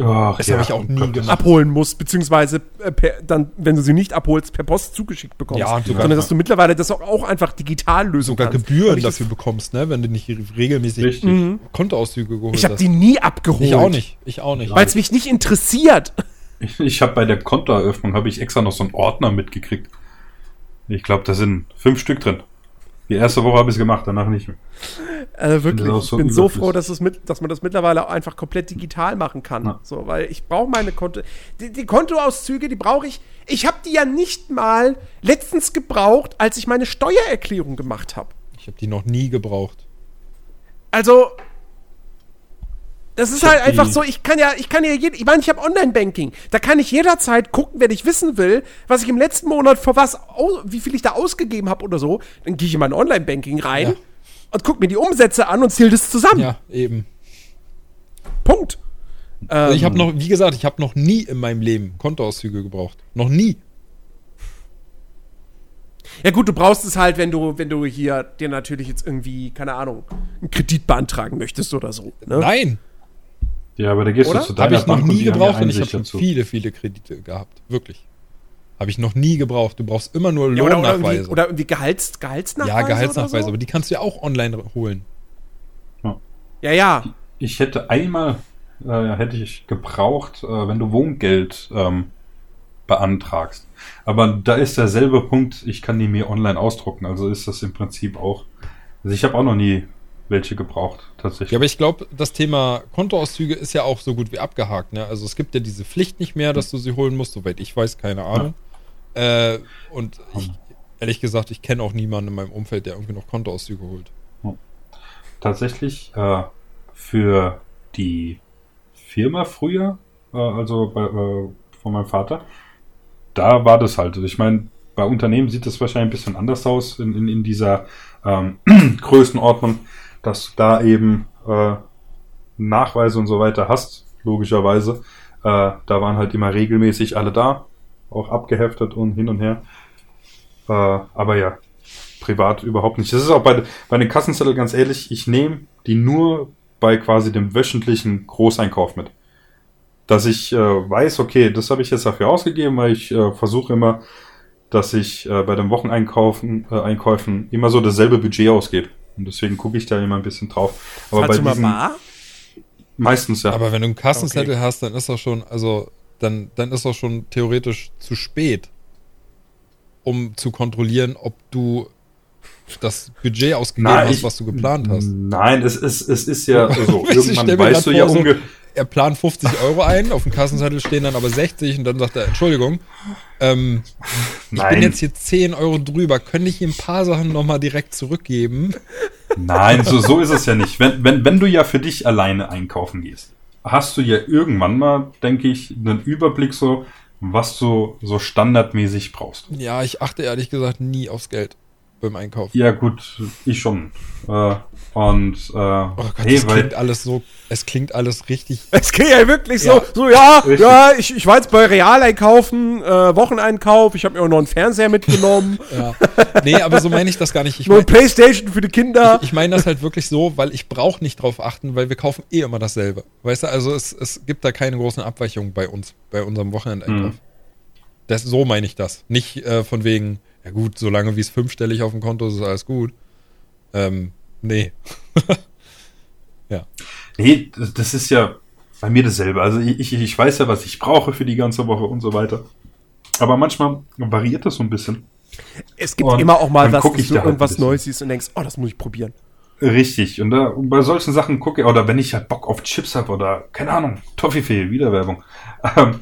C: Ach,
B: Das hab ich auch nie gemacht.
A: abholen musst, beziehungsweise äh, per, dann, wenn du sie nicht abholst, per Post zugeschickt bekommst.
B: Ja, sogar-
A: Sondern dass du mittlerweile das auch, auch einfach digital lösen
B: sogar
A: kannst.
B: Gebühren
A: ich
B: dafür bekommst, ne, wenn du nicht regelmäßig
C: Richtig.
A: Mhm.
B: Kontoauszüge geholt
A: Ich habe
B: hast.
A: die nie abgeholt.
B: ich auch nicht, ich auch nicht.
A: Weil es mich nicht interessiert.
C: Ich, ich habe bei der Kontoeröffnung habe ich extra noch so einen Ordner mitgekriegt. Ich glaube, da sind fünf Stück drin. Die erste Woche habe ich es gemacht, danach nicht mehr.
A: Also wirklich,
C: auch
A: ich
C: so
A: bin so froh, dass, es mit, dass man das mittlerweile auch einfach komplett digital machen kann.
C: Ja.
A: So, weil ich brauche meine Konto. Die, die Kontoauszüge, die brauche ich. Ich habe die ja nicht mal letztens gebraucht, als ich meine Steuererklärung gemacht habe.
B: Ich habe die noch nie gebraucht.
A: Also, Das ist
C: Ich
A: halt einfach so, ich kann ja, ich kann ja, jed- ich meine, ich habe Online-Banking. Da kann ich jederzeit gucken, wenn ich wissen will, was ich im letzten Monat für was, wie viel ich da ausgegeben habe oder so. Dann gehe ich in mein Online-Banking rein
B: Ja.
A: und gucke mir die Umsätze an und zähle das zusammen.
B: Ja, eben.
A: Punkt.
B: Also ich
A: Ähm,
B: habe noch, wie gesagt, ich habe noch nie in meinem Leben Kontoauszüge gebraucht. Noch nie.
A: Ja gut, du brauchst es halt, wenn du, wenn du hier dir natürlich jetzt irgendwie, keine Ahnung, einen Kredit beantragen möchtest oder so. Ne?
B: Nein,
C: Ja, aber da gehst
A: Oder?
C: du zu
B: habe
C: deiner
B: ich noch nie
C: die
B: gebraucht
C: ja
B: und ich habe
C: dazu.
B: viele, viele Kredite gehabt. Wirklich. Habe ich noch nie gebraucht. Du brauchst immer nur
A: Ja, oder, oder,
B: Lohnnachweise.
A: irgendwie, oder irgendwie Gehalts, Gehaltsnachweise.
B: ja, Gehaltsnachweise,
A: Oder so?
B: aber die kannst du ja auch online holen.
A: Ja, ja.
C: Ich hätte einmal, äh, hätte ich gebraucht, äh, wenn du Wohngeld ähm, beantragst. Aber da ist derselbe Punkt, ich kann die mir online ausdrucken. Also ist das im Prinzip auch. Also ich habe auch noch nie welche gebraucht, tatsächlich.
B: Ja, aber ich glaube, das Thema Kontoauszüge ist ja auch so gut wie abgehakt. Ne? Also es gibt ja diese Pflicht nicht mehr, dass du sie holen musst, soweit ich weiß, keine Ahnung. Äh, und ich, ehrlich gesagt, ich kenne auch niemanden in meinem Umfeld, der irgendwie noch Kontoauszüge holt.
C: tatsächlich äh, für die Firma früher, äh, also bei, äh, von meinem Vater, da war das halt. Also ich meine, bei Unternehmen sieht das wahrscheinlich ein bisschen anders aus in, in, in dieser ähm, Größenordnung, dass du da eben äh, Nachweise und so weiter hast, logischerweise. Äh, da waren halt immer regelmäßig alle da, auch abgeheftet und hin und her. Äh, aber ja, privat überhaupt nicht. Das ist auch bei, bei den Kassenzettel ganz ehrlich, ich nehme die nur bei quasi dem wöchentlichen Großeinkauf mit. Dass ich äh, weiß, okay, das habe ich jetzt dafür ausgegeben, weil ich äh, versuche immer, dass ich äh, bei den Wocheneinkaufen äh, Einkäufen immer so dasselbe Budget ausgebe. Und deswegen gucke ich da immer ein bisschen drauf. Aber
A: Falls
C: bei
A: du mal
C: diesen,
A: bar?
C: meistens ja.
B: Aber wenn du einen Kassenzettel hast, dann ist das schon, also dann, dann ist das schon theoretisch zu spät, um zu kontrollieren, ob du das Budget ausgegeben
C: Nein,
B: hast,
C: ich-
B: was du geplant hast.
C: Nein, es ist, es ist ja so.
B: Ich
C: Irgendwann weißt du ja
B: vor, so-
C: unge
B: Er plant 50 Euro ein, auf dem Kassenzettel stehen dann aber 60 und dann sagt er, Entschuldigung, ähm, ich bin jetzt hier 10 Euro drüber, könnte ich ihm ein paar Sachen nochmal direkt zurückgeben?
C: Nein, so, so ist es ja nicht. Wenn, wenn, wenn du ja für dich alleine einkaufen gehst, hast du ja irgendwann mal, denke ich, einen Überblick so, was du so standardmäßig brauchst.
B: Ja, ich achte ehrlich gesagt nie aufs Geld beim Einkaufen.
C: Ja, gut, ich schon. Äh, und äh,
B: Oh Gott,
C: hey,
B: es
C: weil
B: klingt alles so, es klingt alles richtig.
A: Es geht ja wirklich so,
B: Ja.
A: so, ja,
C: Richtig.
A: ja, ich, ich war jetzt bei Real einkaufen, äh, Wocheneinkauf, ich habe mir auch noch einen Fernseher mitgenommen,
B: Ja. Nee, aber so meine ich das gar nicht. Ich
A: eine
B: meine
A: Playstation für die Kinder.
B: ich mein das halt wirklich so, weil ich brauche nicht drauf achten, weil wir kaufen eh immer dasselbe. Weißt du, also es, es gibt da keine großen Abweichungen bei uns, bei unserem Wochenendeinkauf.
C: Mhm.
B: Das, so meine ich das. Nicht äh, von wegen, ja gut, solange wie es fünfstellig auf dem Konto ist, ist alles gut. Ähm, nee.
C: nee, das, das ist ja bei mir dasselbe. Also ich, ich, ich weiß ja, was ich brauche für die ganze Woche und so weiter. Aber manchmal variiert das so ein bisschen.
A: Es gibt
C: Und
A: immer auch mal was, dass
C: ich
A: du
C: da halt
A: irgendwas. Neues siehst und denkst, oh, das muss ich probieren.
C: Richtig. Und, da, und bei solchen Sachen gucke ich, oder wenn ich halt Bock auf Chips habe oder, keine Ahnung, Toffifee, Wiederwerbung. Ähm,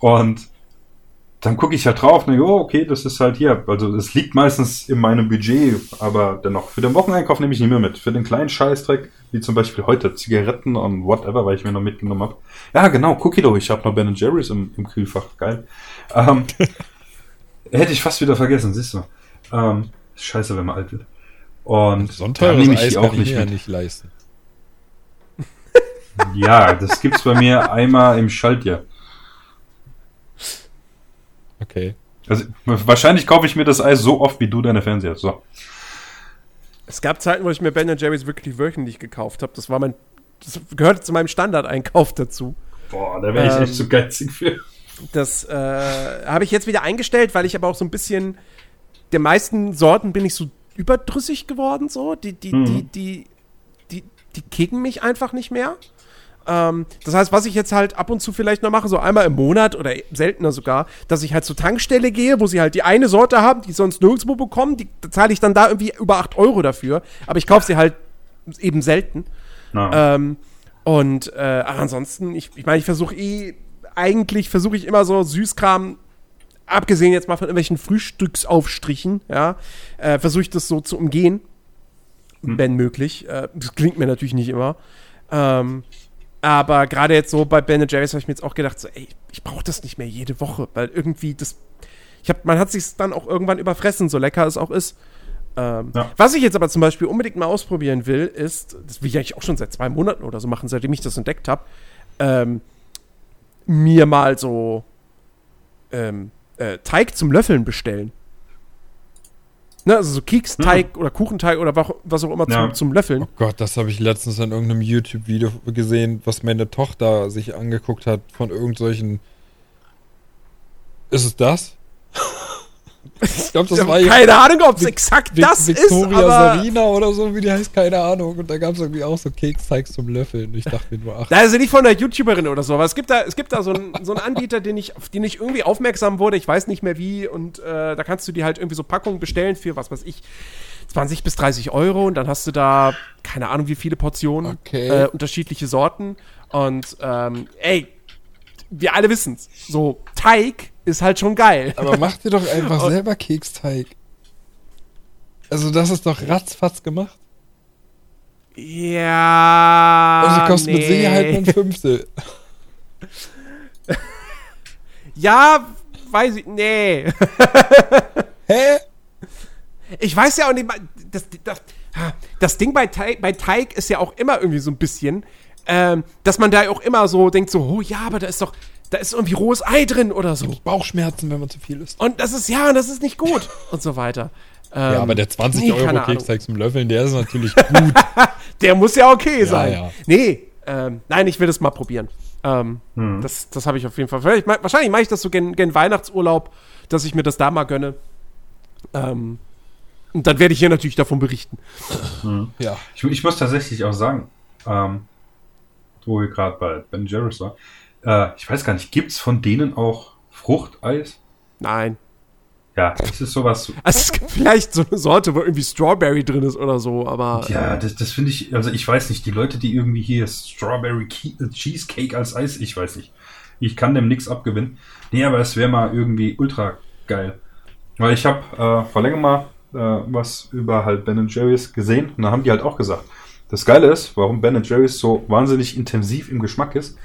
C: und dann gucke ich halt drauf und denke, oh, okay, das ist halt hier. Also es liegt meistens in meinem Budget, aber dennoch, für den Wocheneinkauf nehme ich nicht mehr mit. Für den kleinen Scheißdreck, wie zum Beispiel heute Zigaretten und whatever, weil ich mir noch mitgenommen habe. Ja, genau, Cookie Dough, ich habe noch Ben Jerry's im, im Kühlfach, geil. Ähm, hätte ich fast wieder vergessen, siehst du. Ähm, scheiße, wenn man alt wird. Und
B: So ein
C: da
B: teures
C: nehme ich
B: Eis
C: die auch
B: ich
C: nicht
B: ja
C: mit.
B: nicht leisten.
C: Ja, das gibt's bei mir einmal im Schaltjahr.
B: Okay.
C: Also wahrscheinlich kaufe ich mir das Eis so oft wie du deine Fernseher. So.
A: Es gab Zeiten, wo ich mir Ben Jerry's wirklich wöchentlich gekauft habe. Das war mein, das gehörte zu meinem Standardeinkauf dazu.
C: Boah, da wäre ich
A: Ähm,
C: echt zu geizig für.
A: Das äh, habe ich jetzt wieder eingestellt, weil ich aber auch so ein bisschen der meisten Sorten bin ich so überdrüssig geworden. So, die die
C: Mhm.
A: die die die die kicken mich einfach nicht mehr. Ähm, das heißt, was ich jetzt halt ab und zu vielleicht noch mache, so einmal im Monat oder seltener sogar, dass ich halt zur Tankstelle gehe, wo sie halt die eine Sorte haben, die ich sonst nirgendwo bekommen, die zahle ich dann da irgendwie über 8 Euro dafür, aber ich kaufe sie halt eben selten. Ähm, und äh, ansonsten, ich, ich meine, ich versuche eh, eigentlich versuche ich immer so Süßkram, abgesehen jetzt mal von irgendwelchen Frühstücksaufstrichen, ja, äh, versuche ich das so zu umgehen,
C: Hm.
A: wenn möglich. Äh, das klingt mir natürlich nicht immer. Ähm, Aber gerade jetzt so bei Ben Jerry's habe ich mir jetzt auch gedacht, so, ey, ich brauche das nicht mehr jede Woche, weil irgendwie das. Ich hab, man hat sich dann auch irgendwann überfressen, so lecker es auch ist. Ähm,
C: Ja.
A: Was ich jetzt aber zum Beispiel unbedingt mal ausprobieren will, ist, das will ich eigentlich auch schon seit zwei Monaten oder so machen, seitdem ich das entdeckt habe, ähm, mir mal so ähm, äh, Teig zum Löffeln bestellen. Ne, also so Keksteig oder Kuchenteig oder was, was auch immer
C: Ja.
A: zum, zum Löffeln.
B: Oh Gott, das habe ich letztens in irgendeinem YouTube-Video gesehen, was meine Tochter sich angeguckt hat von irgendwelchen. Ist es das? Ich glaube, das
A: Ich
B: war
A: keine Ahnung, ob es exakt
B: Vic-
A: das
B: Victoria
A: ist, aber
B: Sarina oder so, wie die heißt, keine Ahnung. Und da gab es irgendwie auch so Keksteigs zum Löffeln. Ich dachte mir nur, ach,
A: Da ist sie nicht von einer YouTuberin oder so, aber es gibt da, es gibt da so einen, so einen Anbieter, den ich, auf den ich irgendwie aufmerksam wurde, ich weiß nicht mehr wie, und äh, da kannst du dir halt irgendwie so Packungen bestellen für, was weiß ich, 20 bis 30 Euro und dann hast du da, keine Ahnung, wie viele Portionen,
B: Okay.
A: äh, unterschiedliche Sorten und, ähm, ey, wir alle wissen's, so Teig ist halt schon geil.
B: aber mach dir doch einfach selber Keksteig. Also, das ist doch ratzfatz gemacht.
A: Ja.
B: Also, kostet mit
A: nee.
B: Sicherheit nur ein Fünftel.
A: Ja, weiß ich, nee.
B: Hä?
A: Ich weiß ja auch nicht, das, das, das Ding bei Teig, bei Teig ist ja auch immer irgendwie so ein bisschen, ähm, dass man da auch immer so denkt, so, oh ja, aber da ist doch, da ist irgendwie rohes Ei drin oder so.
B: Bauchschmerzen, wenn man zu viel isst.
A: Und das ist, ja, das ist nicht gut und so weiter. Ähm,
B: Ja, aber der 20
A: nee,
B: Euro
A: keine Ahnung.
B: Keksteig zum Löffeln, der ist natürlich gut.
A: Der muss ja okay sein.
B: ja.
A: Nee, ähm, nein, ich will das mal probieren. Ähm, Das, das habe ich auf jeden Fall. Wahrscheinlich mache ich das so gen, gen Weihnachtsurlaub, dass ich mir das da mal gönne. Ähm, und dann werde ich hier natürlich davon berichten.
B: ja.
C: Ich, ich muss tatsächlich auch sagen, ähm, wo wir gerade bei Ben Jerry's war, äh, ich weiß gar nicht, gibt's von denen auch Fruchteis?
A: Nein.
C: Ja, das ist sowas.
A: Also es gibt vielleicht so eine Sorte, wo irgendwie Strawberry drin ist oder so, aber
C: Ja, das, das finde ich, also ich weiß nicht, die Leute, die irgendwie hier Strawberry äh, Cheesecake als Eis, ich weiß nicht. Ich kann dem nichts abgewinnen. Nee, aber es wäre mal irgendwie ultra geil. Weil ich habe äh, vor länger mal äh, was über halt Ben Jerry's gesehen und da haben die halt auch gesagt, das Geile ist, warum Ben Jerry's so wahnsinnig intensiv im Geschmack ist,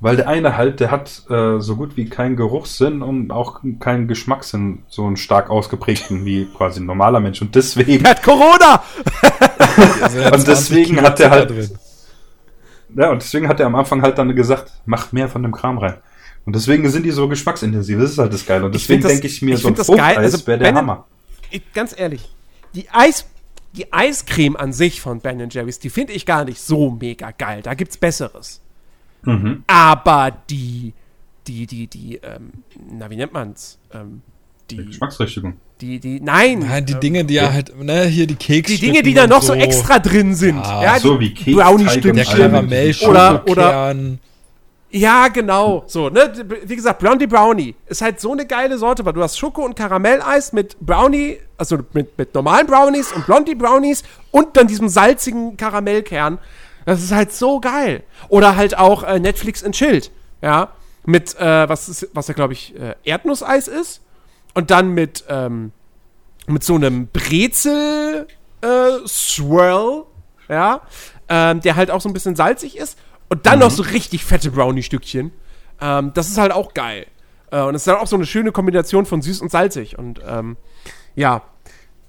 C: weil der eine halt, der hat äh, so gut wie keinen Geruchssinn und auch keinen Geschmackssinn, so einen stark ausgeprägten wie quasi ein normaler Mensch und deswegen
A: er hat Corona!
C: Und deswegen hat er halt- Ja, und deswegen hat er am Anfang halt dann gesagt, macht mehr von dem Kram rein. Und deswegen sind die so geschmacksintensiv. Das ist halt das Geile. Und deswegen denke ich mir,
A: ich
C: so ein
A: find das geil.
C: Fruchteis
A: Also
C: wäre der
A: Ben-
C: Hammer.
A: Ich, ganz ehrlich, die Eis, die Eiscreme an sich von Ben Jerry's, die finde ich gar nicht so mega geil. Da gibt's Besseres.
C: Mhm.
A: Aber die, die, die, die, ähm, na, wie nennt man's? Ähm, die,
C: Geschmacksrichtung.
A: die, die, nein.
B: Nein, die
A: ähm,
B: Dinge, die ja halt, ne, hier die Keks.
A: die Dinge, die da noch so extra drin sind.
B: Ja,
A: Ja,
C: so
A: die
C: wie Keksteig
A: Brownie
C: und
B: Der
A: Stückchen.
C: allem.
B: Karamell,
A: Oder- oder-. Ja, genau. So, ne? Wie gesagt, Blondie Brownie ist halt so eine geile Sorte, weil du hast Schoko- und Karamelleis mit Brownie, also mit, mit normalen Brownies und Blondie Brownies und dann diesem salzigen Karamellkern. Das ist halt so geil. Oder halt auch äh, Netflix and Chilled, ja. Mit, äh, was ist, was ja, glaube ich, äh, Erdnusseis ist. Und dann mit, ähm, mit so einem Brezel äh, Swirl, ja, ähm, der halt auch so ein bisschen salzig ist. Und dann noch so richtig fette Brownie-Stückchen. Ähm, das ist halt auch geil. Äh, und es ist dann auch so eine schöne Kombination von süß und salzig. Und ähm, ja.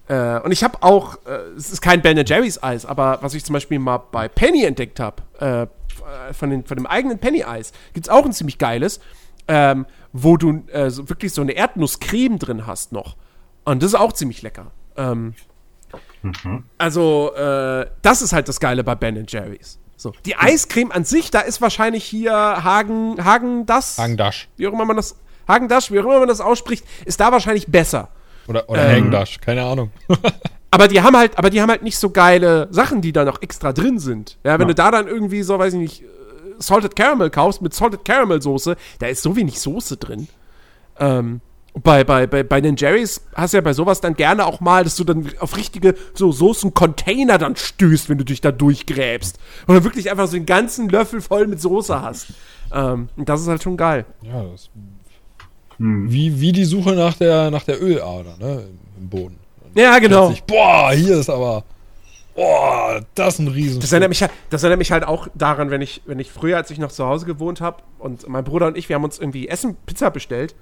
A: Äh, und ich habe auch, äh, es ist kein Ben Jerry's Eis, aber was ich zum Beispiel mal bei Penny entdeckt habe, äh, äh, von, den, von dem eigenen Penny-Eis, gibt es auch ein ziemlich geiles, ähm, wo du äh, so, wirklich so eine Erdnusscreme drin hast noch. Und das ist auch ziemlich lecker. Ähm, Also, äh, das ist halt das Geile bei Ben Jerry's. So. Die Eiscreme an sich, da ist wahrscheinlich hier Hagen, Hagen das,
B: Hangdash.
A: wie auch immer man das, Hagen das, wie auch immer man das ausspricht, ist da wahrscheinlich besser.
B: Oder, oder
A: Ähm.
B: Hangdash, keine Ahnung.
A: Aber die haben halt, aber die haben halt nicht so geile Sachen, die da noch extra drin sind. Ja, wenn
C: Ja.
A: du da dann irgendwie so, weiß ich nicht, äh, Salted Caramel kaufst mit Salted Caramel Soße, da ist so wenig Soße drin. Ähm, bei, bei, bei, bei den Jerry's hast du ja bei sowas dann gerne auch mal, dass du dann auf richtige so Soßen-Container dann stößt, wenn du dich da durchgräbst. Und dann wirklich einfach so einen ganzen Löffel voll mit Soße hast. Ähm, und das ist halt schon geil.
B: Ja, das
C: Hm.
B: wie, wie die Suche nach der, nach der Ölader, ne? Im Boden.
A: Ja, genau.
B: Plötzlich, boah, hier ist aber Oh, das ist ein Riesen.
A: Das erinnert, mich, halt- das erinnert mich halt auch daran, wenn ich, wenn ich früher, als ich noch zu Hause gewohnt habe und mein Bruder und ich, wir haben uns irgendwie Essen, Pizza bestellt,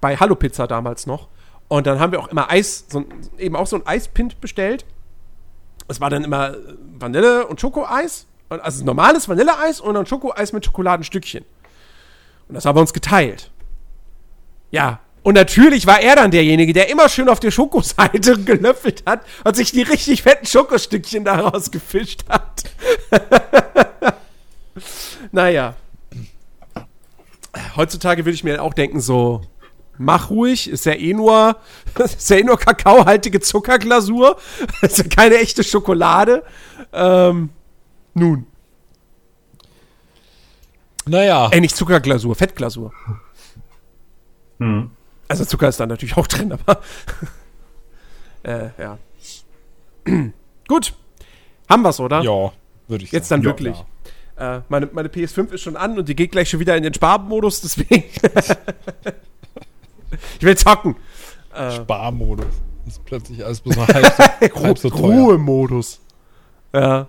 A: bei Hallo Pizza damals noch. Und dann haben wir auch immer Eis, so, ein- eben auch so ein Eispint bestellt. Es war dann immer Vanille und Schokoeis, und- also normales Vanilleeis und dann Schokoeis mit Schokoladenstückchen. Und das haben wir uns geteilt. Ja, und natürlich war er dann derjenige, der immer schön auf der Schokoseite gelöffelt hat und sich die richtig fetten Schokostückchen daraus gefischt hat. naja. Heutzutage würde ich mir auch denken, so, mach ruhig, ist ja eh nur, ist ja eh nur kakaohaltige Zuckerglasur, ist ja keine echte Schokolade. Ähm, nun,
B: Naja,
A: äh, nicht Zuckerglasur, Fettglasur.
C: Hm.
A: Also Zucker ist da natürlich auch drin, aber äh, ja. Gut. Haben wir's, oder?
B: ja, würde ich
A: Jetzt
B: sagen.
A: dann
B: Ja,
A: wirklich.
B: klar.
A: Äh, meine, meine PS5 ist schon an und die geht gleich schon wieder in den Sparmodus, deswegen. ich will zocken. Äh,
B: Sparmodus. Ist plötzlich alles bloß halb so, halb so.
A: Ruhemodus. Ja.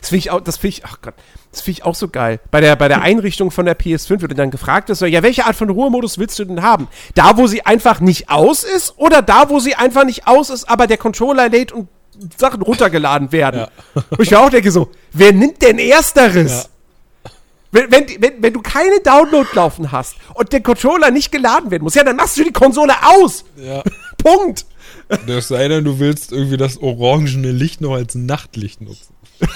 A: Das finde ich auch, das finde ich, ach Gott, das finde ich auch so geil. Bei der, bei der Einrichtung von der PS5 wird dann gefragt, so, ja, welche Art von Ruhemodus willst du denn haben? Da, wo sie einfach nicht aus ist oder da, wo sie einfach nicht aus ist, aber der Controller lädt und Sachen runtergeladen werden?
B: Ja.
A: Wo ich mir auch denke so, wer nimmt denn Ersteres?
B: Ja.
A: Wenn, wenn, wenn, wenn du keine Download laufen hast und der Controller nicht geladen werden muss, ja, dann machst du die Konsole aus.
B: Ja.
A: Punkt.
B: Das sei denn, du willst irgendwie das orangene Licht noch als Nachtlicht nutzen.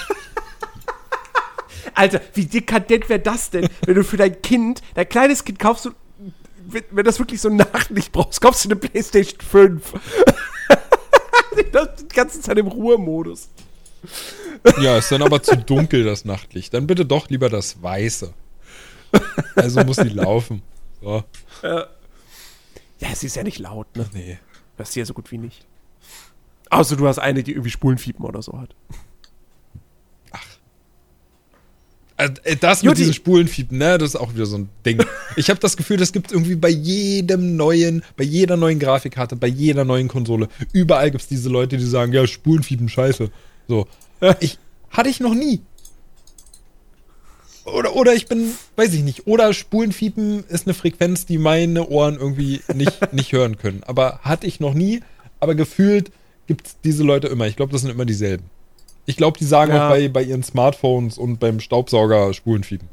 A: Alter, wie dekadent wäre das denn, wenn du für dein Kind, dein kleines Kind kaufst du, wenn, wenn das wirklich so ein Nachlicht brauchst, kaufst du eine Playstation 5. das die ganze Zeit im Ruhemodus.
B: Ja, ist dann aber zu dunkel, das Nachtlicht. Dann bitte doch lieber das Weiße. Also muss die laufen. So.
A: Ja, sie ist ja nicht laut, ne?
B: Nee.
A: Das ist ja so gut wie nicht. Außer du hast eine, die irgendwie Spulenfiepen oder so hat.
B: Also, äh, das mit diesen Spulenfiepen, ne, das ist auch wieder so ein Ding. Ich habe das Gefühl, das gibt irgendwie bei jedem neuen, bei jeder neuen Grafikkarte, bei jeder neuen Konsole. Überall gibt es diese Leute, die sagen, ja, Spulenfiepen, scheiße. So. Ich, hatte ich noch nie. Oder, oder ich bin, weiß ich nicht, oder Spulenfiepen ist eine Frequenz, die meine Ohren irgendwie nicht, nicht hören können. Aber hatte ich noch nie, aber gefühlt gibt es diese Leute immer. Ich glaube, das sind immer dieselben. Ich glaube, die sagen
A: Ja.
B: auch bei, bei ihren Smartphones und beim Staubsauger Spulenfiepen.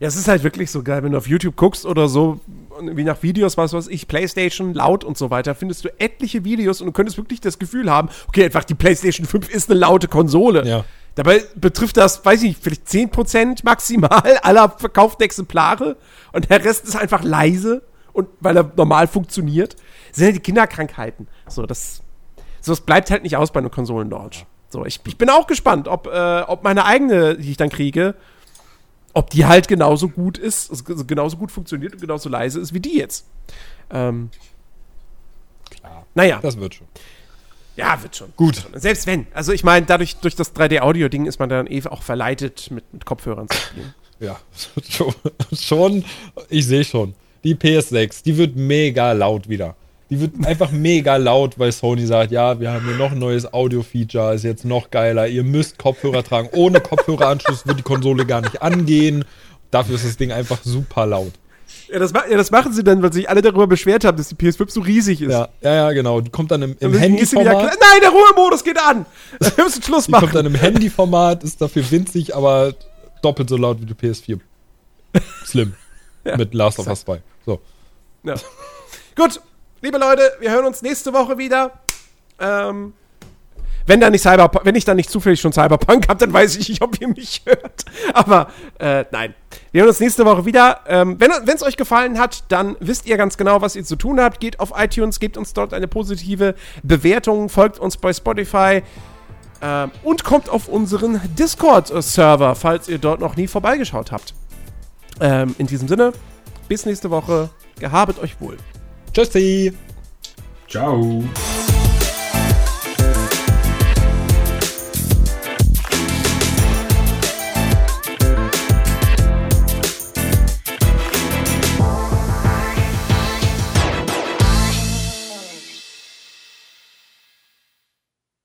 A: Ja, es ist halt wirklich so geil, wenn du auf YouTube guckst oder so, wie nach Videos, was weiß ich, Playstation, laut und so weiter, findest du etliche Videos und du könntest wirklich das Gefühl haben, okay, einfach die Playstation 5 ist eine laute Konsole.
B: Ja.
A: Dabei betrifft das, weiß ich nicht, vielleicht 10% maximal aller verkauften Exemplare und der Rest ist einfach leise und weil er normal funktioniert. Das sind ja die Kinderkrankheiten. So, das, so, es bleibt halt nicht aus bei einem Konsolenlaunch. So, ich, ich bin auch gespannt, ob, äh, ob meine eigene, die ich dann kriege, ob die halt genauso gut ist, also genauso gut funktioniert und genauso leise ist wie die jetzt. Ähm,
B: Klar.
A: naja,
B: Das wird schon.
A: ja, wird schon.
B: Gut.
A: Selbst wenn. Also ich meine, dadurch, durch das 3D-Audio-Ding ist man dann eh auch verleitet, mit, mit Kopfhörern zu spielen.
B: Ja, schon, schon ich sehe schon. Die PS6, die wird mega laut wieder. Die wird einfach mega laut, weil Sony sagt, ja, wir haben hier noch ein neues Audio-Feature, ist jetzt noch geiler. Ihr müsst Kopfhörer tragen. Ohne Kopfhöreranschluss wird die Konsole gar nicht angehen. Dafür ist das Ding einfach super laut.
A: Ja das, ja, das machen sie dann, weil sich alle darüber beschwert haben, dass die PS5 so riesig ist.
B: Ja, ja, ja, genau. Die kommt dann im, im Handyformat.
A: Nein, der Ruhemodus geht an! Wir müssen Schluss
B: Die kommt
A: machen.
B: dann im Handyformat, ist dafür winzig, aber doppelt so laut wie die PS4. Slim. Mit Last of Us 2. So.
A: Ja. Gut, liebe Leute, wir hören uns nächste Woche wieder. Ähm, wenn da nicht Cyberpunk, wenn ich dann nicht zufällig schon Cyberpunk habe, dann weiß ich nicht, ob ihr mich hört. Aber äh, nein. Wir hören uns nächste Woche wieder. Ähm, wenn es euch gefallen hat, dann wisst ihr ganz genau, was ihr zu tun habt. Geht auf iTunes, gebt uns dort eine positive Bewertung, folgt uns bei Spotify ähm, und kommt auf unseren Discord-Server, falls ihr dort noch nie vorbeigeschaut habt. Ähm, in diesem Sinne, bis nächste Woche. Gehabet euch wohl.
B: Tschüssi!
C: Ciao.